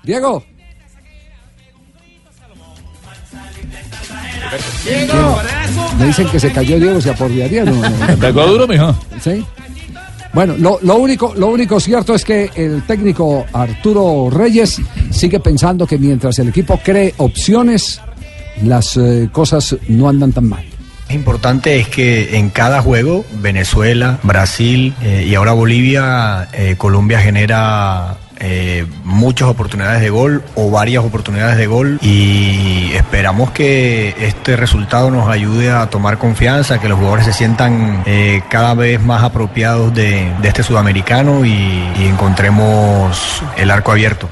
Diego. Me dicen que se cayó Diego, se aporrearía. No, no. Pegó duro, mijo. ¿Sí? Bueno, lo, lo único, lo único cierto es que el técnico Arturo Reyes sigue pensando que mientras el equipo cree opciones, las eh, cosas no andan tan mal. Importante es que en cada juego, Venezuela, Brasil eh, y ahora Bolivia, eh, Colombia genera eh, muchas oportunidades de gol o varias oportunidades de gol y esperamos que este resultado nos ayude a tomar confianza, que los jugadores se sientan eh, cada vez más apropiados de, este sudamericano y encontremos el arco abierto.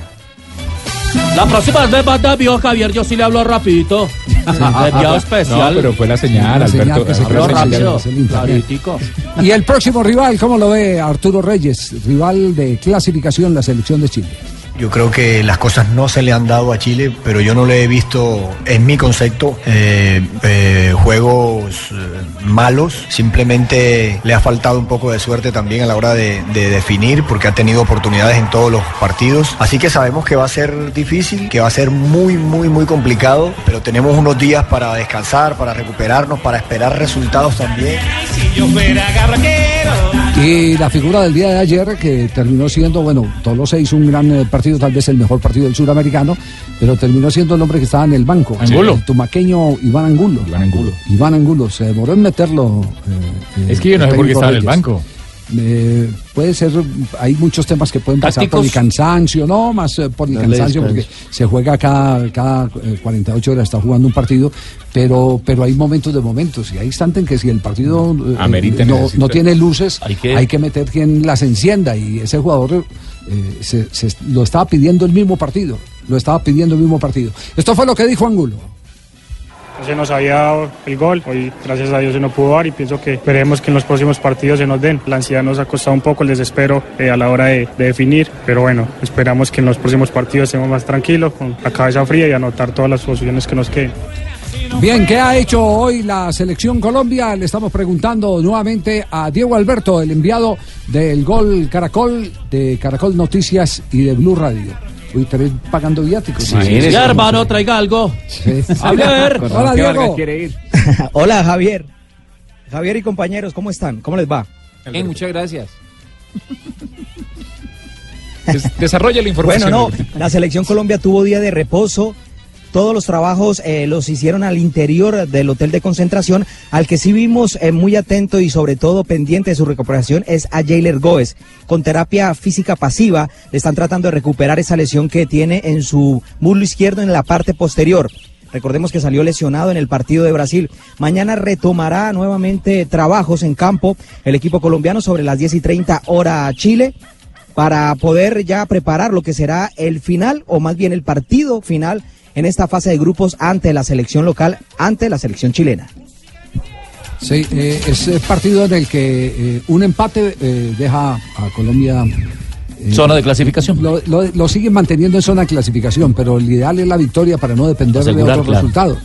La próxima vez me manda vio Javier, yo sí le hablo rapidito. Enviado especial. No, pero fue la señal, La señal Alberto. que se creó señal. rápido. Rapiditico. Y el próximo rival, ¿cómo lo ve Arturo Reyes? Rival de clasificación, la selección de Chile. Yo creo que las cosas no se le han dado a Chile, pero yo no le he visto, en mi concepto, eh, eh, juegos eh, malos. Simplemente le ha faltado un poco de suerte también a la hora de, de definir, porque ha tenido oportunidades en todos los partidos. Así que sabemos que va a ser difícil, que va a ser muy, muy, muy complicado, pero tenemos unos días para descansar, para recuperarnos, para esperar resultados también. Y la figura del día de ayer, que terminó siendo, bueno, Tolosa hizo un gran eh, partido, tal vez el mejor partido del suramericano, pero terminó siendo el hombre que estaba en el banco. Angulo. El tumaqueño Iván Angulo. Iván Angulo. Iván Angulo, se demoró en meterlo. eh, Es que yo no sé por qué estaba en el banco. Eh, puede ser, hay muchos temas que pueden pasar por el cansancio, no, más eh, por el cansancio, porque se juega cada, cada eh, 48 horas, está jugando un partido, pero, pero hay momentos de momentos, y hay instantes en que si el partido eh, no tiene luces, Hay que- hay que meter quien las encienda, y ese jugador eh, se- se- lo estaba pidiendo el mismo partido, lo estaba pidiendo el mismo partido. Esto fue lo que dijo Angulo. Se nos había dado el gol, hoy gracias a Dios se nos pudo dar y pienso que esperemos que en los próximos partidos se nos den. La ansiedad nos ha costado un poco el desespero eh, a la hora de, de definir, pero bueno, esperamos que en los próximos partidos estemos más tranquilos, con la cabeza fría y anotar todas las posiciones que nos queden. Bien, ¿qué ha hecho hoy la selección Colombia? Le estamos preguntando nuevamente a Diego Alberto, el enviado del Gol Caracol, de Caracol Noticias y de Blue Radio. Uy, estaré pagando viáticos. Ya, hermano, traiga algo. Sí. A ver. Hola, Diego. Hola, Javier. Javier y compañeros, ¿cómo están? ¿Cómo les va? Bien, muchas gracias. Des- Desarrolla la información. Bueno, no, la selección Colombia tuvo día de reposo. Todos los trabajos eh, los hicieron al interior del hotel de concentración. Al que sí vimos eh, muy atento y sobre todo pendiente de su recuperación es a Jailer Goes. Con terapia física pasiva le están tratando de recuperar esa lesión que tiene en su muslo izquierdo en la parte posterior. Recordemos que salió lesionado en el partido de Brasil. Mañana retomará nuevamente trabajos en campo el equipo colombiano sobre las 10 y 30 hora Chile para poder ya preparar lo que será el final o más bien el partido final en esta fase de grupos ante la selección local, ante la selección chilena. Sí, eh, es el partido en el que eh, un empate eh, deja a Colombia. eh, Zona de clasificación. Lo, lo, lo siguen manteniendo en zona de clasificación, pero el ideal es la victoria para no depender de Asegurar, otros claro. resultados.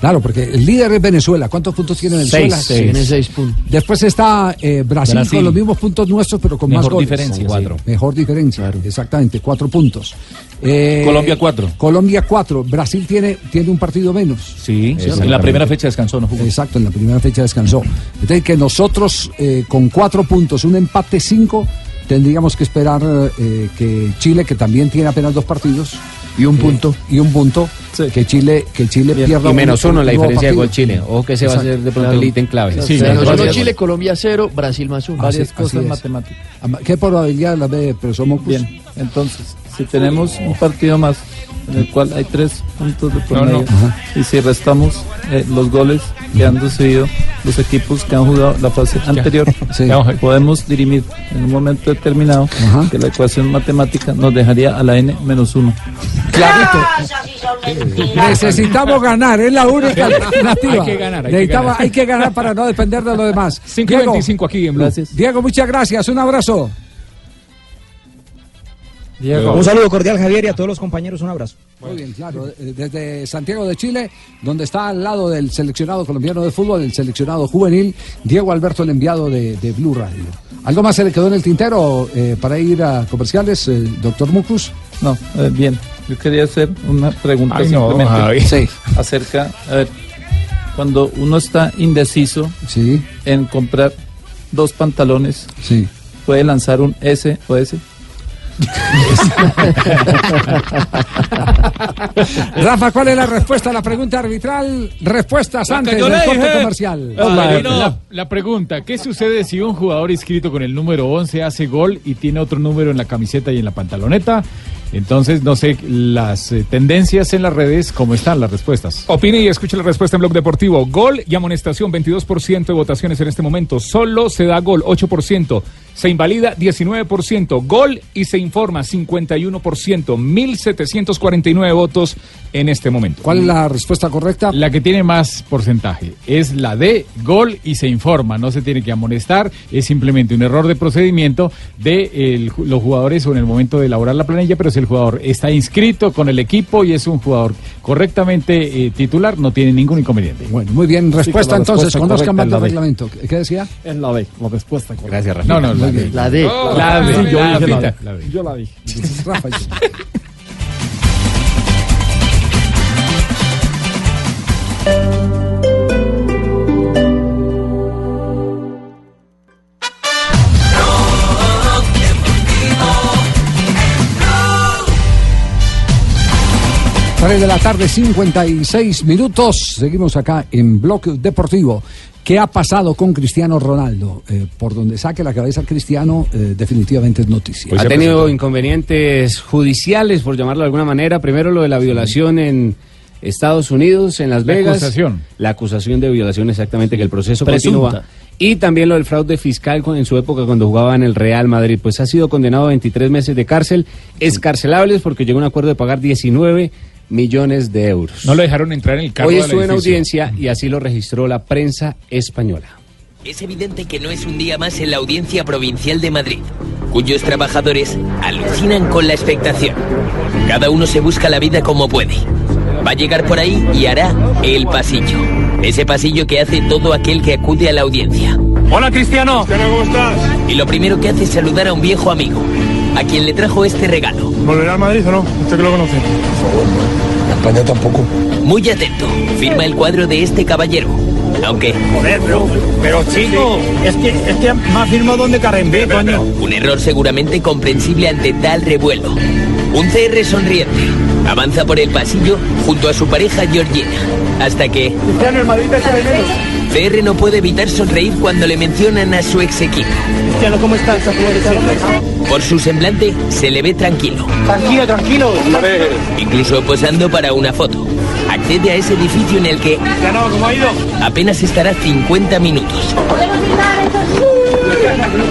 Claro, porque el líder es Venezuela. ¿Cuántos puntos tiene Venezuela? Seis, seis. Tiene seis puntos. Después está eh, Brasil, Brasil. con los mismos puntos nuestros, pero con más Mejor goles. diferencia, cuatro. Mejor diferencia, exactamente, cuatro puntos. Eh, Colombia, cuatro. Colombia cuatro. Brasil tiene, tiene un partido menos. Sí, en la primera fecha descansó, no jugó. Exacto, en la primera fecha descansó. Entonces, que nosotros eh, con cuatro puntos, un empate cinco, tendríamos que esperar eh, que Chile, que también tiene apenas dos partidos, Y un punto. Y un punto. Que Chile, que Chile pierda Y menos un- uno un la diferencia de gol Chile. Ojo que ese va a ser de pronto Claro. el ítem clave. Sí, menos uno Chile, Colombia cero, Brasil más uno. Así- así es. Ama- ¿Qué probabilidad la ve, profesor Mocus? Bien, entonces, si tenemos un partido más en el cual hay tres puntos de promedio no. Y si restamos eh, los goles que han recibido los equipos que han jugado la fase anterior, podemos dirimir en un momento determinado que la ecuación matemática nos dejaría a la n menos uno. Necesitamos ganar, es la única alternativa. Hay que ganar, hay que Necesitaba- ganar. hay que ganar para no depender de lo demás. 5 y 25 aquí en Blue. Diego, muchas gracias, un abrazo. Un saludo cordial, Javier, y a todos los compañeros, un abrazo. Muy bien, claro. eh, Desde Santiago de Chile, donde está al lado del seleccionado colombiano de fútbol, el seleccionado juvenil, Diego Alberto, el enviado de, de Blue Radio. ¿Algo más se le quedó en el tintero eh, para ir a comerciales, eh, doctor Mucus? No, eh, bien. Yo quería hacer una pregunta Ay, no, simplemente Javi. Sí. acerca, a ver, cuando uno está indeciso en comprar dos pantalones, puede lanzar un S o S. Rafa, ¿cuál es la respuesta a la pregunta arbitral? Respuestas La antes del corte dije. comercial. La, la pregunta, ¿qué sucede si un jugador inscrito con el número 11 hace gol y tiene otro número en la camiseta y en la pantaloneta? Entonces, no sé, las eh, tendencias en las redes, ¿cómo están las respuestas? Opine y escuche la respuesta en Blog Deportivo. Gol y amonestación, 22% de votaciones en este momento. Solo se da gol, 8%. Se invalida, 19%. Gol y se informa, 51%. 1.749 votos en este momento. ¿Cuál es la respuesta correcta? La que tiene más porcentaje es la de gol y se informa, no se tiene que amonestar, es simplemente un error de procedimiento de el ju- los jugadores o en el momento de elaborar la planilla, pero si el jugador está inscrito con el equipo y es un jugador correctamente eh, titular, no tiene ningún inconveniente. Bueno, muy bien, respuesta entonces, conozcan más del la D. reglamento. ¿Qué decía? Es la D, la respuesta correcta. Gracias, Rafa. No, no, la D. La D. La D. yo La dije. Rafa, yo- Tres de la tarde, 56 minutos. Seguimos acá en Bloque Deportivo. ¿Qué ha pasado con Cristiano Ronaldo? Eh, por donde saque la cabeza Cristiano, eh, definitivamente es noticia. ha tenido inconvenientes judiciales, por llamarlo de alguna manera. Primero lo de la violación en Estados Unidos, en Las La Vegas. acusación. La acusación de violación, exactamente, que el proceso Presunta. continúa. Y también lo del fraude fiscal en su época cuando jugaba en el Real Madrid. Pues ha sido condenado a 23 meses de cárcel, escarcelables porque llegó a un acuerdo de pagar 19 millones de euros. No lo dejaron entrar en el carro Hoy estuvo en audiencia y así lo registró la prensa española. Es evidente que no es un día más en la Audiencia Provincial de Madrid, cuyos trabajadores alucinan con la expectación. Cada uno se busca la vida como puede. Va a llegar por ahí y hará el pasillo. Ese pasillo que hace todo aquel que acude a la audiencia. Hola Cristiano. ¿cómo estás? Y lo primero que hace es saludar a un viejo amigo, a quien le trajo este regalo. ¿Volverá al Madrid o no? Usted que lo conoce. Muy atento, firma el cuadro de este caballero. Aunque. Joder, pero, pero chico, es que, es que me ha firmado donde Carembé, coño. Un error seguramente comprensible ante tal revuelo. Un CR sonriente. Avanza por el pasillo junto a su pareja Georgina. Hasta que Cristiano, el Madrid te echa de menos. CR no puede evitar sonreír cuando le mencionan a su ex equipo. Cristiano, ¿cómo estás? Por su semblante se le ve tranquilo. Tranquilo, tranquilo. Incluso posando para una foto. Accede a ese edificio en el que Cristiano, ¿cómo ha ido? apenas estará 50 minutos.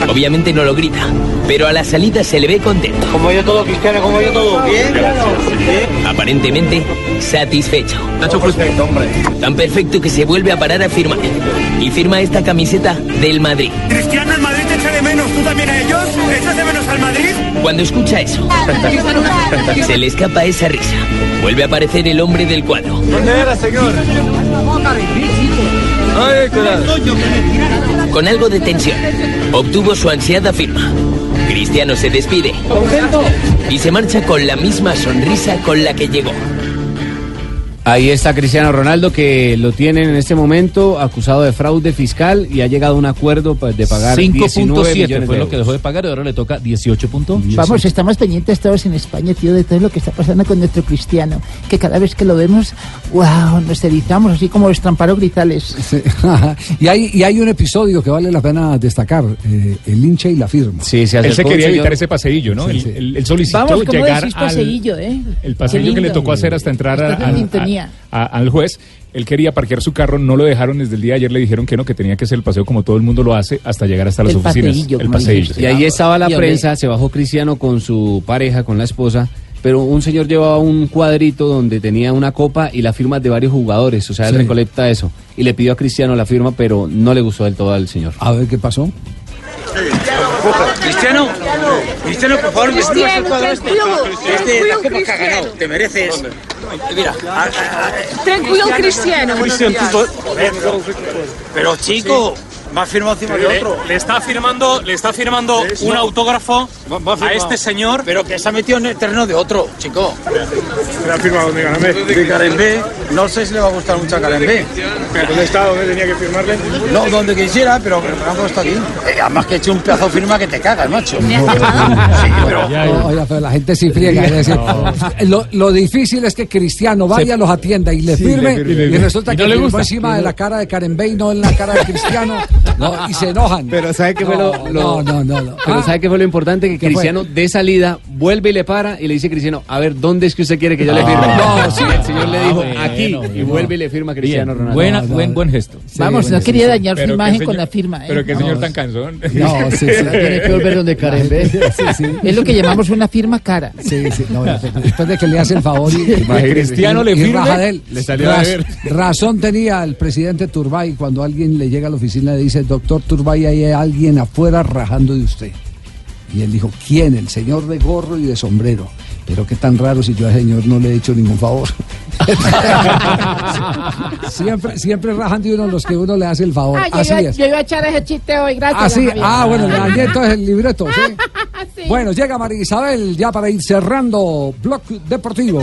Obviamente no lo grita, pero a la salida se le ve contento. ¿Cómo ha ido todo, Cristiano? ¿Cómo ha ido todo? Bien. Aparentemente satisfecho. Nacho perfecto, hombre. Tan perfecto que se vuelve a parar a firmar. Y firma esta camiseta del Madrid. Cristiano, el Madrid te echa de menos. ¿Tú también a ellos? ¿Le echas de menos al Madrid? Cuando escucha eso, se le escapa esa risa. Vuelve a aparecer el hombre del cuadro. ¿Dónde era, señor? Ay. Con algo de tensión, obtuvo su ansiada firma. Cristiano se despide y se marcha con la misma sonrisa con la que llegó. Ahí está Cristiano Ronaldo que lo tienen en este momento acusado de fraude fiscal y ha llegado a un acuerdo pues, de pagar 19 5.7 millones fue de lo que dejó de pagar y ahora le toca 18 puntos. Vamos, estamos pendientes todos en España, tío, de todo lo que está pasando con nuestro cristiano. Que cada vez que lo vemos, wow, nos erizamos así como estramparos gritales. Sí. y, hay, y hay un episodio que vale la pena destacar, eh, el hincha y la firma. Sí, se Él se quería evitar ese paseillo, ¿no? Sí, Él- sí. Él, él solicitó Vamos, ¿cómo llegar decís al, paseillo, eh? el Qué pasillo que le tocó hacer hasta entrar a- al- sintonía. A- al juez. Él quería parquear su carro, no lo dejaron desde el día de ayer, le dijeron que no, que tenía que hacer el paseo como todo el mundo lo hace hasta llegar hasta las El oficinas. paseillo, el paseillo. Y ahí estaba la prensa, se bajó Cristiano con su pareja, con la esposa, pero un señor llevaba un cuadrito donde tenía una copa y las firmas de varios jugadores, o sea, él Sí. recolecta eso. Y le pidió a Cristiano la firma, pero no le gustó del todo al señor. A ver qué pasó. Cristiano, Cristiano, por favor, cuadro este. Este la copa que ha ganado, te mereces. Mira, Tranquilo, Cristiano. Cristian, tú- Pero chico, me ha firmado encima de Le- otro. Le está firmando, le está firmando Sí, un no. autógrafo ha a firmado. este señor. Pero que se ha metido en el terreno de otro, chico. Le ha firmado de Garambé. De no sé si le va a gustar mucho a Carembé. ¿Dónde está? ¿Dónde tenía que firmarle? No, donde quisiera, pero han puesto aquí. Eh, además que he hecho un pedazo de firma que te cagas, macho. Sí, pero... No, oiga, pero la gente sí friega. es decir, lo, lo difícil es que Cristiano vaya, los atienda y le Sí, firme, le firme. y resulta Y que no le firmó gusta. encima de la cara de Karen Bey, no en la cara de Cristiano, no, y se enojan. Pero ¿sabe qué fue No, lo, lo- no, no, no. Pero Ah. ¿sabe qué fue lo importante? Que. Cristiano de salida vuelve y le para y le dice a Cristiano, a ver, ¿dónde es que usted quiere que yo le firme? Ah. No, sí. Y el señor le dijo, bueno, aquí, y bueno. vuelve y le firma a Cristiano Ronaldo. buena- buen, buen gesto. Vamos, no quería dañar su imagen con la firma. ¿eh? Pero qué señor tan cansón. No, sí, sí. Tiene que volver donde Karen ve. Sí, sí. Es lo que llamamos una firma cara. Sí, sí, no, después de que le hace el favor y. Cristiano le y él. le salió a deber. razón tenía el presidente Turbay cuando alguien le llega a la oficina y le dice, doctor Turbay, hay alguien afuera rajando de usted. Y él dijo, ¿quién? El señor de gorro y de sombrero. Pero qué tan raro si yo al señor no le he hecho ningún favor. siempre, siempre rajan de uno los que uno le hace el favor. Ah, yo, Así iba, es. yo iba a echar ese chiste hoy, gracias. Así, Javier. ah, bueno, le dañé entonces el libreto, ¿sí? Sí. Bueno, llega María Isabel ya para ir cerrando Blog Deportivo.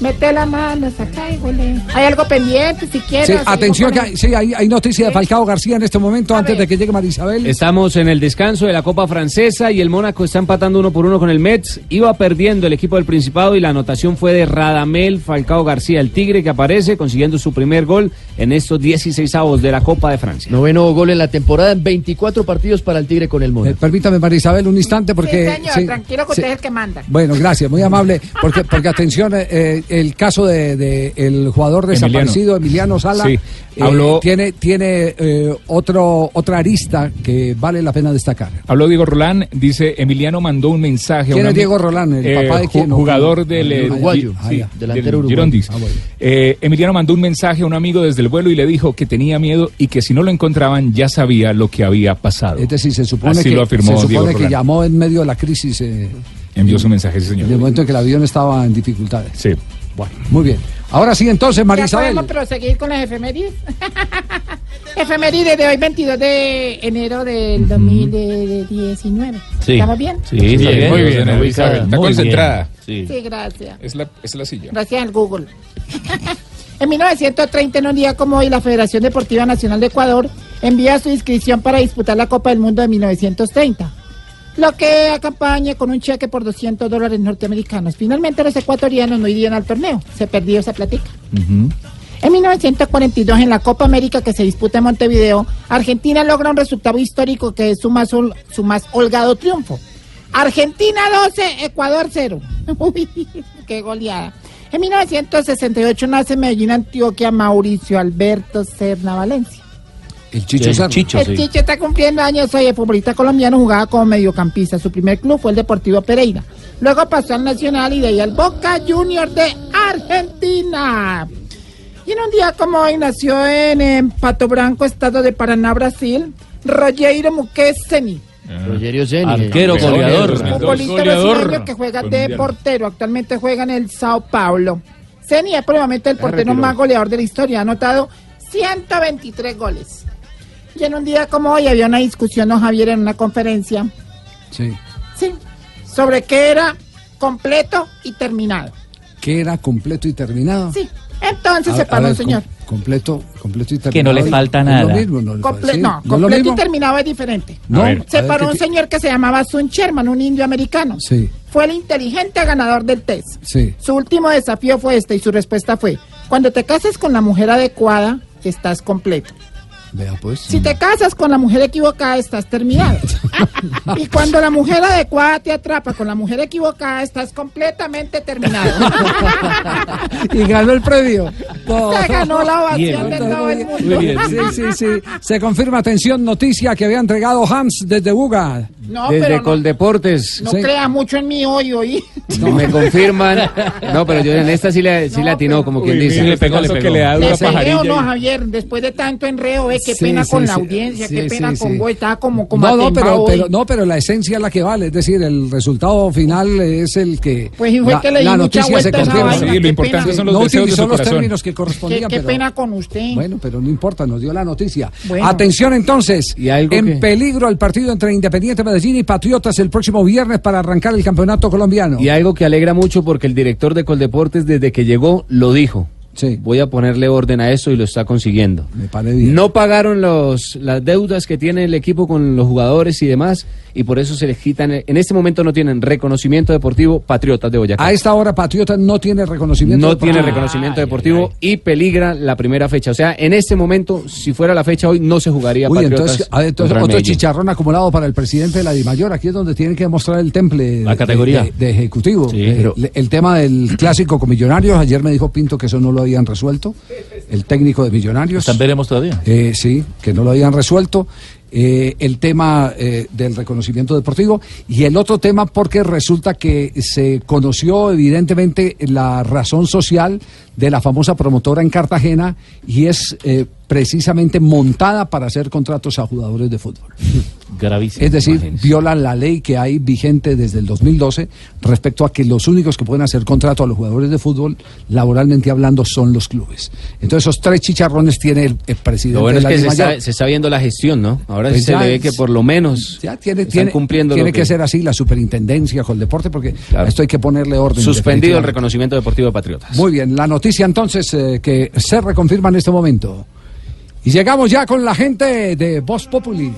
Mete la mano, saca y huele. Hay algo pendiente, si quieres. Sí, atención, que hay, sí, hay, hay noticia de Falcao García en este momento, antes de que llegue María Isabel. Estamos en el descanso de la Copa Francesa y el Mónaco está empatando uno por uno con el Metz. Iba perdiendo el equipo del Principado y la anotación fue de Radamel Falcao García, el Tigre que aparece consiguiendo su primer gol en estos 16 avos de la Copa de Francia. Noveno gol en la temporada en 24 partidos para el Tigre con el Mónaco. Eh, permítame, María Isabel, un instante, porque. Sí, señor, sí, tranquilo que sí. usted es el que manda. Bueno, gracias, muy amable, porque, porque atención, eh, eh, el caso de, de el jugador desaparecido, Emiliano, Sala, Sí, eh, habló- tiene, tiene eh, otro, otra arista que vale la pena destacar. Habló Diego Rolán, dice Emiliano mandó un mensaje. a ¿Quién un es ami- Diego Rolán? ¿El papá de quién? ¿O Jugador del Ah, eh, uruguayo. Ah, sí, ya. del Delantero uruguayo. Girondins. Ah, bueno. Eh, Emiliano mandó un mensaje a un amigo desde el vuelo y le dijo que tenía miedo y que si no lo encontraban ya sabía lo que había pasado. Es decir, se supone, Así que, lo afirmó se Diego supone que Rolán. llamó en medio de la crisis, eh, Envió su mensaje, sí, señor. en el momento en que el avión estaba en dificultades. Sí. Bueno, muy bien. Ahora sí, entonces, María ¿Ya Isabel. podemos proseguir con las efemérides? efemérides de hoy, 22 de enero del 2019. Sí. ¿Estamos bien? Sí, está bien. Muy bien, Muy Isabel. Está bien. concentrada. Sí. Sí, gracias. Es la, es la silla. Gracias al Google. en 1930, en un día como hoy, la Federación Deportiva Nacional de Ecuador envía su inscripción para disputar la Copa del Mundo de 1930. Lo que acompaña con un cheque por 200 dólares norteamericanos. Finalmente, los ecuatorianos no irían al torneo. Se perdió esa platica. En 1942, en la Copa América que se disputa en Montevideo, Argentina logra un resultado histórico que es su más, su más holgado triunfo. Argentina 12, Ecuador 0. Uy, qué goleada. En 1968 nace en Medellín, Antioquia, Mauricio Alberto Serna Valencia. El Chicho El. Chicho, el sí. Chicho está cumpliendo años hoy, el futbolista colombiano jugaba como mediocampista. Su primer club fue el Deportivo Pereira. Luego pasó al Nacional y de ahí al Boca Junior de Argentina. Y en un día como hoy nació en, Pato Branco, estado de Paraná, Brasil, Rogério Muqueseni. Rogerio Zeni. Arquero, eh, goleador. Futbolista Goleador. brasileño que juega de portero. Actualmente juega en el Sao Paulo. Zeni es probablemente el portero retiró. más goleador de la historia. Ha anotado 123 goles. Y en un día como hoy había una discusión, ¿no, Javier, en una conferencia? Sí. Sí. Sobre qué era completo y terminado. Queda completo y terminado. Sí. Entonces A- se paró un señor. com- completo, completo y terminado. Que no le falta nada. Lo mismo, no, le Comple- falta- sí, no, ¿no es lo completo y terminado es diferente. No, ver, se paró ¿qué un señor que se llamaba Sun Sherman, un indio americano. Sí, Fue el inteligente ganador del test. sí. Su último desafío fue este y su respuesta fue, cuando te cases con la mujer adecuada, estás completo. Vea pues. Si te casas con la mujer equivocada, estás terminado. y cuando la mujer adecuada te atrapa con la mujer equivocada, estás completamente terminado. y ganó el premio. No. Se ganó la ovación Bien. de todo el mundo. Muy bien. Sí, sí, sí. Se confirma, atención, noticia que había entregado Hans desde Buga. No, Desde pero no, Coldeportes. no crea mucho en mí hoy, hoy. No me confirman. No, pero yo en esta sí le, sí le atinó, como quien Uy, dice. mire, le pegó, le pegó. ¿Le pegué o no, Javier? Después de tanto enreo, eh, qué Sí, pena sí, con la sí. audiencia, qué pena sí, con sí. vos. Estaba como, como No, no, pero, hoy. pero, no, pero la esencia es la que vale, es decir, el resultado final es el que Pues, y fue la, que le di la noticia se confirma. vaina, Sí, lo qué importante pena. son los no deseos de utilizó su los corazón. términos que Qué, correspondían. qué pero- pena con usted. Bueno, pero no importa, nos dio la noticia. Bueno. Atención entonces, en que- peligro el partido entre Independiente Medellín y Patriotas el próximo viernes para arrancar el campeonato colombiano. Y algo que alegra mucho porque el director de Coldeportes desde que llegó lo dijo. Voy a ponerle orden a eso y lo está consiguiendo. Me parece bien. No pagaron los, las deudas que tiene el equipo con los jugadores y demás y por eso se les quitan. En este momento no tienen reconocimiento deportivo Patriotas de Boyacá. A esta hora Patriotas no tiene reconocimiento. No deportivo. tiene reconocimiento deportivo y peligra la primera fecha. O sea, en este momento, si fuera la fecha hoy, no se jugaría Uy, Patriotas. entonces, a ver, entonces contra el otro Medellín. chicharrón acumulado para el presidente de la Dimayor. Aquí es donde tiene que mostrar el temple La de- categoría. de, de ejecutivo. Sí, Eh, pero- el tema del clásico con Millonarios, ayer me dijo Pinto que eso no lo habían resuelto. El técnico de Millonarios. Están veremos todavía. Eh, sí, que no lo habían resuelto. Eh, el tema eh, del reconocimiento deportivo y el otro tema porque resulta que se conoció evidentemente la razón social de la famosa promotora en Cartagena y es eh, precisamente montada para hacer contratos a jugadores de fútbol. Gravísimo. Es decir, violan la ley que hay vigente desde el 2012 respecto a que los únicos que pueden hacer contrato a los jugadores de fútbol, laboralmente hablando, son los clubes. Entonces, esos tres chicharrones tiene el, el presidente Lo bueno de es la que se está, se está viendo la gestión, ¿no? Ahora Pues sí se le ve es- que por lo menos Ya tiene, están tiene, cumpliendo tiene que, ser así la superintendencia con el deporte porque a esto hay que ponerle orden. suspendido el reconocimiento deportivo de Patriotas. Muy bien, la noticia entonces eh, que se reconfirma en este momento. Y llegamos ya con la gente de Voz Populi.